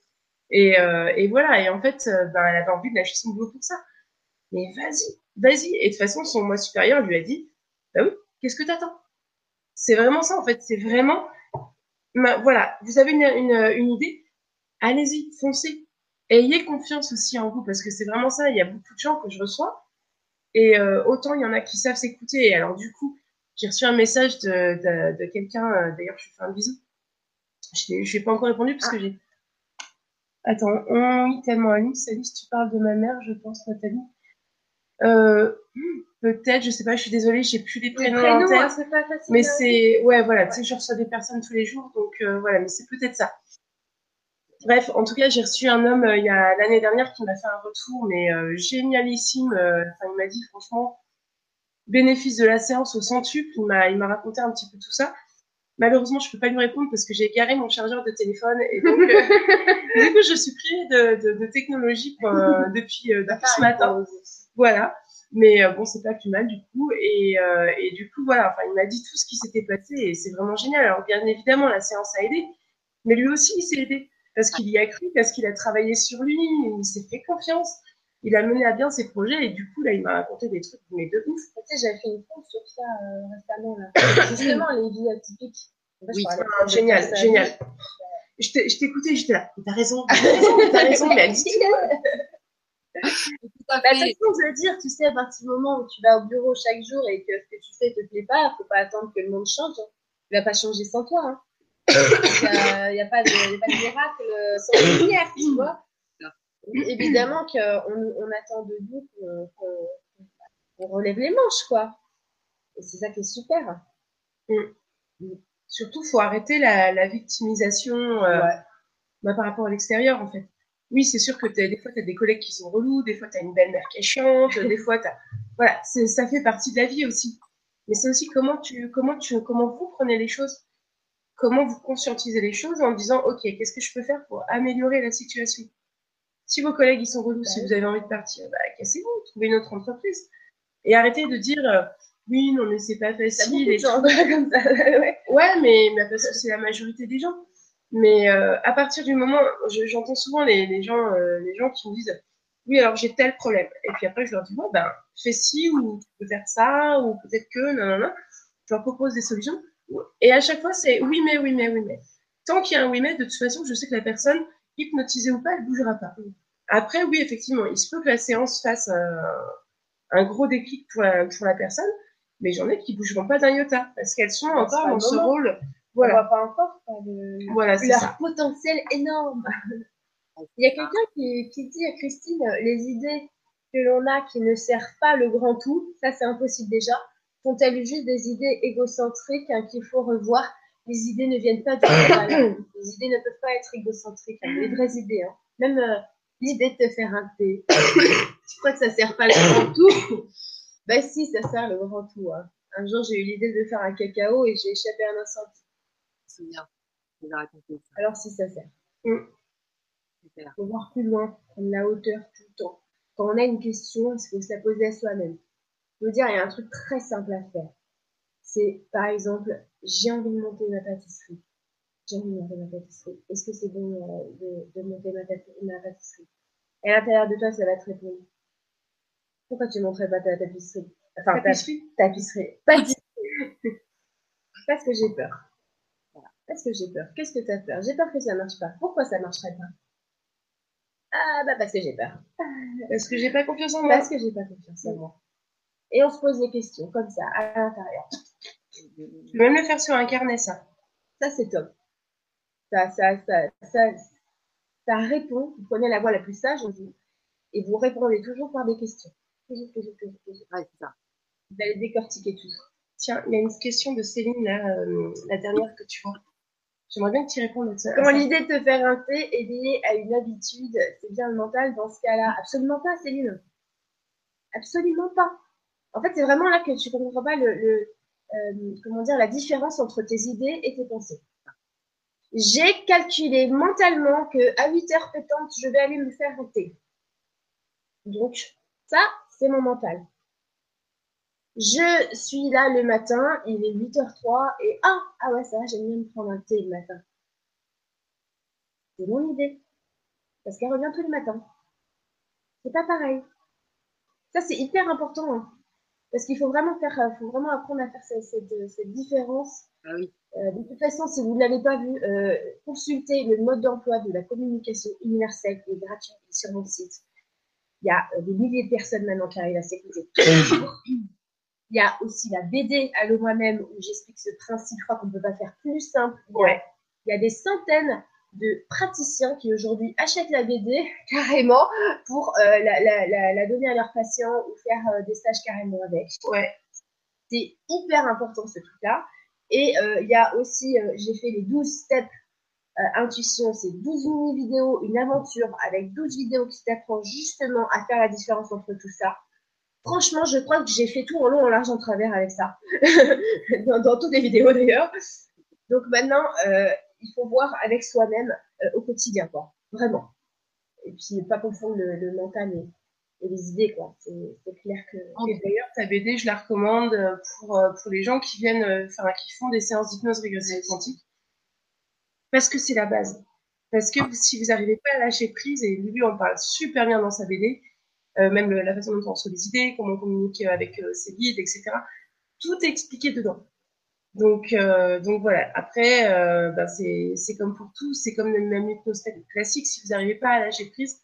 Et, euh, et, voilà. Et en fait, euh, ben, elle avait envie de lâcher son boulot pour ça. Mais vas-y, vas-y. Et de toute façon, son moi supérieur lui a dit, bah oui, qu'est-ce que t'attends? C'est vraiment ça, en fait. C'est vraiment, voilà, vous avez une, une, une idée, allez-y, foncez. Ayez confiance aussi en vous, parce que c'est vraiment ça. Il y a beaucoup de gens que je reçois. Et euh, autant il y en a qui savent s'écouter. Et alors, du coup, j'ai reçu un message de, de, de quelqu'un, euh, d'ailleurs, je lui fais un bisou. Je n'ai pas encore répondu parce que j'ai. Attends, on oui, tellement Alice. Salut, si tu parles de ma mère, je pense, Nathalie. Euh, Peut-être, je sais pas, je suis désolée, j'ai plus les prénoms, en tête. Hein, pas facile mais c'est, ouais, voilà, tu sais, je reçois des personnes tous les jours, donc euh, voilà, mais c'est peut-être ça. Bref, en tout cas, j'ai reçu un homme euh, il y a l'année dernière qui m'a fait un retour, mais euh, génialissime. Enfin, il m'a dit, franchement, bénéfice de la séance au centuple. Il m'a, il m'a raconté un petit peu tout ça. Malheureusement, je peux pas lui répondre parce que j'ai garé mon chargeur de téléphone et donc euh, du coup, je suis privée de, de, de technologie euh, depuis, euh, depuis ce matin. Voilà. Mais bon, c'est pas plus mal du coup. Et, et du coup, voilà. Enfin, il m'a dit tout ce qui s'était passé et c'est vraiment génial. Alors, bien évidemment, la séance a aidé, mais lui aussi, il s'est aidé parce qu'il y a cru, parce qu'il a travaillé sur lui, il s'est fait confiance il a mené à bien ses projets et du coup, là, il m'a raconté des trucs, mais de ouf. Tu sais, j'avais fait une pause sur ça euh, récemment, là. Justement, les vies atypiques. oui, génial, génial. Je t'écoutais, j'étais là, t'as raison, t'as raison, t'as raison, mais elle dit bah, façon, je veux dire, tu sais, à partir du moment où tu vas au bureau chaque jour et que ce que tu fais te plaît pas, faut pas attendre que le monde change. Hein. Il va pas changer sans toi. Hein. Il n'y a, a, pas de miracle sans lumière, tu vois évidemment qu'on on attend de nous qu'on relève les manches, quoi. Et c'est ça qui est super. Mm. Surtout, faut arrêter la, victimisation euh, bah, par rapport à l'extérieur, en fait. Oui, c'est sûr que des fois, tu as des collègues qui sont relous, des fois, tu as une belle-mère qui est chiante, des fois, tu Voilà, ça fait partie de la vie aussi. Mais c'est aussi comment, tu, comment, tu, comment vous prenez les choses. Comment vous conscientisez les choses en disant, OK, qu'est-ce que je peux faire pour améliorer la situation? Si vos collègues ils sont relous, si vous avez envie de partir, bah, cassez-vous, trouvez une autre entreprise. Et arrêtez de dire euh, oui, non, mais c'est pas facile. Et gens comme ça. ouais. mais, mais parce que c'est la majorité des gens. Mais euh, à partir du moment, j'entends souvent les, les gens, euh, les gens qui me disent oui, alors j'ai tel problème. Et puis après, je leur dis bon, ben, fais ci ou tu peux faire ça ou peut-être que non, non, non. Je leur propose des solutions. Et à chaque fois, c'est oui, mais, oui, mais, oui, mais. Tant qu'il y a un oui, mais, de toute façon, je sais que la personne, hypnotisée ou pas, elle bougera pas. Après, oui, effectivement, il se peut que la séance fasse un, gros déclic pour la, pour la personne, mais j'en ai qui bougeront pas d'un iota parce qu'elles sont encore dans ce rôle. Voilà. On voit pas encore le... voilà, leur potentiel énorme. Il y a quelqu'un qui, qui dit à Christine, les idées que l'on a qui ne servent pas le grand tout, ça c'est impossible déjà, sont-elles juste des idées égocentriques hein, qu'il faut revoir Les idées ne viennent pas du Les idées ne peuvent pas être égocentriques, hein, les vraies idées. Hein. Même euh, l'idée de te faire un thé. tu crois que ça sert pas le grand tout? Bah si, ça sert le grand tout. Hein. Un jour, j'ai eu l'idée de faire un cacao et j'ai échappé à un incendie. Tu m'as raconté ça. Alors si, ça sert. Il faut voir plus loin, prendre la hauteur tout le temps. Quand on a une question, il faut se la poser à soi-même. Je veux dire, il y a un truc très simple à faire. C'est, par exemple, j'ai envie de monter ma pâtisserie. J'ai envie de monter ma pâtisserie. Est-ce que c'est bon euh, de, de monter ma, pâti- ma pâtisserie? Et à l'intérieur de toi, ça va te répondre. Pourquoi tu monterais pas ta tapisserie Enfin, ta Tapisserie tapisserie. Pâtisserie. Parce que j'ai peur. Voilà. Parce que j'ai peur. Qu'est-ce que tu as peur? J'ai peur que ça marche pas. Pourquoi ça marcherait pas? Ah, bah parce que j'ai peur. Parce que j'ai pas confiance en moi. Parce que j'ai pas confiance en moi. Et on se pose des questions comme ça, à l'intérieur. Je peux même le faire sur un carnet, ça. Ça, c'est top. Ça, ça, ça, ça, ça répond. Vous prenez la voie la plus sage en vous et vous répondez toujours par des questions. Toujours, toujours, toujours, toujours. Ouais, c'est ça. Vous allez décortiquer tout. Tiens, il y a une question de Céline, là, euh, la dernière que tu vois. J'aimerais bien que tu y répondes à ça. Quand l'idée de te faire un thé est liée à une habitude, c'est bien le mental dans ce cas-là Absolument pas, Céline. Absolument pas. En fait, c'est vraiment là que tu comprends pas le, le, euh, comment dire, la différence entre tes idées et tes pensées. J'ai calculé mentalement que à 8 heures pétantes, je vais aller me faire un thé. Donc, ça, c'est mon mental. Je suis là le matin, il est 8h03 et ah, ah ouais, ça va, j'aime bien me prendre un thé le matin. C'est mon idée. Parce qu'elle revient tous les matins. C'est pas pareil. Ça, c'est hyper important. hein. Parce qu'il faut vraiment faire, euh, faut vraiment apprendre à faire cette, cette- cette différence. Ah oui. Euh, de toute façon, si vous ne l'avez pas vu, euh, consultez le mode d'emploi de la communication universelle qui est gratuit sur mon site. Il y a euh, des milliers de personnes maintenant qui arrivent à s'écouter. Il y a aussi la BD Allô moi-même où j'explique ce principe. Je crois qu'on ne peut pas faire plus simple. Il y a- Ouais. il y a des centaines de praticiens qui aujourd'hui achètent la BD carrément pour euh, la, la- la- la donner à leurs patients ou faire euh, des stages carrément avec. Ouais. C'est hyper important ce truc-là. Et euh, il y a aussi, j'ai fait les 12 steps intuition, c'est 12 mini-vidéos, une aventure avec 12 vidéos qui t'apprennent justement à faire la différence entre tout ça. Franchement, je crois que j'ai fait tout en long, en large, en travers avec ça. dans, dans toutes les vidéos d'ailleurs. Donc maintenant, il faut voir avec soi-même euh, au quotidien, quoi. Vraiment. Et puis, pas confondre le, le mental et, et les idées, quoi. C'est clair que. Et d'ailleurs, ta BD, je la recommande euh, pour, euh, pour les gens qui viennent, enfin, qui font des séances d'hypnose régressive quantique. Parce que c'est la base. Parce que si vous n'arrivez pas à lâcher prise, et Lulu en parle super bien dans sa BD, euh, même le- la façon dont on reçoit les idées, comment on communique avec euh, ses guides, etc. Tout est expliqué dedans. Donc, euh, donc voilà. Après, euh, ben c'est c'est comme pour tout, c'est comme le même hypnose classique. Si vous n'arrivez pas à lâcher prise,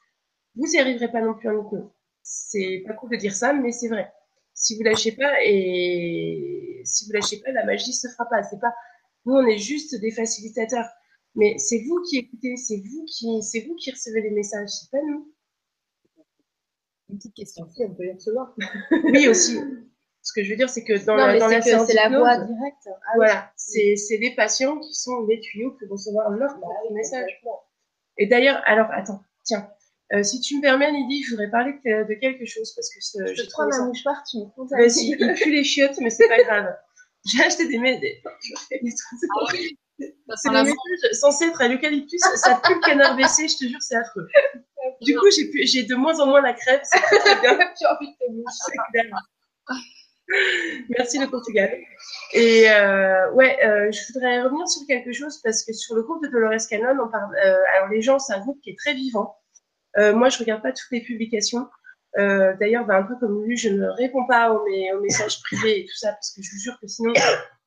vous n'y arriverez pas non plus en hypnose. C'est pas cool de dire ça, mais c'est vrai. Si vous lâchez pas et si vous lâchez pas, la magie se fera pas. C'est pas nous, on est juste des facilitateurs. Mais c'est vous qui écoutez, c'est vous qui, c'est vous qui recevez les messages, c'est pas nous. Une petite question. Si, on peut les recevoir. Oui aussi. Ce que je veux dire, c'est que dans non, la, dans la séance c'est la voix directe. Ah. Voilà, c'est c'est des patients qui sont les tuyaux pour recevoir leur Bah oui, message. Et d'ailleurs, alors attends, tiens, euh, si tu me permets, Lydie, je voudrais parler de, de quelque chose parce que ce- Je te prends un mouchoir, tu me comptes Bah, si, il pue les chiottes, mais c'est pas grave. J'ai acheté des, mé- des, je fais des trucs- Ah oui. C'est des messages censés être à l'eucalyptus, ça pue le canard baissé, je te jure, c'est affreux. Du coup, j'ai de moins en moins la crève, c'est très, très bien. J'ai envie de te moucher. Merci le Portugal. Et euh, ouais, euh, je voudrais revenir sur quelque chose parce que sur le groupe de Dolores Cannon, euh, alors les gens, c'est un groupe qui est très vivant. Moi, je regarde pas toutes les publications. D'ailleurs, ben, un peu comme lui, je ne réponds pas aux, mes- aux messages privés et tout ça parce que je vous jure que sinon,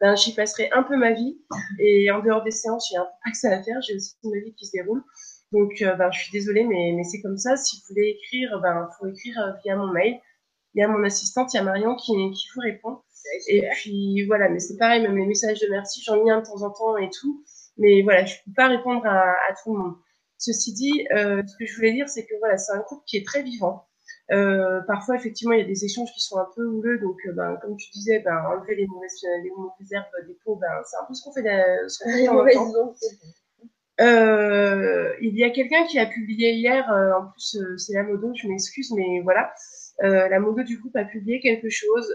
ben, j'y passerai un peu ma vie. Et en dehors des séances, j'ai un peu pas que ça à faire. J'ai aussi ma vie qui se déroule. Donc, ben, je suis désolée, mais, mais c'est comme ça. Si vous voulez écrire, ben, faut écrire via mon mail. Il y a mon assistante, il y a Marion qui, qui vous répond. Et puis voilà, mais c'est pareil, même les messages de merci, j'en ai un de temps en temps et tout. Mais voilà, je peux pas répondre à, à tout le monde. Ceci dit, euh, ce que je voulais dire, c'est que voilà, c'est un groupe qui est très vivant. Euh, parfois, effectivement, il y a des échanges qui sont un peu houleux, donc euh, ben, comme tu disais, ben, enlever les mauvaises, les mauvaises herbes des pots, ben, c'est un peu ce qu'on fait, de- ce qu'on fait en mauvaises temps. Euh, il y a quelqu'un qui a publié hier, en plus c'est la modo, je m'excuse, mais voilà, la modo du groupe a publié quelque chose.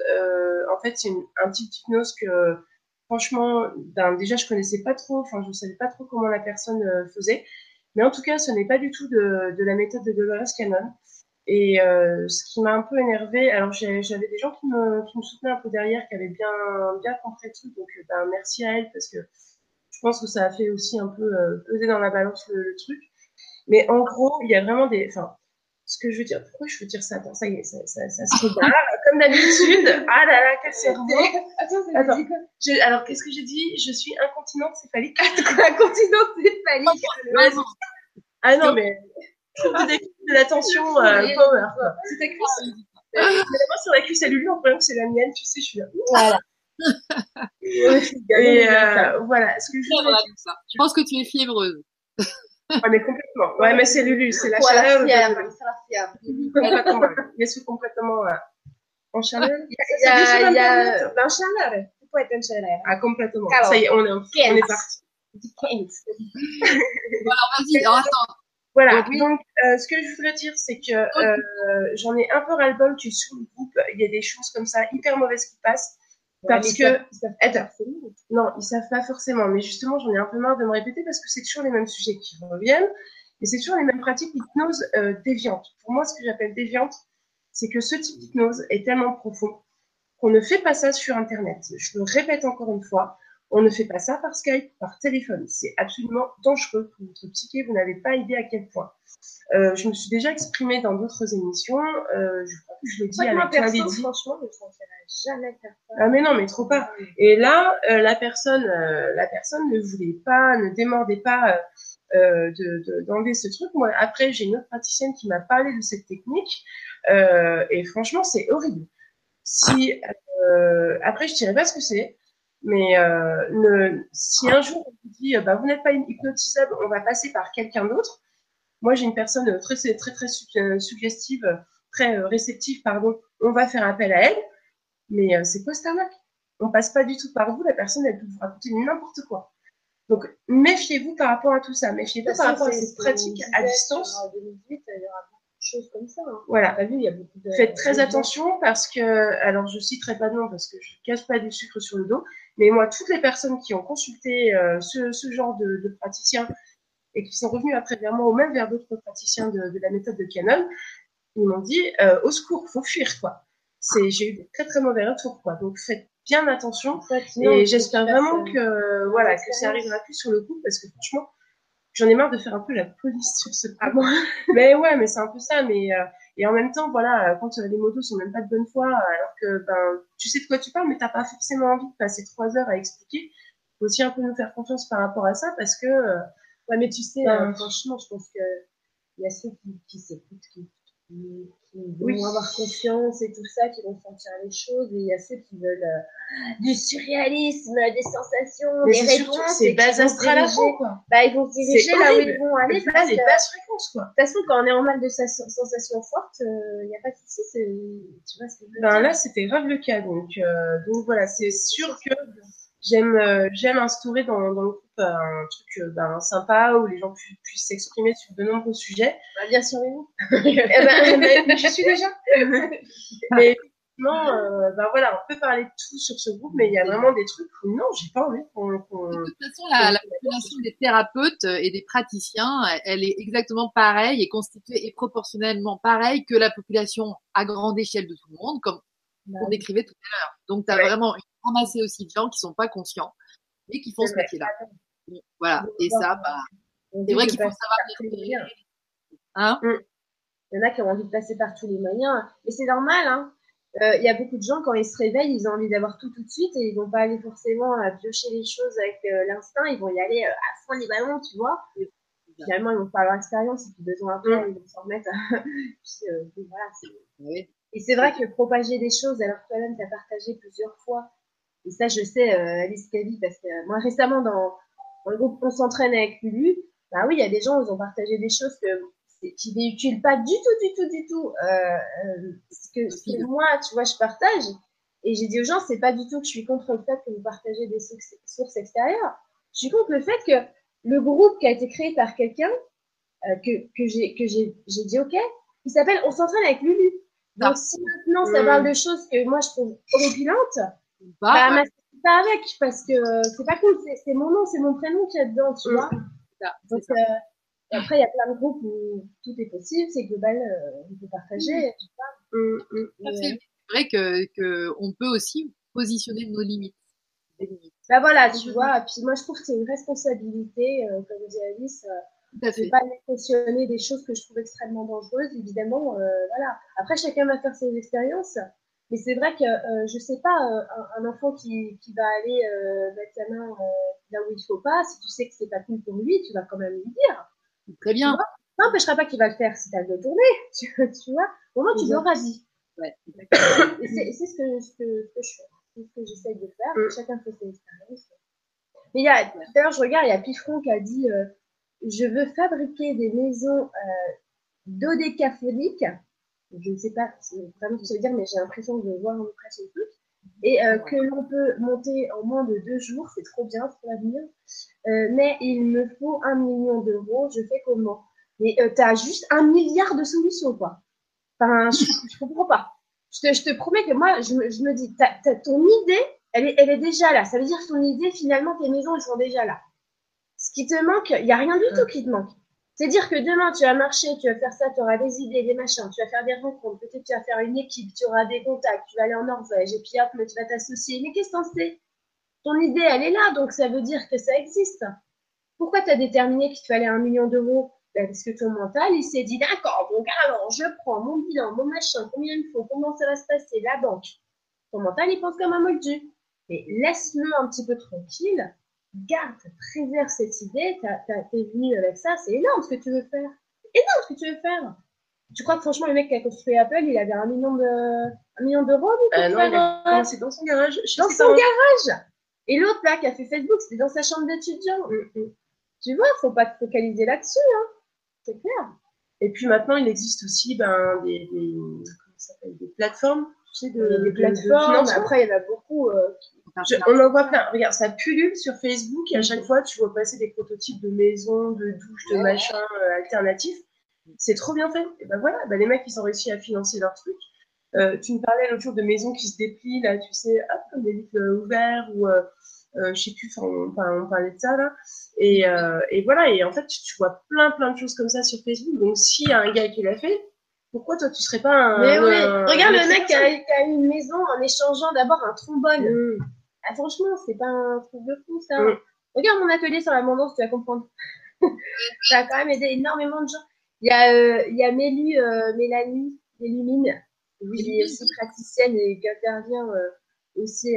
en fait, c'est un type d'hypnose que franchement, ben, déjà je connaissais pas trop, enfin je savais pas trop comment la personne faisait, mais en tout cas, ce n'est pas du tout de, la méthode de Dolores Cannon. Et euh, ce qui m'a un peu énervé, alors j'avais des gens qui me, soutenaient un peu derrière, qui avaient bien, bien compris tout, donc ben, merci à elle parce que je pense que ça a fait aussi un peu euh, peser dans la balance le, truc. Mais en gros, il y a vraiment des. Ce que je veux dire, pourquoi je veux dire ça Attends, ça y est, ça, ça, ça se regarde. Comme d'habitude. Ah là là, quel cerveau. Attends, Attends. Je, alors, qu'est-ce que j'ai dit? Je suis incontinente céphalique. incontinente céphalique. Ah non, mais. De l'attention euh, power. C'est ta cuisse. D'abord sur la cuisse à Lulu, en que c'est la mienne, tu sais, je suis là. Voilà. et euh, voilà. Ce que je, ça. je pense que tu es fiévreuse. Ouais, mais complètement. Ouais, mais c'est Lulu, c'est la voilà, chaleur. Fièvre, c'est la fièvre. Complètement. Je suis complètement euh, en chaleur? Il y a, il y a, en chaleur. Tu peux être en chaleur. Ah, complètement. Ça y est, on est, on est parti. voilà, vas-y, attends. Voilà, donc euh, ce que je voudrais dire, c'est que euh, j'en ai un peu ras-le-bol que sur le groupe, il y a des choses comme ça hyper mauvaises qui passent. Parce que. Ils savent, non, ils savent pas forcément, mais justement, j'en ai un peu marre de me répéter parce que c'est toujours les mêmes sujets qui reviennent et c'est toujours les mêmes pratiques d'hypnose euh, déviante. Pour moi, ce que j'appelle déviante, c'est que ce type d'hypnose est tellement profond qu'on ne fait pas ça sur Internet. Je le répète encore une fois, on ne fait pas ça par Skype, par téléphone. C'est absolument dangereux pour votre psyché. Vous n'avez pas idée à quel point. Euh, je me suis déjà exprimée dans d'autres émissions. Euh, je crois que je l'ai dit à la Franchement, je ne jamais faire ça. Ah mais non, mais trop pas. Et là, euh, la personne, la personne ne voulait pas, ne démordait pas de d'enlever ce truc. Moi, après, j'ai une autre praticienne qui m'a parlé de cette technique. et franchement, c'est horrible. Si après, je dirais pas ce que c'est. Mais euh, si un jour on vous dit bah, vous n'êtes pas hypnotisable, on va passer par quelqu'un d'autre. Moi, j'ai une personne très très très, très euh, suggestive, très euh, réceptive, pardon. On va faire appel à elle. Mais euh, c'est quoi cette arnaque On passe pas du tout par vous. La personne, elle peut vous raconter n'importe quoi. Donc, méfiez-vous par rapport à tout ça. Méfiez-vous par rapport à cette pratique à distance. En 2018, il y aura choses comme ça. Hein. Voilà. Vu, il y a beaucoup de, Faites très attention parce que, alors je citerai pas de nom parce que je cache pas du sucre sur le dos, mais moi, toutes les personnes qui ont consulté euh, ce, ce, genre de, de praticiens et qui sont revenus après vers moi ou même vers d'autres praticiens de, de, la méthode de Canon, ils m'ont dit euh, au secours, faut fuir quoi. C'est, j'ai eu des très très mauvais retours quoi. Donc faites bien attention et j'espère vraiment que voilà que ça arrivera plus sur le coup parce que franchement j'en ai marre de faire un peu la police sur ce point. mais ouais, mais c'est un peu ça. Mais euh, et en même temps, voilà, quand euh, les motos sont même pas de bonne foi, alors que ben tu sais de quoi tu parles, mais t'as pas forcément envie de passer trois heures à expliquer. Faut aussi un peu nous faire confiance par rapport à ça, parce que euh, ouais, mais tu sais, ben, franchement, je pense que il y a ceux qui, qui s'écoutent, qui qui, vont avoir confiance et tout ça, qui vont sentir les choses. Et il y a ceux qui veulent euh, du surréalisme, des sensations, des réponses. C'est base astrale à fond, quoi. Bah, ils vont se diriger là où ils vont aller. Là, les basses fréquences, quoi. De toute façon, quand on est en mal de sensations fortes, euh, il n'y a pas de souci. Tu vois, ben, là, c'était grave le cas. Donc, euh, donc voilà, c'est sûr que j'aime euh, j'aime instaurer dans, dans, le groupe euh, un truc euh, ben, sympa où les gens puissent s'exprimer sur de nombreux sujets. Bah, bien sûr, eh ben, mais, je suis déjà. mais non, euh, ben voilà, on peut parler de tout sur ce groupe, mais il y a vraiment des trucs où non, j'ai pas envie qu'on. de toute façon, la, la, population des thérapeutes et des praticiens, elle est exactement pareille et constituée et proportionnellement pareille que la population à grande échelle de tout le monde, comme bah on décrivait tout à l'heure. Donc, tu as vraiment une ramasser aussi de gens qui sont pas conscients et qui font ce métier-là. Voilà. Et ça, bah, c'est vrai qu'il faut savoir Hein? Mm. Il y en a qui ont envie de passer par tous les moyens. Et c'est normal, hein. Euh, il y a beaucoup de gens, quand ils se réveillent, ils ont envie d'avoir tout tout de suite et ils vont pas aller forcément à piocher les choses avec euh, l'instinct, ils vont y aller euh, à fond les ballons, tu vois. Et finalement, ils vont pas avoir l'expérience et puis besoin après, mm. ils vont s'en remettre. puis, voilà, Et c'est vrai que propager des choses alors toi-même, tu as partagé plusieurs fois et ça, je sais, euh, Alice Cavi, parce que moi, récemment, dans, le groupe On s'entraîne avec Lulu, bah oui, il y a des gens, ils ont partagé des choses que qui véhiculent pas du tout, du tout, du tout euh, euh ce, que, ce que moi, tu vois, je partage. Et j'ai dit aux gens, c'est pas du tout que je suis contre le fait que vous partagez des sources extérieures. Je suis contre le fait que le groupe qui a été créé par quelqu'un euh, que, que j'ai que j'ai j'ai dit ok, il s'appelle On s'entraîne avec Lulu. Donc si maintenant ça Mm. parle de choses que moi je trouve horripilantes, Bah, bah, pas avec parce que euh, c'est pas cool. C'est mon nom, c'est mon prénom qui est dedans, tu Mm. vois. ça, Donc ça. euh, après il y a plein de groupes où tout est possible, c'est global, euh, on peut partager. tu vois. Mm, mm. Euh, C'est vrai que, que on peut aussi positionner nos limites. Des limites. Bah voilà, tu vois. Puis moi je trouve que c'est une responsabilité, euh, comme dit Alice. Je vais fait. pas aller cautionner des choses que je trouve extrêmement dangereuses, évidemment. euh, voilà. Après, chacun va faire ses expériences. Mais c'est vrai que, euh, je sais pas, euh, un, un enfant qui, qui va aller mettre sa main là où il faut pas, si tu sais que c'est pas cool pour lui, tu vas quand même lui dire. Très bien. Ça n'empêchera pas qu'il va le faire si t'as le tourner, tu, tu vois. Au moins, tu l'auras dit. Ouais. Et c'est c'est ce que, ce, que, je fais. C'est ce que j'essaye de faire. Mm. Chacun fait ses expériences. Mais il y a, tout à l'heure, je regarde, il y a Pifron qui a dit euh, Je veux fabriquer des maisons euh, dodécaphoniques. Je ne sais pas vraiment ce que ça veut dire, mais j'ai l'impression de voir presque le truc. Et euh, que l'on peut monter en moins de deux jours, c'est trop bien pour l'avenir. Euh, mais il me faut un million d'euros, je fais comment? Mais euh, t'as juste un milliard de solutions, quoi. Enfin, je, je comprends pas. Je te, je te promets que moi, je me, je me dis, t'as, t'as ton idée, elle est, elle est déjà là. Ça veut dire que ton idée, finalement, tes maisons, elles sont déjà là. Qui te manque, il y a rien du tout qui te manque. C'est-à-dire que demain, tu vas marcher, tu vas faire ça, tu auras des idées, des machins, tu vas faire des rencontres, peut-être tu vas faire une équipe, tu auras des contacts, tu vas aller en Norvège, et puis hop, mais tu vas t'associer. Mais qu'est-ce que t'en sais? Ton idée, elle est là, donc ça veut dire que ça existe. Pourquoi tu as déterminé qu'il te fallait un million d'euros? Ben, Parce que ton mental, il s'est dit, d'accord, donc alors, je prends mon bilan, mon machin, combien il me faut, comment ça va se passer, la banque. Ton mental, il pense comme un moldu. Mais laisse-le un petit peu tranquille, garde, préserve cette idée, t'es venu avec ça, c'est énorme ce que tu veux faire. C'est énorme ce que tu veux faire. Tu crois que franchement, le mec qui a construit Apple, il avait un million de, un million d'euros, Euh, non, euh, commencé dans son garage. Je dans son pas. garage. Et l'autre, là, qui a fait Facebook, c'était dans sa chambre d'étudiant. Mm, mm. Tu vois, faut pas te focaliser là-dessus, hein. C'est clair. Et puis maintenant, il existe aussi ben, des, des, comment ça s'appelle, des plateformes, tu sais, de, de- des de plateformes. financement. Après, il y en a beaucoup. euh, qui- Je- on en voit plein. Regarde, ça pullule sur Facebook et à chaque fois, tu vois passer des prototypes de maisons, de douches, de machins euh, alternatifs. C'est trop bien fait. Et ben voilà, ben les mecs, ils ont réussi à financer leur truc. Euh, tu me parlais l'autre jour de maisons qui se déplient, là, tu sais, hop, comme des livres euh, ouverts ou, euh, je sais plus, on, on parlait de ça, là. Et, et voilà, et en fait, tu, tu vois plein, plein de choses comme ça sur Facebook. Donc, s'il y a un gars qui l'a fait, pourquoi toi, tu serais pas un. Mais oui, un- regarde un le mec qui a, qui a une maison en échangeant d'abord un trombone. Mm. Ah, franchement, c'est pas un truc de fou, ça. Mm. Regarde mon atelier sur l'abondance, tu vas comprendre. ça a quand même aidé énormément de gens. Il y a, euh, il y a Mélu, euh, Mélanie, Mélumine, qui est aussi praticienne et qui intervient euh, aussi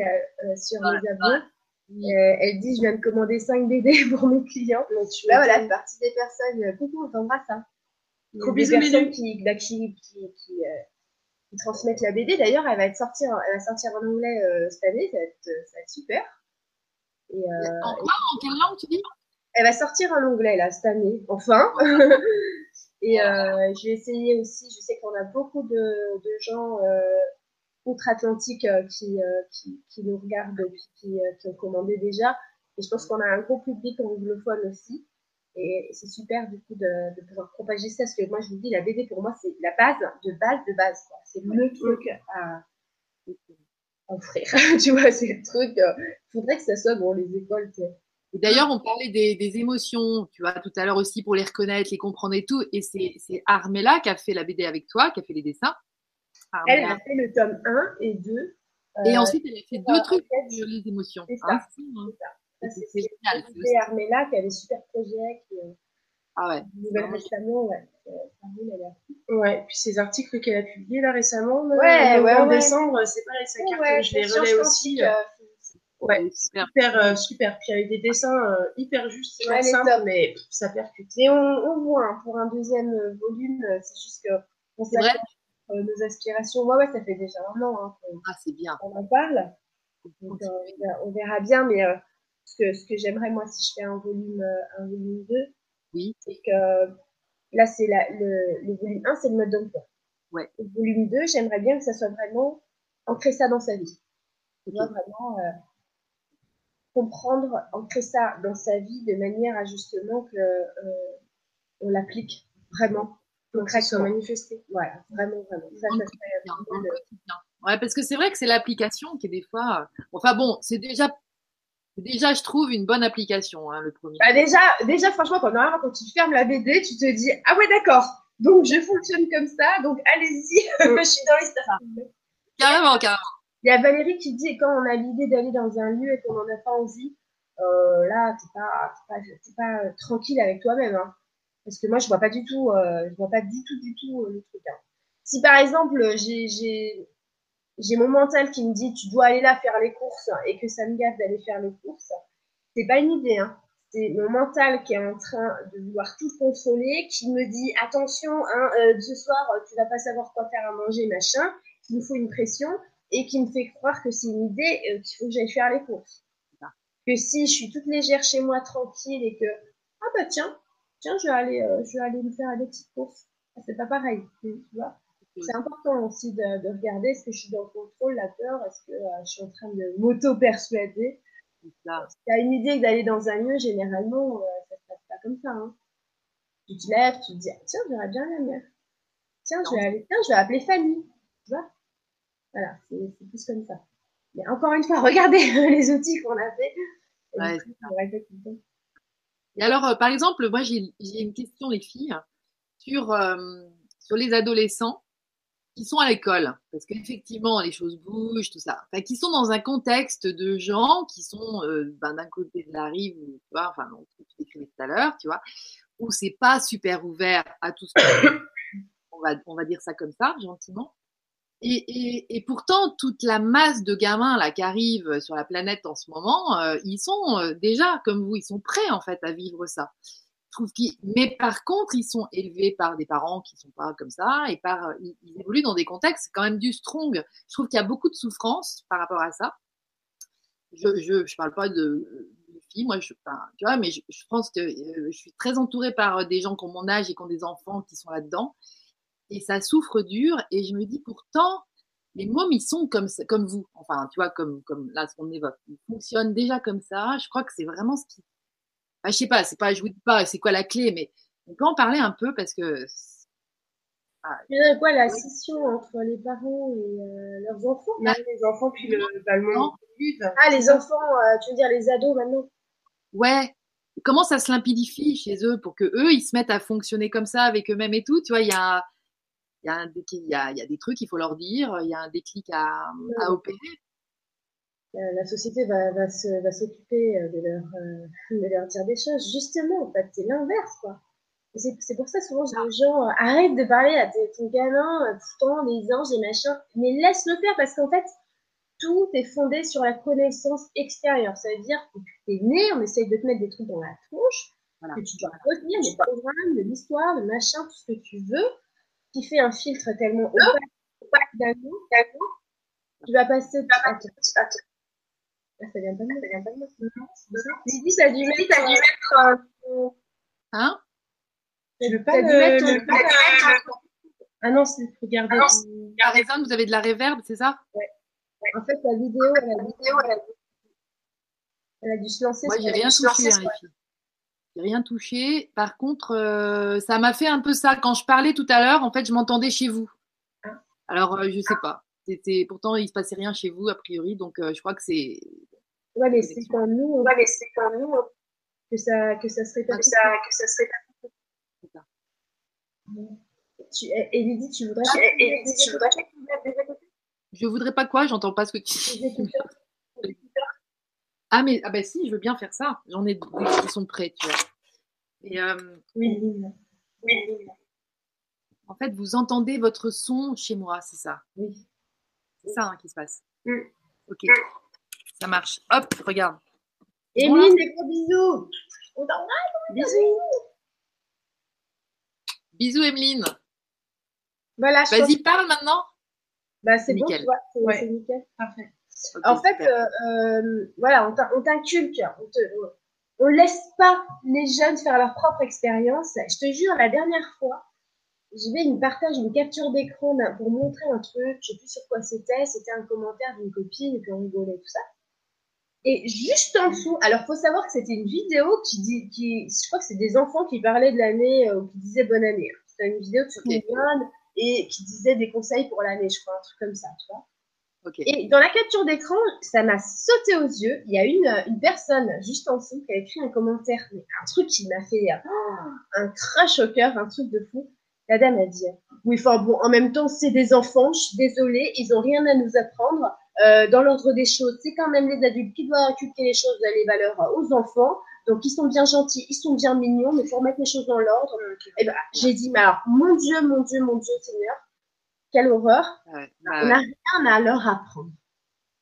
sur Voilà. les. Euh, elle dit, je viens de commander 5 BD pour mes clients. Tu Là, vois, voilà, c'est partie des personnes. Coucou, on t'embrasse. Hein. Gros bisous, Mélu. qui, bah, qui, qui, qui, qui transmettent la BD. D'ailleurs, elle va être sortir, elle va sortir en anglais euh, cette année. Ça va être, ça va être super. Et, euh, En quoi En quelle langue tu dis? elle va sortir en anglais là cette année, enfin. Et euh, je vais essayer aussi. Je sais qu'on a beaucoup de, de gens euh, outre-Atlantique euh, qui, euh, qui, qui nous regardent qui, euh, qui ont commandé déjà. Et je pense qu'on a un gros public anglophone aussi. Et c'est super du coup de, de pouvoir propager ça parce que moi je vous dis la BD pour moi c'est la base de base de base. C'est le truc à offrir. tu vois, c'est le truc. Il faudrait que ça soit dans les écoles. Et D'ailleurs, on parlait des, des émotions, tu vois, tout à l'heure aussi pour les reconnaître, les comprendre et tout. Et c'est c'est Armella qui a fait la BD avec toi, qui a fait les dessins. Elle, a fait le tome 1 et 2. Et Euh, ensuite, elle a fait euh, deux trucs en fait, sur les émotions. c'est ça. Hein, c'est ça, c'est- c'est c'est ce génial, que c'est Armella qui avait super projet, qui euh, Ah ouais. nouvelle récemment. Ouais. Euh, a- Ouais, puis ces articles qu'elle a publiés là récemment, là, Ouais, en ouais, ouais. décembre, c'est pareil, cartonne, Ouais, je les relais aussi. euh, euh, Ouais, super. super, super. Puis avec des dessins euh, hyper justes, Ouais, les simples, mais pff, ça percute. Mais on, on voit, hein, pour un deuxième volume, c'est juste que on C'est vrai s'accroche, euh, nos aspirations. Ouais, ouais, ça fait déjà un an hein, qu'on Ah, c'est bien. qu'on en parle. Donc, euh, on, verra, on verra bien, mais euh, ce que, ce que j'aimerais, moi, si je fais un volume, euh, un volume 2, Oui. c'est que là, c'est la, le, le volume 1, c'est le mode d'emploi. Ouais. Le volume 2, j'aimerais bien que ça soit vraiment ancré ça dans sa vie. Tu vois, vraiment, euh, comprendre, ancrer ça dans sa vie de manière à justement que euh, on l'applique vraiment concrètement manifester. Voilà, vraiment, vraiment. Ça, ça serait Ouais, parce que c'est vrai que c'est l'application qui est des fois. euh, Enfin bon, c'est déjà, déjà, je trouve une bonne application, hein, le premier. Bah déjà, déjà franchement, quand, normalement, quand tu fermes la BD, tu te dis ah ouais d'accord. Donc je fonctionne comme ça. Donc allez-y, je suis dans les stars. Carrément, carrément. Il y a Valérie qui dit quand on a l'idée d'aller dans un lieu et qu'on n'en a pas envie, euh, là pas, t'es pas, pas euh, tranquille avec toi-même. Hein. Parce que moi je vois pas du tout, euh, je vois pas du tout, du tout le truc. Hein. Si par exemple j'ai, j'ai, mon mental qui me dit tu dois aller là faire les courses et que ça me gaffe d'aller faire les courses, c'est pas une idée. Hein. C'est mon mental qui est en train de vouloir tout contrôler, qui me dit attention, hein, euh, ce soir tu vas pas savoir quoi faire à manger, machin, qui me faut une pression et qui me fait croire que c'est une idée euh, qu'il faut que j'aille faire les courses. Que si je suis toute légère chez moi, tranquille, et que ah bah tiens, tiens, je vais aller, euh, je vais aller me faire des petites courses. C'est pas pareil, tu vois. C'est important aussi de, de regarder est-ce que je suis dans le contrôle, la peur, est-ce que euh, je suis en train de m'auto-persuader. Si tu as une idée d'aller dans un lieu, généralement, euh, ça se passe pas comme ça. Hein. Tu te lèves, tu te dis, ah, tiens, j'aurais bien la mer. Tiens, je vais aller, tiens, je vais appeler Fanny. Tu vois? Voilà, c'est plus comme ça. Mais encore une fois, regardez les outils qu'on a fait. Et Ouais, coup, on alors, euh, par exemple, moi, j'ai une question, les filles, sur, sur les adolescents qui sont à l'école. Parce qu'effectivement, les choses bougent, tout ça. Enfin, qui sont dans un contexte de gens qui sont euh, ben, d'un côté de la rive, tu vois, enfin, tu décrivais tout à l'heure, tu vois, où c'est pas super ouvert à tout ce on va, on va dire ça comme ça, gentiment. Et, et, et pourtant, toute la masse de gamins là qui arrivent sur la planète en ce moment, euh, ils sont euh, déjà comme vous, ils sont prêts en fait à vivre ça. Trouve qu'ils, mais par contre, ils sont élevés par des parents qui sont pas comme ça et par, euh, ils, évoluent dans des contextes quand même du strong. Je trouve qu'il y a beaucoup de souffrance par rapport à ça. Je, je, parle pas de, filles, moi, tu vois, mais je, pense que euh, je suis très entourée par euh, des gens qui ont mon âge et qui ont des enfants qui sont là-dedans et ça souffre dur. Et je me dis pourtant, les mômes, ils sont comme, comme vous. Enfin, tu vois, comme, comme là, ce qu'on évoque. Ils fonctionnent déjà comme ça. Je crois que c'est vraiment ce qui. Enfin, je sais pas, c'est pas, je vous dis pas, c'est quoi la clé, mais on peut en parler un peu parce que. Ah, Il y a quoi la scission entre les parents et euh, leurs enfants? Les enfants, puis le, bah, le vivent. Ah, les enfants, euh, tu veux dire les ados maintenant? Ouais. Comment ça se limpidifie chez eux pour que eux, ils se mettent à fonctionner comme ça avec eux-mêmes et tout? Tu vois, il y a, il y a, un déclic- il y a, il y a des trucs qu'il faut leur dire. Il y a un déclic à, à opérer. Euh, la société va, va, se, va s'occuper euh, de leur, euh, de leur dire des choses. Justement, en fait, c'est l'inverse, quoi. Et C'est, c'est pour ça, souvent, je dis aux gens, arrête de parler à ton gamin tout le temps, les anges, les machins, mais laisse-le faire, parce qu'en fait, tout est fondé sur la connaissance extérieure. Ça veut dire que tu es né, on essaye de te mettre des trucs dans la tronche, Voilà. que tu dois retenir des programmes, de l'histoire, de machin, tout ce que tu veux, qui fait un filtre tellement opaque, opaque d'un coup, tu vas passer... Ah, ça vient pas de ça vient pas de. Lydie, t'as dû mettre, Hein? T'as pas dû mettre, Ah non, c'est regarder. Par exemple, vous avez de la réverb, c'est ça? En fait, la vidéo, elle a, vidéo, elle a, elle a dû se lancer. Moi, j'ai rien touché, hein. J'ai rien touché. Par contre, euh, ça m'a fait un peu ça. Quand je parlais tout à l'heure, en fait, je m'entendais chez vous. Ah. Alors, euh, je sais pas. C'était pourtant il se passait rien chez vous a priori, donc euh, je crois que c'est Ouais, mais c'est quand nous, on- ouais, mais c'est quand nous, on- que ça, que ça serait pas, que ça, que ça serait pas. Tu, et et Lydie, tu voudrais, tu voudrais- Je voudrais pas quoi? J'entends pas ce que tu Ah mais ah bah si, je veux bien faire ça. J'en ai des qui sont prêts, tu vois. Et euh, Oui, oui, en fait, vous entendez votre son chez moi, c'est ça? oui. C'est ça hein, qui se passe. Mm. Ok, ça marche. Hop, regarde. Émilie, des gros bisous. On. Bisous. Bisous, Emeline. Voilà, pense- Vas-y, parle maintenant. Bah, c'est bon, vois, c'est Ouais. nickel. Parfait. En fait, euh, euh, voilà, on t'in- on t'inculque, on on laisse pas les jeunes faire leur propre expérience. Je te jure, la dernière fois, j'y vais, ils me partagent une capture d'écran pour montrer un truc, je sais plus sur quoi c'était, c'était un commentaire d'une copine et puis on rigolait tout ça. Et juste en dessous, alors faut savoir que c'était une vidéo qui dit, qui, je crois que c'est des enfants qui parlaient de l'année ou qui disaient bonne année. C'était une vidéo de okay. et qui disait des conseils pour l'année, je crois, un truc comme ça, tu vois. Et dans la capture d'écran, ça m'a sauté aux yeux. Il y a une, une personne juste en dessous qui a écrit un commentaire, un truc qui m'a fait oh, un crash au cœur, un truc de fou. La dame a dit Oui, enfin bon, en même temps, c'est des enfants, je suis désolée, ils ont rien à nous apprendre. Euh, dans l'ordre des choses, c'est quand même les adultes qui doivent inculquer les choses, les valeurs aux enfants. Donc, ils sont bien gentils, ils sont bien mignons, mais il faut remettre les choses dans l'ordre. Et ben, j'ai dit, mais alors, mon Dieu, mon Dieu, mon Dieu, Seigneur, quelle horreur. Bah on n'a rien à leur apprendre.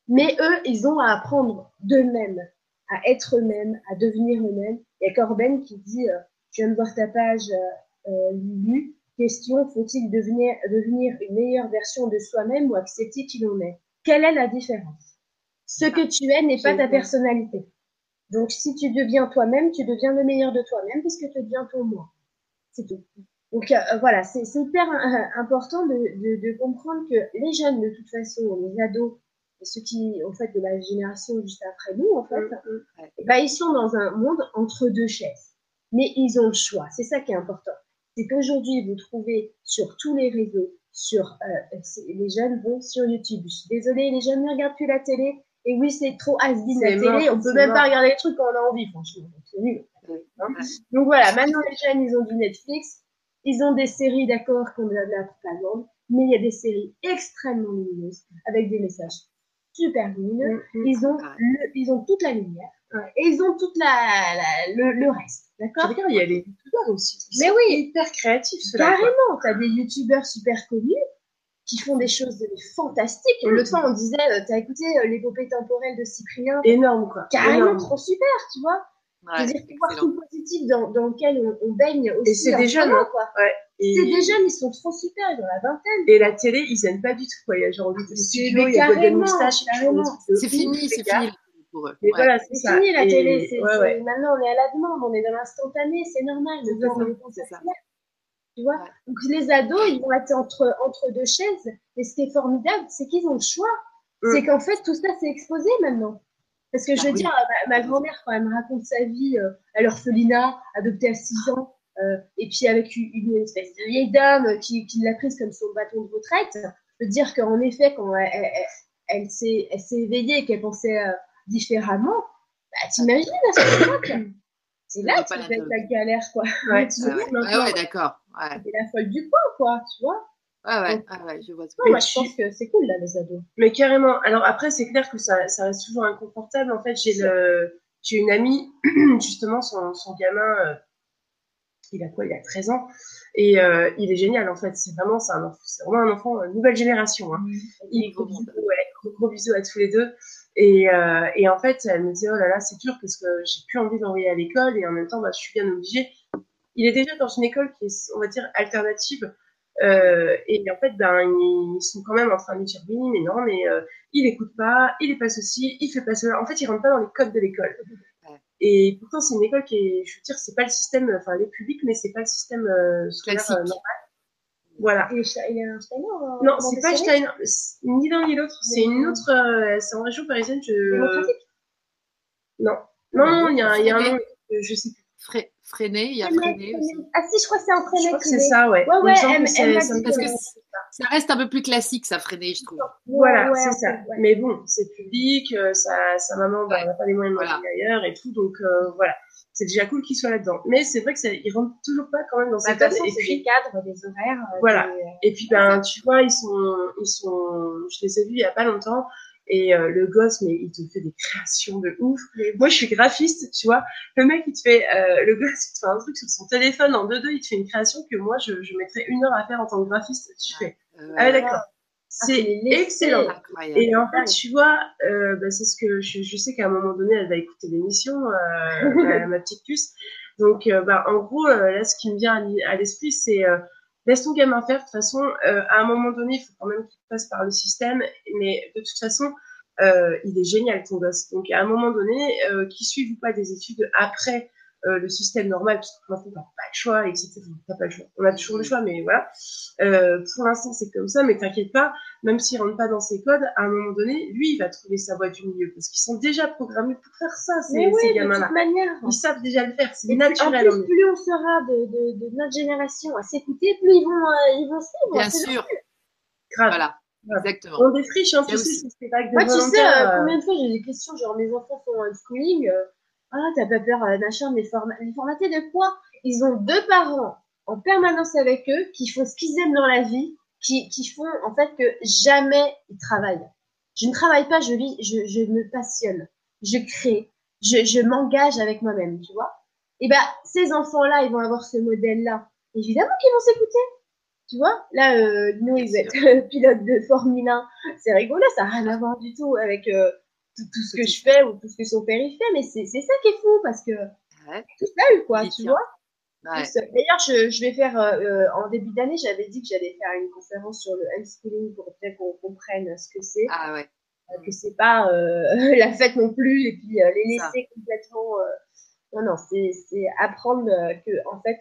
Mais eux, ils ont à apprendre d'eux-mêmes, à être eux-mêmes, à devenir eux-mêmes. Il y a Corben qui dit, euh, je viens de voir ta page, euh, euh Lulu, question, faut-il devenir, devenir une meilleure version de soi-même ou accepter qui l'on est? Quelle est la différence? Ce que tu es n'est pas ta personnalité. Donc, si tu deviens toi-même, tu deviens le meilleur de toi-même puisque tu deviens ton moi. C'est tout. Donc euh, voilà, c'est hyper euh, important de, de, de, comprendre que les jeunes, de toute façon, les ados, ceux qui, en fait, de la génération juste après nous, en fait, bah, ils sont dans un monde entre deux chaises. Mais ils ont le choix. C'est ça qui est important. C'est qu'aujourd'hui, vous trouvez sur tous les réseaux, sur euh, les jeunes vont sur YouTube. Je suis désolée, les jeunes ne regardent plus la télé. Et oui, c'est trop has la télé. On peut même pas regarder les trucs quand on a envie, franchement. C'est nul. Hein. Donc voilà, maintenant les jeunes, ils ont du Netflix. Ils ont des séries, d'accord, comme la, la propagande, mais il y a des séries extrêmement lumineuses, avec des messages super lumineux. Mm, mm. Ils, ont ils ont toute la lumière, et ils ont toute la, le, le, reste, d'accord? Il y a des youtubeurs aussi. mais oui, hyper créatifs. Carrément, t'as des youtubeurs super connus qui font des choses fantastiques. Mm. Le temps, on disait, euh, t'as écouté euh, l'épopée temporelle de Cyprien? Énorme, quoi. Carrément, trop super, tu vois? Ouais, C'est-à-dire voir tout le positif dans, dans lequel on, on baigne aussi. Et c'est des jeunes, hein. quoi. Ouais. Et... C'est des jeunes, ils sont trop super, ils ont la vingtaine. Et la télé, ils aiment pas du tout, quoi. Il y a genre des studios, il y a des moustaches. C'est fini, c'est fini. Pour eux. Mais ouais. voilà, c'est fini la télé. C'est, ouais, ouais. Maintenant, on est à la demande, on est dans l'instantané, c'est normal. C'est ça. Tu vois Donc les ados, ils vont être entre, entre deux chaises. Et ce qui est formidable, c'est qu'ils ont le choix. C'est qu'en fait, tout ça, c'est exposé maintenant. Parce que je veux ah dire, ma, grand-mère, quand elle me raconte sa vie euh, à l'orphelinat, adoptée à 6 ans, euh, et puis avec une, une, espèce de vieille dame qui, qui l'a prise comme son bâton de retraite, je veux dire qu'en effet, quand elle, elle, elle, s'est éveillée et qu'elle pensait euh, différemment, bah, t'imagines à époque C'est là que tu la galère, quoi. Ouais, tu ah ouais, ouais, ouais d'accord. Ouais. C'est la folle du coin, quoi, tu vois. Ah ouais, ah ouais, je vois ce que Moi, je pense que c'est cool, là, les ados. Mais carrément. Alors après, c'est clair que ça, ça reste toujours inconfortable. En fait, j'ai le, j'ai une amie, justement, son, son gamin, euh, il a quoi Il a 13 ans. Et euh, il est génial, en fait. C'est vraiment, c'est, un, c'est vraiment un enfant, une nouvelle génération. Hein. Mmh. Il, gros, bisous, ouais, gros, bisous à tous les deux. Et, euh, et en fait, elle me dit, oh là là, c'est dur parce que j'ai plus envie d'envoyer à l'école et en même temps, bah, je suis bien obligée. Il est déjà dans une école qui est, on va dire, alternative euh, et en fait, ben, ils sont quand même en train de dire oui, mais non, mais euh, il écoute pas, il est pas ceci, il fait pas cela. En fait, il rentre pas dans les codes de l'école. Et pourtant, c'est une école qui est, je veux dire, c'est pas le système, enfin, les publics, mais c'est pas le système scolaire normal. Voilà. Il est, Steiner Non, c'est pas Steiner, ni l'un ni l'autre. C'est une autre, euh, c'est en région parisienne. Je... Non. Non, non, il y a, il y a un nom, je sais plus. Freiné, il y a Freiné aussi. Ah si, je crois que c'est un Freiné. Je crois que c'est ça, ouais. Ouais, ouais, elle, elle, parce que ça reste un peu plus classique, ça Freiné, je trouve. Voilà, c'est ça. Mais bon, c'est public, euh, sa, sa maman bah, n'a pas les moyens de voilà. ailleurs et tout, donc euh, voilà. C'est déjà cool qu'il soit là-dedans. Mais c'est vrai que ça, il rentre toujours pas quand même dans bah, cette façon, Et puis, des cadres, des horaires. Euh, voilà. Des... Et puis, ben, tu vois, ils sont, ils sont, je les ai vus il y a pas longtemps. Et euh, le gosse, mais il te fait des créations de ouf. Moi, je suis graphiste, tu vois. Le mec, il te fait, euh, le gosse, il te fait un truc sur son téléphone en 2-2, il te fait une création que moi, je, je mettrais une heure à faire en tant que graphiste. Tu fais, euh, ah ouais, d'accord. Ah, c'est excellent. Incroyable. Et en fait, tu vois, euh, bah, c'est ce que je, je sais qu'à un moment donné, elle va écouter l'émission, euh, ma petite puce. Donc, euh, bah, en gros, là, ce qui me vient à l'esprit, c'est laisse ton gamin faire. De toute façon, euh, à un moment donné, il faut quand même qu'il passe par le système. Mais de toute façon, euh, il est génial ton gosse. Donc à un moment donné, euh, qu'il suive ou pas des études après euh, le système normal, parce que maintenant, t'as pas le choix, etc. T'as pas le choix. On a toujours le choix, mais voilà. Euh, pour l'instant, c'est comme ça, mais t'inquiète pas, même s'il rentre pas dans ses codes, à un moment donné, lui, il va trouver sa voie du milieu, parce qu'ils sont déjà programmés pour faire ça, ces, oui, ces de gamins-là. toute manière. Ils savent déjà le faire, c'est Et plus- en naturel. plus, on sera de, de, de notre génération à s'écouter, plus ils vont, euh, ils vont suivre. Bien sûr. Grave. Voilà. Exactement. On défriche, hein, tu sais, ces vagues de Moi, tu sais, euh, euh, combien de fois j'ai des questions, genre mes enfants font un schooling, euh, ah, t'as pas peur, euh, machin, mais forma les formatés de quoi? Ils ont deux parents en permanence avec eux qui font ce qu'ils aiment dans la vie, qui, qui font en fait que jamais ils travaillent. Je ne travaille pas, je vis, je, je me passionne, je crée, je, je m'engage avec moi-même, tu vois. Et ben, ces enfants-là, ils vont avoir ce modèle-là. Évidemment qu'ils vont s'écouter. Tu vois, là, euh, nous, ils être pilotes de Formule 1. C'est rigolo, ça n'a rien à voir du tout avec euh, tout, tout ce que je fais ou tout ce que son père il fait, mais c'est c'est ça qui est fou parce que Ouais. tout seul, quoi, tu vois. Ouais. D'ailleurs, je, je vais faire, euh, euh, en début d'année, j'avais dit que j'allais faire une conférence sur le unschooling pour bien qu'on comprenne ce que c'est, Ah ouais. euh, que c'est pas euh, la fête non plus, et puis euh, les Ça. laisser complètement. euh, Non, non, c'est c'est apprendre euh, que, en fait,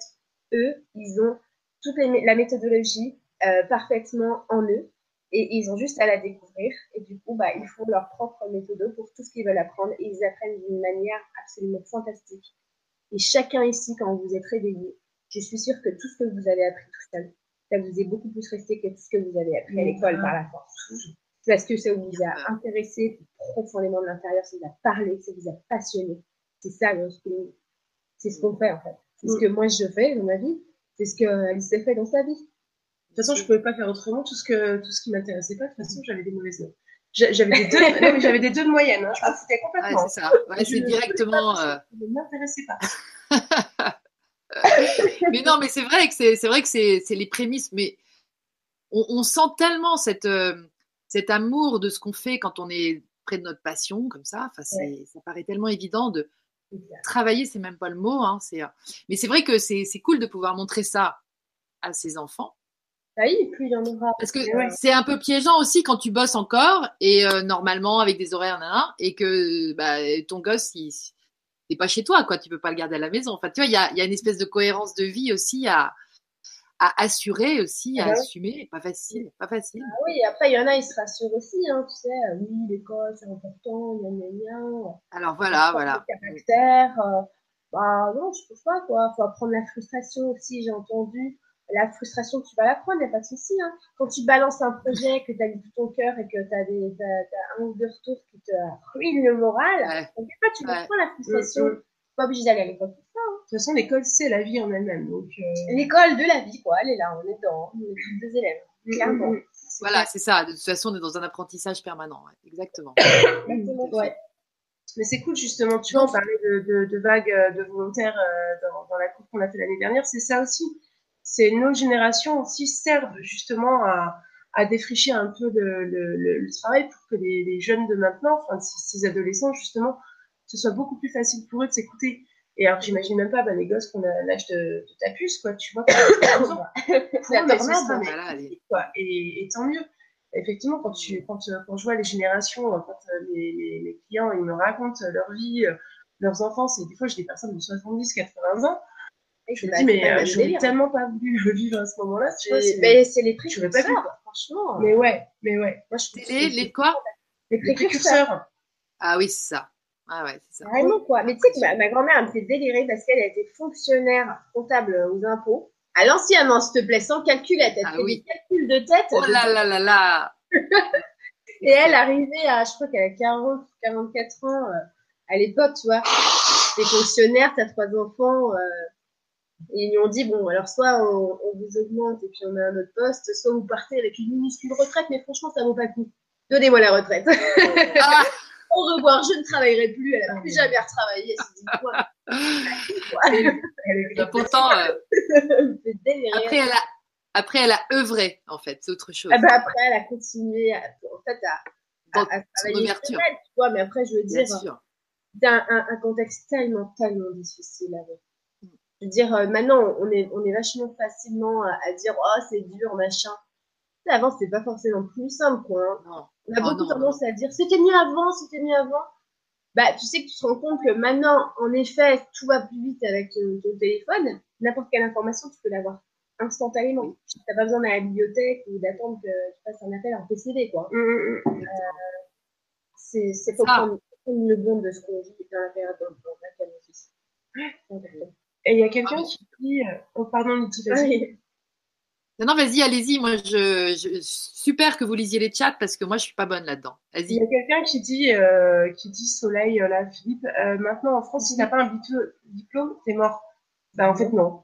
eux, ils ont toute les la méthodologie euh, parfaitement en eux et ils ont juste à la découvrir. Et du coup bah ils font leur propre méthode pour tout ce qu'ils veulent apprendre. Et ils apprennent d'une manière absolument fantastique. Et chacun ici quand vous êtes réveillé je suis sûre que tout ce que vous avez appris tout seul ça vous est beaucoup plus resté que tout ce que vous avez appris à l'école par la force. Parce que ça vous a intéressé profondément de l'intérieur ça vous a parlé ça vous a passionné. C'est ça schooling c'est ce qu'on fait en fait. C'est ce que moi je fais dans ma vie. C'est ce que Alice fait dans sa vie De toute façon, je pouvais pas faire autrement. Tout ce que tout ce qui m'intéressait pas, de toute façon, j'avais des mauvaises notes. J'a- J'avais des deux, non, mais j'avais des deux de moyenne. Hein. Je m'en foutais Ouais, complètement. c'est ça. Ouais, c'est ne directement. euh, Ça ne m'intéressait pas. mais non, mais c'est vrai que c'est vrai que c'est les prémices. Mais on, on sent tellement cette euh, cet amour de ce qu'on fait quand on est près de notre passion comme ça. Enfin, ça paraît tellement évident de travailler. C'est même pas le mot. Hein, c'est mais c'est vrai que c'est cool de pouvoir montrer ça à ses enfants. Ah oui, plus il y en aura. Parce que Ouais. c'est un peu piégeant aussi quand tu bosses encore et euh, normalement avec des horaires nana, et que bah, ton gosse il t'es pas chez toi quoi, tu peux pas le garder à la maison. Enfin tu vois il y a, il y a une espèce de cohérence de vie aussi à à assurer aussi, à Ah ouais. assumer. Pas facile, pas facile. Ah oui, après, il y en a, ils se rassurent aussi, hein, tu sais. euh, Oui, l'école, c'est important, gna gna. Alors voilà, voilà. caractère. euh, bah non, je trouve pas, quoi. Faut apprendre la frustration aussi, j'ai entendu. La frustration, tu vas l'apprendre, y a pas de souci. Hein. Quand tu balances un projet, que tu as mis tout ton cœur et que tu as, des, t'as, t'as un ou deux retours qui te ruinent le moral, Ouais. pas, tu Ouais. apprends la frustration. Mm, mm. Pas obligé d'aller à l'école pour ça. De toute façon, l'école, c'est la vie en elle-même. Donc, euh, L'école de la vie, quoi. Elle est là, on est dedans. On est tous des élèves. Clairement. mm, Voilà, c'est ça. De toute façon, on est dans un apprentissage permanent. ouais. Exactement. Exactement. Ouais. Mais c'est cool justement, tu vois, on parlait de, de, de vagues euh, de volontaires euh, dans, dans la cour qu'on a fait l'année dernière, c'est ça aussi. C'est nos générations aussi servent justement à, à défricher un peu le, le, le, le travail pour que les, les jeunes de maintenant, enfin ces, ces adolescents justement, ce soit beaucoup plus facile pour eux de s'écouter. Et alors j'imagine même pas bah, les gosses qu'on a l'âge de, de ta puce, quoi, tu vois. Et, et tant mieux. Effectivement, quand, tu, quand, euh, quand je vois les générations, euh, quand euh, les, les, les clients ils me racontent euh, leur vie, euh, leurs enfants, c'est des fois j'ai des personnes de 70, 80 ans, je me dis mais euh, j'aurais tellement pas voulu le vivre à ce moment-là. Vois, c'est- Mais c'est les Je précurseurs, franchement. mais ouais, mais ouais. Moi, je Les, c'est- les quoi? Les les précurseurs. Ah oui, c'est ça. Ah ouais, c'est ça. Vraiment quoi. Mais tu sais que ma, ma grand-mère elle me fait délirer parce qu'elle a été fonctionnaire comptable aux impôts. À l'ancienne, hein, s'il te plaît, sans calculette. Elle Ah fait oui. des calculs de tête. Oh là là là là. Et elle arrivait à, je crois qu'elle a 40, 44 ans euh, à l'époque, tu vois. T'es fonctionnaire, t'as trois enfants. euh, et ils lui ont dit, bon, alors soit on, on vous augmente et puis on a un autre poste, soit vous partez avec une minuscule retraite, mais franchement, ça vaut pas le coup. Donnez-moi la retraite. Ah, Au revoir, je ne travaillerai plus. Elle n'a plus jamais retravaillé. Elle pourtant, euh, après, elle a, après, elle a œuvré, en fait. C'est autre chose. Ah bah après, elle a continué à, en fait, à, à, travailler elle, tu vois. Mais après, je veux dire, c'est un, un, un contexte tellement, tellement difficile avec. Dire, euh, maintenant, on est, on est vachement facilement à, à dire, oh, c'est dur, machin. Tu sais, Avant, c'était pas forcément plus simple, quoi. hein. Non. On a Oh, beaucoup non, tendance à dire, c'était mieux avant, c'était mieux avant. bah, tu sais que tu te rends compte que maintenant, en effet, tout va plus vite avec ton, téléphone. N'importe quelle information, tu peux l'avoir instantanément. Tu n'as pas besoin d'aller à la bibliothèque ou d'attendre que tu fasses un appel en PCD, quoi. Mmh, mmh, mmh. Euh, c'est pour prendre, le bon de ce qu'on vit dans la période dans, laquelle on vit. Et il y a quelqu'un qui dit, euh, oh, pardon, Niti, non, non, vas-y, allez-y. Moi, je, super que vous lisiez les chats parce que moi, je suis pas bonne là-dedans. Vas-y. Il y a quelqu'un qui dit, euh, qui dit Soleil, euh, là, Philippe. Euh, maintenant, en France, si t'as pas un diplôme, t'es mort. Bah, en fait, non.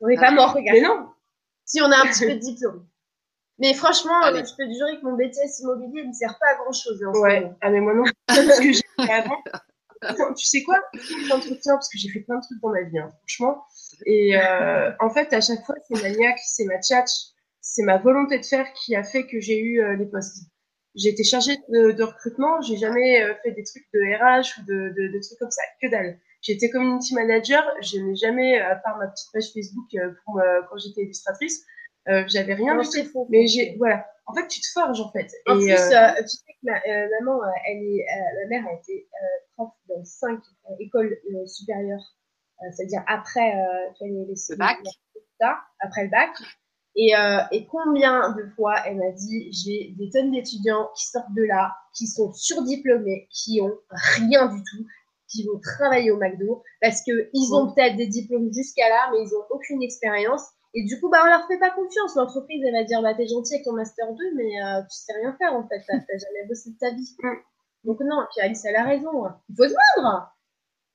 On n'est pas ah. mort, regarde. Mais non. Si on a un petit peu de diplôme. Mais franchement, je peux te jurer que mon BTS immobilier ne sert pas à grand chose. En ouais. Ah, mais moi non. ce que j'ai fait avant. tu sais quoi? L'entretien, parce que j'ai fait plein de trucs dans ma vie, hein, franchement. Et euh, en fait, à chaque fois, c'est Maniac, c'est ma tchatch, c'est ma volonté de faire qui a fait que j'ai eu euh, les postes. J'ai été chargée de, de recrutement, j'ai jamais euh, fait des trucs de RH ou de, de, de trucs comme ça, que dalle. J'étais community manager, je n'ai jamais, à part ma petite page Facebook pour, quand j'étais illustratrice, j'avais rien du tout. Mais j'ai, voilà. En fait, tu te forges en fait. En plus, tu sais que ma, maman, elle est, ma mère a été prof dans cinq écoles supérieures euh, c'est-à-dire après euh, les, le bac, après le bac. Et, euh, et, combien de fois elle m'a dit j'ai des tonnes d'étudiants qui sortent de là, qui sont surdiplômés, qui ont rien du tout, qui vont travailler au McDo parce que ils ont peut-être des diplômes jusqu'à là, mais ils ont aucune expérience. Et du coup, bah, on leur fait pas confiance. L'entreprise, elle va dire, bah, t'es gentil avec ton master 2, mais euh, tu sais rien faire, en fait. T'as jamais bossé de ta vie. Mm. Donc, non. Puis Alice, elle a raison. Il faut se vendre.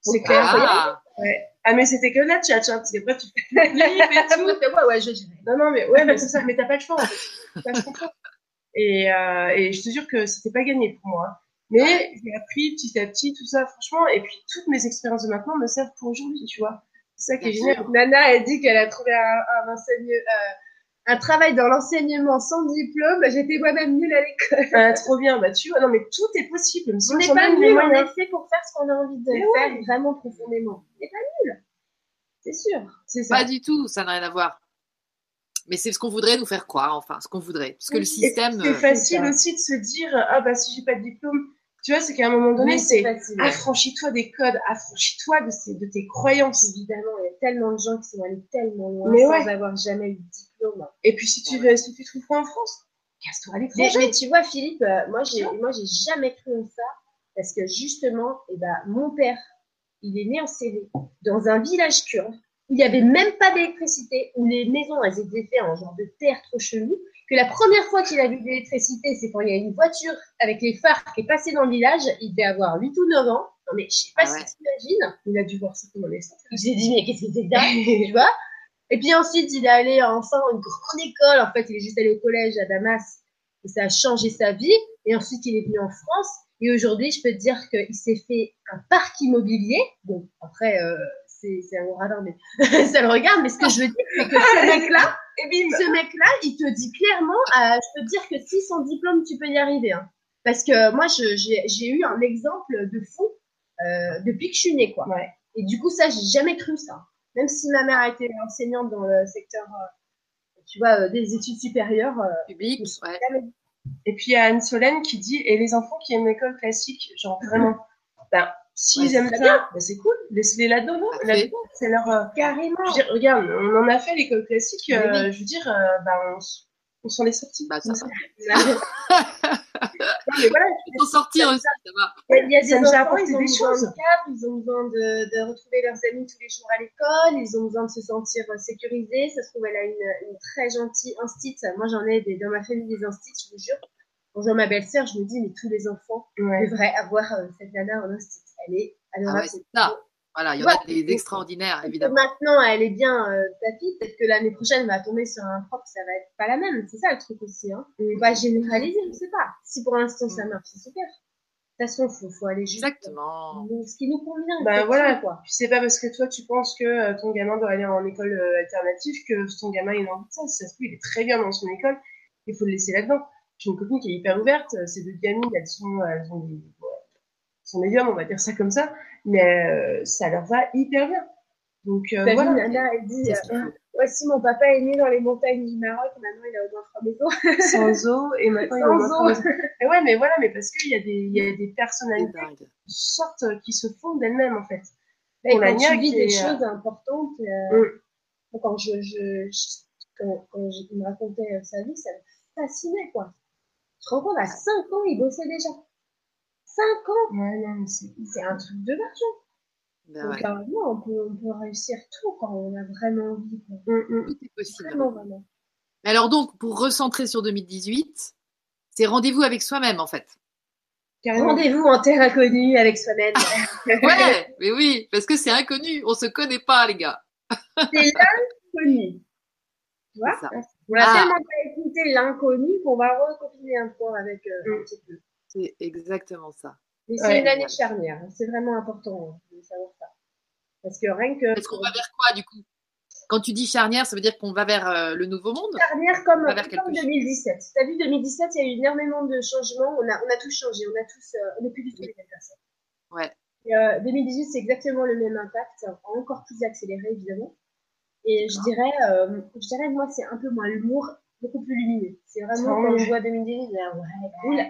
C'est clair. Ah. Ouais. Ah, mais c'était que la chat, hein, parce qu'après, tu fais tout. ouais, ouais, je Non, non, mais ouais, mais c'est ça, mais t'as pas le choix, en fait. je comprends. Et, euh, et je te jure que c'était pas gagné pour moi. Mais j'ai appris petit à petit tout ça, franchement, et puis toutes mes expériences de maintenant me servent pour aujourd'hui, tu vois. C'est ça qui est génial. Nana, elle dit qu'elle a trouvé un, un, enseigneur, euh, un travail dans l'enseignement sans diplôme, j'étais moi-même nulle à l'école. Ah, trop bien, bah tu vois, non mais tout est possible. on n'est pas nul, on est fait pour faire ce qu'on a envie de faire vraiment profondément. On n'est pas nul, c'est sûr. C'est Pas du tout, ça n'a rien à voir. Mais c'est ce qu'on voudrait nous faire croire, enfin, ce qu'on voudrait. Parce que le système. C'est euh, facile aussi de se dire, ah bah si j'ai pas de diplôme, tu vois, c'est qu'à un moment donné, c'est affranchis-toi des codes, affranchis-toi de, de tes croyances. Évidemment, il y a tellement de gens qui sont allés tellement loin sans avoir jamais eu de diplôme. Et puis, si tu, veux, si tu trouves pas en France, casse-toi à l'étranger. Mais, tu vois, Philippe, euh, moi, j'ai, moi, j'ai jamais cru en ça parce que justement, eh ben, mon père, il est né en CV dans un village kurde. Où il n'y avait même pas d'électricité, où les maisons, elles étaient faites en genre de terre trop chelou que la première fois qu'il a vu de l'électricité, c'est quand il y a une voiture avec les phares qui est passée dans le village. Il devait avoir 8 ou 9 ans. Non, mais je sais pas ah si tu imagines. Il a dû voir ça comme est Il s'est dit, mais qu'est-ce que c'est dingue, tu vois? Et puis ensuite, il est allé enfin dans une grande école. En fait, il est juste allé au collège à Damas. Et ça a changé sa vie. Et ensuite, il est venu en France. Et aujourd'hui, je peux te dire qu'il s'est fait un parc immobilier. Bon, après, euh, c'est un radar, mais ça le regarde. Mais ce que je veux dire, c'est que ce mec-là, ce mec-là, il te dit clairement, euh, je peux te dire que si son diplôme, tu peux y arriver. Hein. Parce que moi, j'ai eu un exemple de fou euh, depuis que je suis née, quoi. Ouais. Et du coup, ça, j'ai jamais cru ça. Même si ma mère a été enseignante dans le secteur, euh, tu vois, des études supérieures. Publiques, ouais. Et puis il y a Anne Solène qui dit, et les enfants qui aiment l'école classique, genre vraiment, ben, S'ils aiment ça, bah, c'est cool. Laisse-les là-dedans. c'est leur. Euh, Carrément. regarde, on en a fait l'école classique. Euh, je veux dire, euh, bah, on, s'en est sortis. Bah, ça, ça. non, mais voilà, ils sont sortis aussi, ça va. Il y a des enfants, ils ont besoin de cadre, ils ont besoin de, de, retrouver leurs amis tous les jours à l'école, ils ont besoin de se sentir sécurisés. Ça se trouve, elle a une, une très gentille instit. Moi, j'en ai des, dans ma famille des instits, je vous jure. Quand je vois ma belle-sœur, je me dis, mais tous les enfants devraient avoir cette nana en instit elle est adorable. Ah c'est ça. Voilà, il y en a des extraordinaires, évidemment. Maintenant, elle est bien euh, ta fille. Peut-être que l'année prochaine, elle va tomber sur un prof, ça va être pas la même. C'est ça le truc aussi. Hein. On va généraliser, je sais pas. Si pour l'instant ça mm. marche, c'est super. De toute façon, faut, faut aller juste. Exactement. ce qui nous convient. Ben voilà, quoi. Puis c'est pas parce que toi, tu penses que euh, ton gamin doit aller en école euh, alternative que ton gamin, il a envie de ça. Si ça se trouve, il est très bien dans son école. Il faut le laisser là-dedans. J'ai une copine qui est hyper ouverte. Ces deux gamines, elles sont, elles ont des son médium, on va dire ça comme ça, mais euh, ça leur va hyper bien. Donc euh, voilà. vu, Nana, elle dit qu'il euh. Voici, mon papa est né dans les montagnes du Maroc, maintenant il a au moins trois maisons. sans eau et maintenant il a Sans moins eau. de- Mais ouais, mais voilà, mais parce qu'il y a des, il y a des personnalités qui sortent, qui se font d'elles-mêmes en fait. Et Pour la quand tu vis des euh, choses importantes, euh, Mm. quand je, je, je- quand, quand je- il me racontait euh, sa vie, ça me fascinait quoi. Je te rends compte, à 5 ans, il bossait déjà. 5 ans, Ouais, non, mais c'est un truc de l'argent. Ben Donc, ouais, on peut, on peut réussir tout quand on a vraiment envie. Hum, hum. tout est possible. Vraiment, vraiment. Alors donc, pour recentrer sur 2018, c'est rendez-vous avec soi-même en fait. Rendez-vous en terre inconnue avec soi-même. Ouais, mais oui, parce que c'est inconnu, on se connaît pas les gars. c'est l'inconnu. Tu vois? On a Ah. tellement pas écouté l'inconnu qu'on va recopiner un point avec euh, un Mm. petit peu. C'est exactement ça. Mais c'est Ouais. une année charnière. hein. C'est vraiment important hein, de savoir ça. Parce que rien que Est-ce qu'on va vers quoi du coup? Quand tu dis charnière, ça veut dire qu'on va vers euh, le nouveau monde? Charnière comme, On va vers quelque comme chose. 2017. T'as vu 2017, il y a eu énormément de changements. On a, on a tous changé. On a tous, euh, on n'est plus du tout les mêmes personnes. Ouais. Et, euh, 2018, c'est exactement le même impact, encore plus accéléré évidemment. Et je D'accord. dirais, euh, je dirais moi, c'est un peu moins l'humour, beaucoup plus lumineux. C'est vraiment quand on voit 2018, je dis, ah ouais, cool.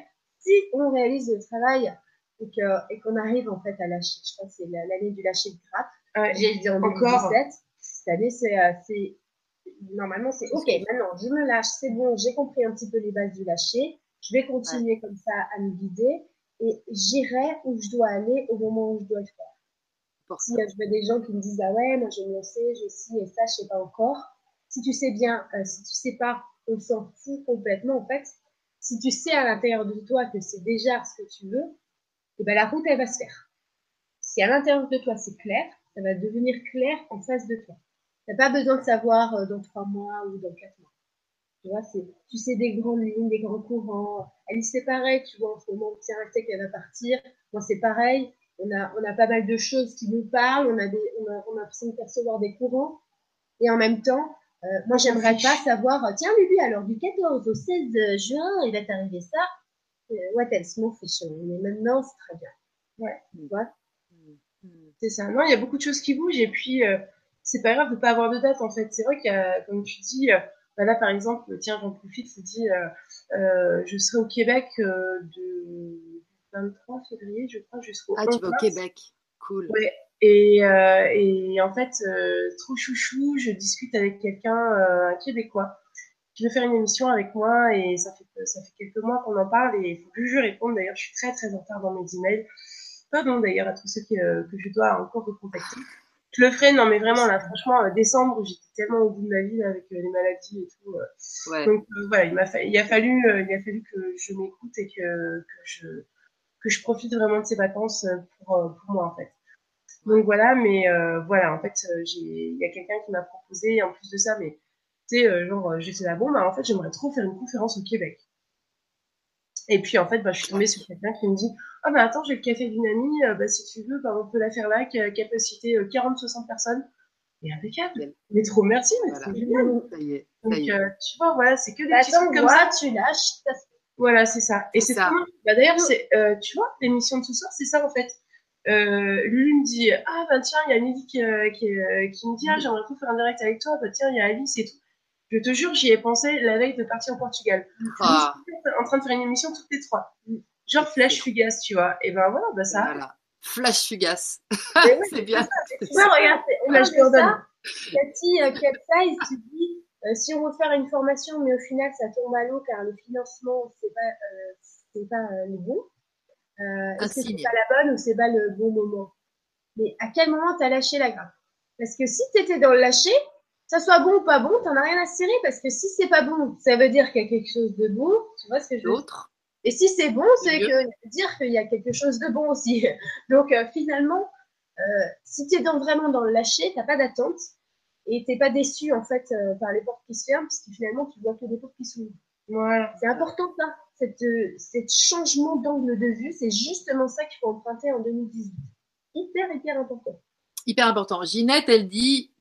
Si on réalise le travail et qu'on arrive en fait à lâcher, je crois que c'est la- l'année du lâcher de grappe. Ouais. J'ai dit en Encore. 2017. Cette année, c'est, euh, c'est, normalement, c'est OK. Maintenant, je me lâche, c'est bon, j'ai compris un petit peu les bases du lâcher. Je vais continuer comme ça à me guider et j'irai où je dois aller au moment où je dois le faire. Pour Si je vois des gens qui me disent, ah ouais, moi je vais me lancer, je ci et ça, je sais pas encore. Si tu sais bien, euh, si tu sais pas, on s'en fout complètement en fait. Si tu sais à l'intérieur de toi que c'est déjà ce que tu veux, et ben la route elle va se faire. Si à l'intérieur de toi c'est clair, ça va devenir clair en face de toi. T'as pas besoin de savoir euh, dans trois mois ou dans quatre mois. Tu vois, c'est, tu sais des grandes lignes, des grands courants. Alice c'est pareil, tu vois, en ce moment, tiens, elle sait qu'elle va partir. Moi c'est pareil. On a, on a pas mal de choses qui nous parlent. On a des, on a, on a l'impression de percevoir des courants. Et en même temps, euh, moi j'aimerais pas savoir, euh, tiens Lulu, alors du 14 au 16 juin, il va t'arriver ça. Euh, what else, mon fiche. Mais maintenant, c'est très bien. Ouais, tu vois? Hmm. C'est ça. Non, il y a beaucoup de choses qui bougent et puis euh, c'est pas grave de pas avoir de date en fait. C'est vrai qu'il y a, comme tu dis, euh, bah là par exemple, tiens, j'en profite, je dis, euh, euh, je serai au Québec euh, de 23 février, je crois, jusqu'au Ah, tu 11 vas au. Québec. Cool. Ouais. Et, euh, et en fait, euh, trop chouchou, je discute avec quelqu'un, euh, un Québécois, qui veut faire une émission avec moi et ça fait, ça fait quelques mois qu'on en parle et il faut que je réponde. D'ailleurs, je suis très très en retard dans mes emails. Pardon d'ailleurs à tous ceux qui, euh, que je dois encore recontacter. Je le ferai, non mais vraiment là, franchement, euh, décembre, j'étais tellement au bout de ma vie là, avec euh, les maladies et tout. Ouais. Donc voilà, il m'a fa- il a fallu, il a fallu que je m'écoute et que, que je que je profite vraiment de ces vacances pour pour moi en fait. Donc voilà, mais euh, voilà, en fait, euh, j'ai, il y a quelqu'un qui m'a proposé, en plus de ça, mais tu sais, euh, genre, j'étais là, bon, bah en fait, j'aimerais trop faire une conférence au Québec. Et puis en fait, bah, je suis tombée sur quelqu'un qui me dit, ah bah attends, j'ai le café d'une amie, euh, bah si tu veux, bah on peut la faire là, qui a capacité euh, 40-60 personnes. Et impeccable. Mais trop merci, mais Voilà. c'est génial. Ça y est. Ça Donc y est. euh, tu vois, voilà, c'est que des Bah, petits trucs comme moi, ça. tu lâches. ça se- Voilà, c'est ça. Et C'est trop. Bah, d'ailleurs, c'est, euh, tu vois, l'émission de ce soir, c'est ça en fait. Euh, Lulu me dit Ah, bah tiens, il y a Nelly qui, euh, qui, euh, qui me dit Ah, j'aimerais trop faire un direct avec toi. Bah tiens, il y a Alice et tout. Je te jure, j'y ai pensé la veille de partir au Portugal. Ah, en train de faire une émission toutes les trois. Genre flash fugace, tu vois. Et ben voilà, bah ça. voilà. Flash fugace. Oui, c'est bien. Tu vois, regarde, c'est- on a redonne. ça. Cathy, euh, Capsize, dis, euh, si on veut faire une formation, mais au final, ça tombe à l'eau car le financement, c'est pas, euh, c'est pas euh, le bon. Euh, Est-ce que c'est pas la bonne ou c'est pas le bon moment? Mais à quel moment t'as lâché la grappe? Parce que si t'étais dans le lâcher, ça soit bon ou pas bon, t'en as rien à cirer. Parce que si c'est pas bon, ça veut dire qu'il y a quelque chose de bon. Tu vois ce que je veux dire? Et si c'est bon, c'est que ça veut dire qu'il y a quelque chose de bon aussi. Donc euh, finalement, euh, si tu es dans, vraiment dans le lâcher, t'as pas d'attente et t'es pas déçu en fait euh, par les portes qui se ferment, parce que finalement tu vois que des portes qui s'ouvrent. Voilà. C'est important ça, cette, euh, cette changement d'angle de vue, c'est justement ça qu'il faut emprunter en 2018. Hyper hyper important. Hyper important. Ginette, elle dit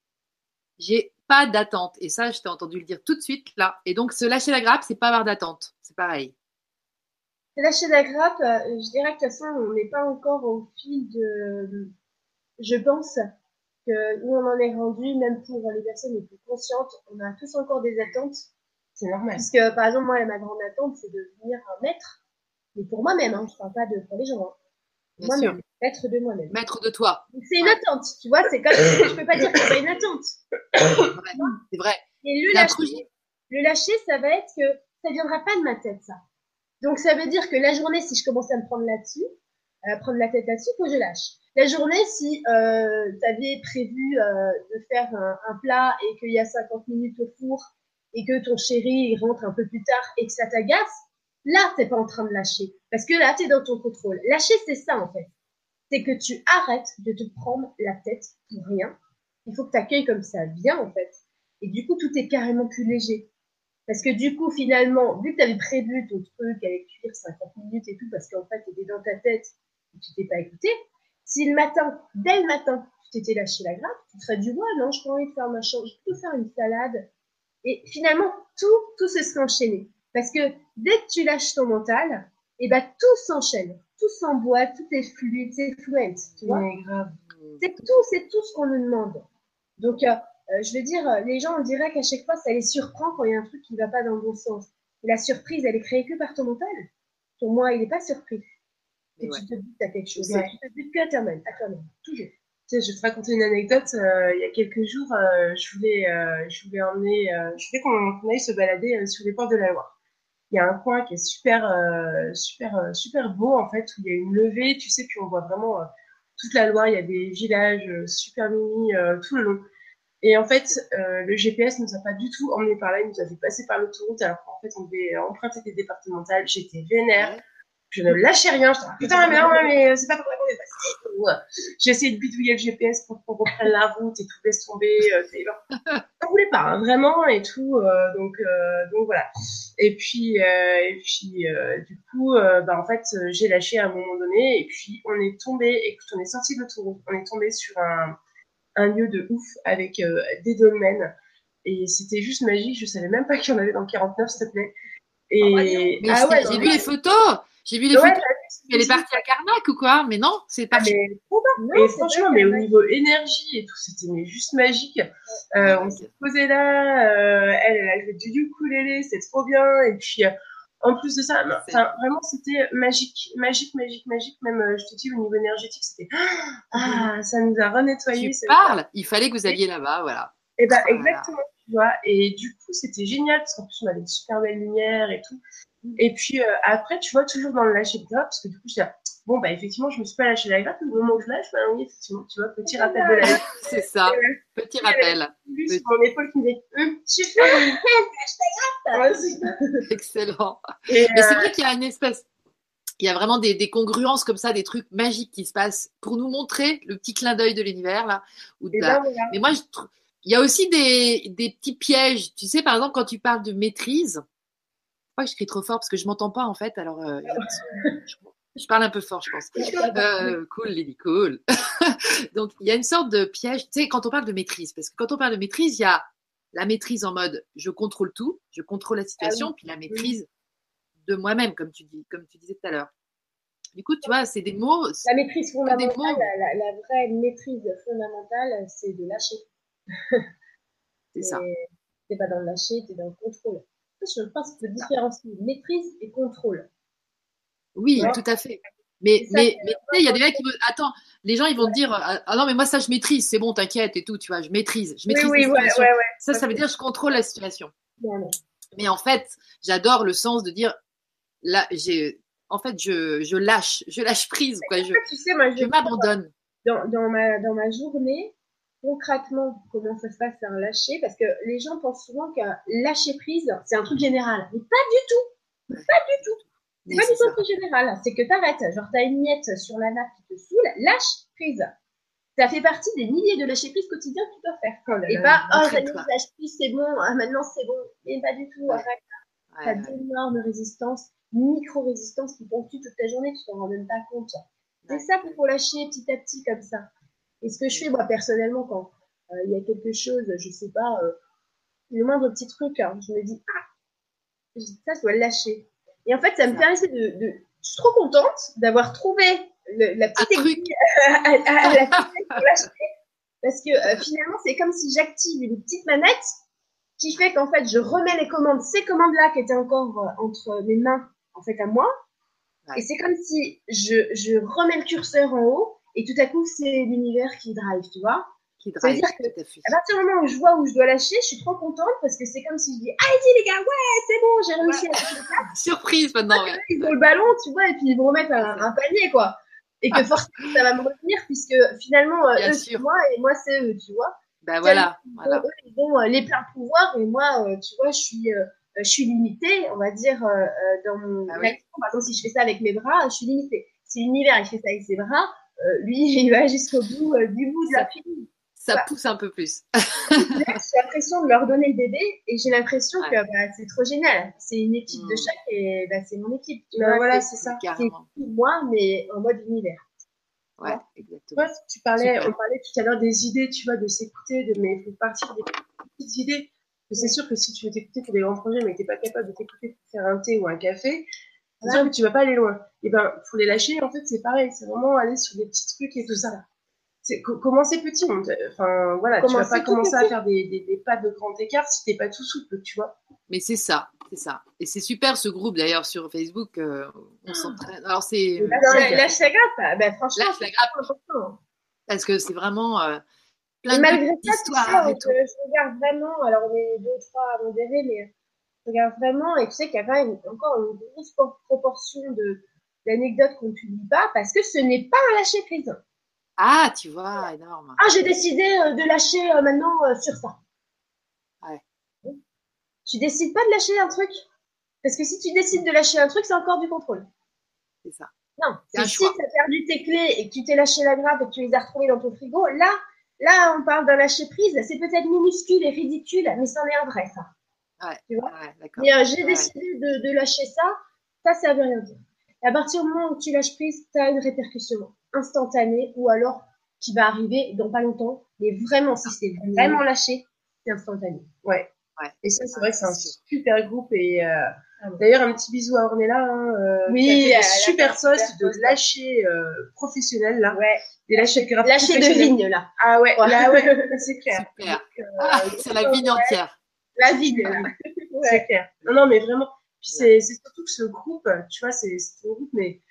J'ai pas d'attente. Et ça, je t'ai entendu le dire tout de suite là. Et donc, se lâcher la grappe, c'est pas avoir d'attente. C'est pareil. C'est lâcher la grappe, euh, je dirais que de toute façon on n'est pas encore au fil de. Je pense que où on en est rendu, même pour les personnes les plus conscientes, on a tous encore des attentes. C'est normal. Puisque, par exemple, moi, ma grande attente, c'est de devenir un maître. Mais pour moi-même, hein, je parle pas de pour les gens. Hein. Bien sûr. Moi-même, maître de moi-même. Maître de toi. C'est une attente, tu vois, c'est comme je peux pas dire que c'est pas une attente. C'est vrai. Et le lâcher, le lâcher, ça va être que ça viendra pas de ma tête, ça. Donc ça veut dire que la journée, si je commence à me prendre là-dessus, à prendre la tête là-dessus, faut que je lâche. La journée, si euh, tu avais prévu euh, de faire un, un plat et qu'il y a 50 minutes au four et que ton chéri rentre un peu plus tard et que ça t'agace, là, t'es pas en train de lâcher. Parce que là, tu es dans ton contrôle. Lâcher, c'est ça, en fait. C'est que tu arrêtes de te prendre la tête pour rien. Il faut que tu accueilles comme ça vient, en fait. Et du coup, tout est carrément plus léger. Parce que du coup, finalement, vu que tu avais prévu ton truc avec cuire 50 minutes et tout, parce qu'en fait, tu étais dans ta tête et tu t'es pas écouté, si le matin, dès le matin, tu t'étais lâché la grappe, tu serais dit, ouais, non, je pas envie de faire machin, je peux faire une salade. Et finalement, tout, tout se serait enchaîné. Parce que dès que tu lâches ton mental, et ben tout s'enchaîne, tout s'emboîte, tout est fluide, c'est fluent, tu vois. C'est tout, c'est tout ce qu'on nous demande. Donc, euh, euh, je veux dire, euh, les gens, on dirait qu'à chaque fois, ça les surprend quand il y a un truc qui va pas dans le bon sens. Et la surprise, elle est créée que par ton mental. Ton moi, il n'est pas surpris. Et Ouais. tu te que t'as quelque chose. Ouais. Tu te dis que à toi-même, à toi-même, toujours. Je vais te raconter une anecdote. euh, il y a quelques jours, euh, je voulais, euh, je voulais emmener, je voulais qu'on aille se balader sur les ports de la Loire. Il y a un coin qui est super, super, super beau en fait, où il y a une levée, tu sais, puis on voit vraiment toute la Loire. Il y a des villages super mini tout le long. Et en fait, le GPS nous a pas du tout emmené par là. Il nous a fait passer par l'autoroute, alors qu'en fait, on devait emprunter des départementales. J'étais vénère. Je ne lâchais rien. Je disais, putain, mais non, mais c'est pas pour ça qu'on est passé. J'ai essayé de bidouiller le GPS pour qu'on reprenne la route et tout laisse tomber. Euh, on voulait pas, hein, vraiment, et tout. euh, donc, euh, donc voilà. Et puis, euh, et puis euh, du coup, euh, bah, en fait, j'ai lâché à un moment donné. Et puis, on est tombé, écoute, on est sorti de l'autoroute. On est tombé sur un, un lieu de ouf avec euh, des dolmens. Et c'était juste magique. Je savais même pas qu'il y en avait dans le 49, s'il te plaît. Et Mais ah ouais, j'ai vu les photos. J'ai vu les ouais, photos. Elle est partie à Carnac ou quoi? Mais non, c'est Ah, parti. mais et c'est franchement, pas mais au niveau énergie et tout, c'était juste magique. Euh, on s'est posé là, euh, elle, elle a joué du ukulélé, c'était trop bien. Et puis, euh, en plus de ça, vraiment, c'était magique, magique, magique, magique. Même, euh, je te dis, au niveau énergétique, c'était ah, ça nous a renettoyé. Tu parles? Il fallait que vous alliez là-bas, voilà. Et ben Voilà. exactement, tu vois. Et du coup, c'était génial parce qu'en plus, on avait une super belle lumière et tout. Et puis euh, après, tu vois, toujours dans le lâcher de grappe, parce que du coup, je dis, bon, bah effectivement, je me suis pas lâché la grappe, mais au moment où je lâche, bah oui, effectivement, tu vois, petit rappel de la. C'est ça. Petit rappel. Lui, sur mon épaule qui me dit, tu fais, lâche ta grappe. Ouais, Excellent. Et, Mais c'est euh, vrai qu'il y a une espèce. Il y a vraiment des, des congruences comme ça, des trucs magiques qui se passent pour nous montrer le petit clin d'œil de l'univers là. Ou de et la- ben, voilà. Mais moi, je trouve. Il y a aussi des, des petits pièges. Tu sais, par exemple, quand tu parles de maîtrise, crois que je crie trop fort parce que je m'entends pas en fait. Alors, euh, je, je parle un peu fort, je pense. Euh, cool, Lily, cool. Donc, il y a une sorte de piège. Tu sais, quand on parle de maîtrise, parce que quand on parle de maîtrise, il y a la maîtrise en mode je contrôle tout, je contrôle la situation, puis la maîtrise de moi-même, comme tu dis, comme tu disais tout à l'heure. Du coup, tu vois, c'est des mots. La maîtrise fondamentale, mots. la, vraie maîtrise fondamentale, c'est de lâcher. C'est ça. T'es pas dans le lâcher, t'es dans le contrôle. Je pense qu'il faut différencier maîtrise et contrôle. Oui, Ouais. tout à fait. Mais, ça que- il y a des mecs qui vont. Attends, les gens, ils vont te dire Ah ah non, mais moi, ça, je maîtrise, c'est bon, t'inquiète et tout, tu vois, je maîtrise. Je Oui, maîtrise oui, ouais, ouais, ouais. Ça, ça veut dire je contrôle la situation. Mais en fait, j'adore le sens de dire là, j'ai. En fait, je, je lâche, je lâche prise, quoi. Je, Tu sais, moi, je, je m'abandonne. dans, dans, ma, dans ma journée, concrètement, comment ça se passe un lâcher Parce que les gens pensent souvent que lâcher prise, c'est un truc général. Mais pas du tout. Pas du tout. C'est pas du tout un truc général. C'est que t'arrêtes. Genre, t'as une miette sur la nappe qui te saoule, lâche prise. Ça fait partie des milliers de lâcher prise quotidiens que tu dois faire. Oh là Et pas, oh. Daniel, lâche prise, c'est bon, ah, maintenant c'est bon. Mais pas du tout, Ouais. arrête. Ouais, T'as ouais. d'énormes résistances, micro-résistances qui ponctuent toute ta journée, tu t'en rends même pas compte. C'est ça qu'il faut lâcher petit à petit comme ça. Et ce que je fais moi personnellement quand euh, il y a quelque chose, je sais pas, euh, le moindre petit truc, hein, je me dis ah, je- ça je dois le lâcher. Et en fait ça me permet de, de, je suis trop contente d'avoir trouvé le- la petite aiguille à, à- à la pour lâcher. Parce que euh, finalement, c'est comme si j'active une petite manette qui fait qu'en fait, je remets les commandes, ces commandes-là qui étaient encore euh, entre mes mains, en fait, à moi. Ouais. Et c'est comme si je, je remets le curseur en haut et tout à coup, c'est l'univers qui drive, tu vois. Qui Ça veut drive, dire que- tout à fait. À partir du moment où je vois où je dois lâcher, je suis trop contente parce que c'est comme si je dis Allez-y les gars, ouais, c'est bon, j'ai réussi à lâcher le Surprise maintenant, ouais. ils ont le ballon, tu vois, et puis ils vont remettre un, un panier, quoi. Et que forcément, ça va me retenir, puisque finalement, euh, Bien eux, c'est moi, et moi, c'est eux, tu vois. Ben voilà, voilà. Eux, ils ont euh, les pleins pouvoirs, et moi, euh, tu vois, je suis, euh, je suis limitée, on va dire, euh, euh, dans mon Ah oui. Par exemple, si je fais ça avec mes bras, je suis limitée. Si l'univers, il fait ça avec ses bras, euh, lui, il va jusqu'au bout euh, du bout de la. Ça Bah. pousse un peu plus. J'ai l'impression de leur donner le bébé, et j'ai l'impression Ouais. que bah, c'est trop génial. C'est une équipe de Mm. chaque, et bah, c'est mon équipe. Tu vois, voilà, c'est- ça. c'est moi, mais en mode univers. Ouais, Ouais. exactement. Tu parlais, Super. on parlait tout à l'heure des idées, tu vois, de s'écouter, de, mais il faut partir des petites idées. C'est sûr que si tu veux t'écouter pour des grands projets, mais que t'es pas capable de t'écouter pour faire un thé ou un café, sûr que tu vas pas aller loin. Et ben, faut les lâcher, en fait, c'est pareil. C'est vraiment aller sur des petits trucs et tout ça. C'est co- commencer petit. Enfin, voilà, tu vas pas tout commencer à faire des, des, des pas de grand écart si t'es pas tout souple, tu vois. Mais c'est ça, c'est ça. Et c'est super ce groupe d'ailleurs sur Facebook. euh, on s'entraîne. Alors c'est Et lâche, la grappe, ah, bah, franchement, Lâche la grappe. parce que c'est vraiment euh, Et plein de malgré ça, histoires on- et tout. je, regarde vraiment, alors on est deux, trois à modérer, mais je regarde vraiment, et tu sais qu'il y a quand même encore une grosse por- proportion de d'anecdotes qu'on ne publie pas, parce que ce n'est pas un lâcher prise. Ah, tu vois, énorme. Ah, j'ai décidé euh, de lâcher euh, maintenant euh, sur ça. Ouais. Tu décides pas de lâcher un truc? Parce que si tu décides de lâcher un truc, c'est encore du contrôle. C'est ça. Non, C'est si tu as perdu tes clés et que tu t'es lâché la grappe et que tu les as retrouvées dans ton frigo, là, là, on parle d'un lâcher prise. C'est peut-être minuscule et ridicule, mais c'en est un vrai, ça. Ouais, Tu vois ouais, euh, j'ai décidé de, de lâcher ça, ça, ça veut rien dire. Et à partir du moment où tu lâches prise, tu as une répercussion instantanée ou alors qui va arriver dans pas longtemps. Mais vraiment, si c'est vraiment lâché, c'est instantané. Ouais. Et ça, c'est vrai que c'est un super groupe. Et euh, Ah d'ailleurs, un petit bisou à Ornella, hein, euh, Oui, qui a fait elle a des fait super posts de lâcher euh, professionnels, là. Ouais. Des lâchers de Lâcher de vigne, là. Ah ouais, Ouais. là, ouais, c'est clair. Ah, c'est la vigne entière. La là. C'est clair. Non, non, mais vraiment. Puis c'est c'est surtout que ce groupe, tu vois, c'est c'est un groupe, mais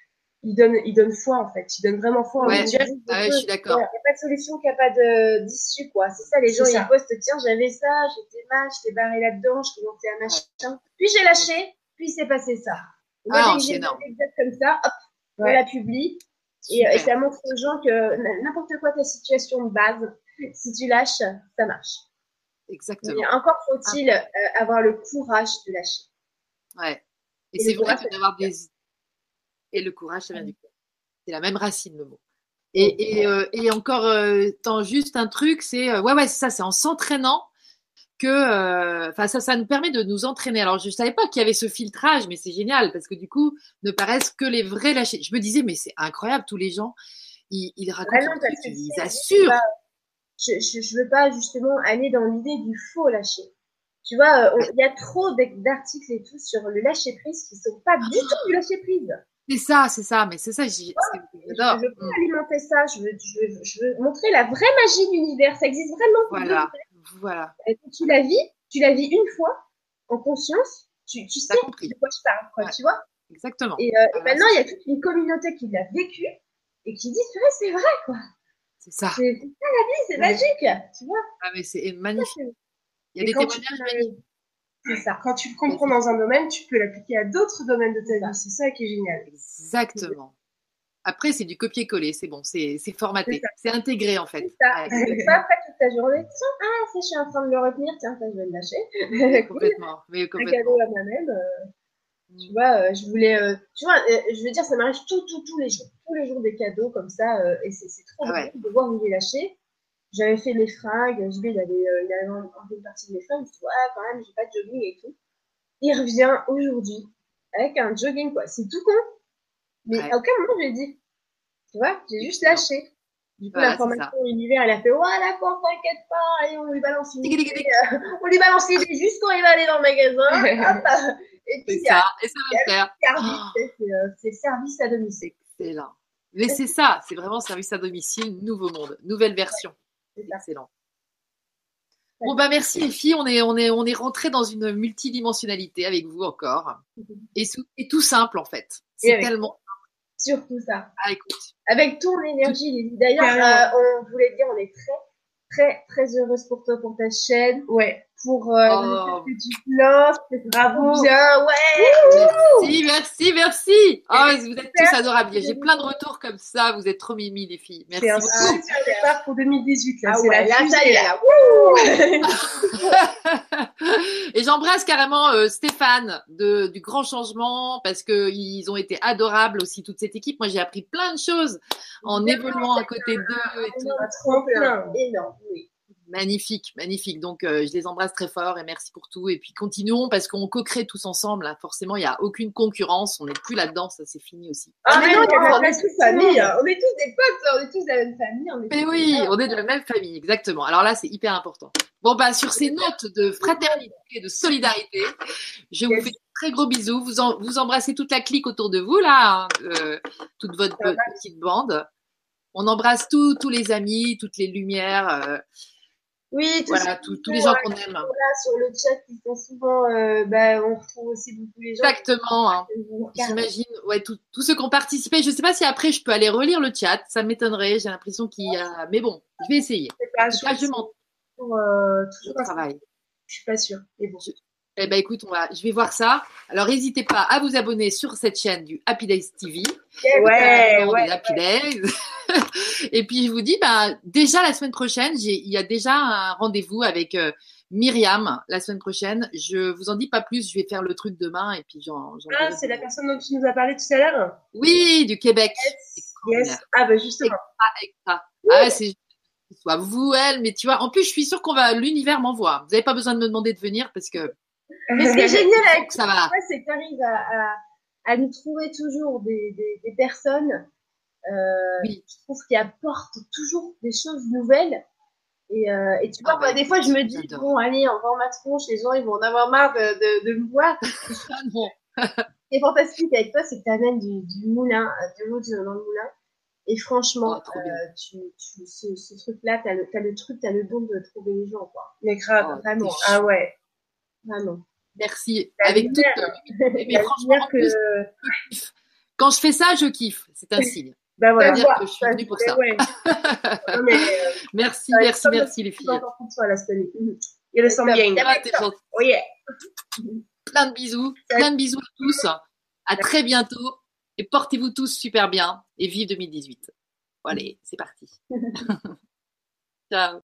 il donne, il donne foi, en fait. Il donne vraiment foi en Ouais. Ah ouais, je suis d'accord. Il n'y a pas de solution qui a pas d'issue, quoi. C'est ça, les gens, C'est ils postent, tiens, j'avais ça, j'étais mal, j'étais barré là-dedans, je commençais à machin. Puis j'ai lâché, puis il s'est passé ça. Et moi, Ah, j'ai des comme ça, hop, on Ouais. la publie. Et, et ça montre aux gens que n'importe quoi ta situation de base, si tu lâches, ça marche. Exactement. Mais encore faut-il euh, avoir le courage de lâcher. Ouais. Et, Et c'est le vrai d'avoir des. Et le courage, ça vient du cœur. C'est la même racine, le mot. Et, et, euh, et encore, euh, tant juste un truc, c'est. ouais, ouais, c'est ça, c'est en s'entraînant que. Enfin, ça, ça nous permet de nous entraîner. Alors, je savais pas qu'il y avait ce filtrage, mais c'est génial parce que du coup, ne paraissent que les vrais lâchers. Je me disais, mais c'est incroyable, tous les gens, ils, ils racontent non, truc, ils assurent. Je, je, je veux pas justement aller dans l'idée du faux lâcher. Tu vois, euh, il y a trop d'articles et tout sur le lâcher prise qui sont pas du tout du lâcher prise. C'est ça, c'est ça, mais c'est ça, c'est- Je j'adore. veux pas Mm. alimenter ça. Je veux, je veux, je veux montrer la vraie magie de l'univers. Ça existe vraiment. Voilà, voilà. vrai. Tu la vis, tu la vis une fois en conscience. Tu, tu sais compris. de quoi je parle, quoi, Ouais. tu vois. Exactement. Et, euh, et maintenant, il y a toute une communauté qui l'a vécu et qui dit, ouais, c'est vrai, quoi. C'est ça. C'est ça la vie, c'est magique, tu vois. Ah, mais c'est magnifique. Il y a Et des témoignages magnifiques. C'est ça. Quand tu le comprends dans un domaine, tu peux l'appliquer à d'autres domaines de ta vie. C'est ça qui est génial. Exactement. Après, c'est du copier-coller, c'est bon, c'est formaté, c'est intégré en fait. C'est ça. Ouais, pas après toute ta journée. Tiens, ah, ça, je suis en train de le retenir. Tiens, ça, je vais le lâcher. mais complètement, mais Un complètement. cadeau à moi-même. euh, tu vois, euh, je voulais, euh, tu vois, euh, je veux dire, ça m'arrive tout, tout, tous les jours, tous les jours des cadeaux comme ça, euh, et c'est c'est trop Ah ouais. de voir où j'ai lâché. J'avais fait les fringues, je vais, il avait, euh, il avait enlevé une partie de mes fringues, je me ouais, quand même, j'ai pas de jogging et tout. Il revient aujourd'hui avec un jogging, quoi. C'est tout con. Mais Ouais. à aucun moment je lui ai dit. Tu vois, j'ai juste lâché. Du coup, Voilà, l'information univers, elle a fait, ouais, d'accord, t'inquiète pas, et on lui balance une Tic, tic, tic. idée, euh, on lui balance l'idée juste quand il va aller dans le magasin. Hop, et C'est ça, et ça va le faire. service, Oh. c'est, c'est, c'est service à domicile. Excellent. Mais c'est ça, c'est vraiment service à domicile, nouveau monde, nouvelle version. Excellent. Bon bah merci les filles, on est on est on est rentré dans une multidimensionnalité avec vous encore et, et tout simple en fait. C'est tellement surtout ça. Ah écoute. Avec ton énergie, D'ailleurs, euh, on voulait dire, on est très très très heureuse pour toi pour ta chaîne. Ouais pour euh, oh. lances, bravo bien, ouais. Merci, merci, merci. Oh, vous êtes tous adorables. J'ai plein de retours comme ça. Vous êtes trop mimi les filles. Merci C'est un super départ pour 2018. Là, ah ouais, la là, ça Et j'embrasse carrément euh, Stéphane de, du Grand Changement parce que ils ont été adorables aussi toute cette équipe. Moi, j'ai appris plein de choses en évoluant à côté d'eux et tout. Trop plein, énorme, oui. Magnifique, magnifique. Donc, euh, je les embrasse très fort et merci pour tout. Et puis, continuons parce qu'on co-crée tous ensemble. Hein. Forcément, il n'y a aucune concurrence. On n'est plus là-dedans. Ça, c'est fini aussi. Ah, mais non, on est tous famille. On est tous des potes. On est tous de la même famille. On est mais oui, on est de la même famille. Exactement. Alors là, c'est hyper important. Bon, bah, sur ces notes de fraternité et de solidarité, je vous fais de très gros bisous. Vous, vous embrassez toute la clique autour de vous, là, hein, euh, toute votre petite bande. On embrasse tous, tous les amis, toutes les lumières. Euh, oui, voilà, tous les gens qu'on aime. Là, sur le chat, sont souvent, euh, bah, on retrouve aussi beaucoup les gens. Exactement. Hein. J'imagine, ouais, tous ceux qui ont participé. Je ne sais pas si après je peux aller relire le chat. Ça m'étonnerait. J'ai l'impression qu'il y a, mais bon, je vais essayer. Pas, je, je m'en. Euh, toujours travail. Je suis pas sûre. Mais bon. Eh ben écoute, on va, je vais voir ça. Alors n'hésitez pas à vous abonner sur cette chaîne du Happy Days TV. Ouais, ouais, Happy Days. Et puis je vous dis, bah, déjà la semaine prochaine, il y a déjà un rendez-vous avec euh, Myriam la semaine prochaine. Je vous en dis pas plus, je vais faire le truc demain et puis j'en. Ah, c'est la personne dont tu nous as parlé tout à l'heure? Oui, du Québec. Yes. Ah bah justement. Ah, ah c'est soit vous, elle, mais tu vois, en plus, je suis sûre qu'on va, l'univers m'envoie. Vous n'avez pas besoin de me demander de venir parce que mais ce qui est génial avec ça, va. c'est que tu arrives à, à, nous trouver toujours des, des, des personnes euh, oui. je trouve qui apportent toujours des choses nouvelles. Et, euh, et tu vois, ah bah, des fois, je me dis, bon, allez, on va en ma tronche, les gens, ils vont en avoir marre de, de, de me voir. Ah ce qui est fantastique avec toi, c'est que tu amènes du, du moulin, de l'eau dans le moulin. Et franchement, oh, euh, tu, tu, ce, ce truc-là, tu as, as, le truc, tu as le don de trouver les gens. Quoi. Mais grave, oh, vraiment. Ah ouais. Vraiment. Merci. Avec toute. Mais franchement, que... plus, quand je fais ça, je kiffe. C'est un signe. Ben voilà. dire que je suis venue pour ça. Ouais. mais, euh, merci, merci, merci les filles. Toi, Il le sent bien. Oh yeah. Plein de bisous. Plein de bisous à tous. À très bientôt. Et portez-vous tous super bien. Et vive 2018. Allez, c'est parti. Ciao.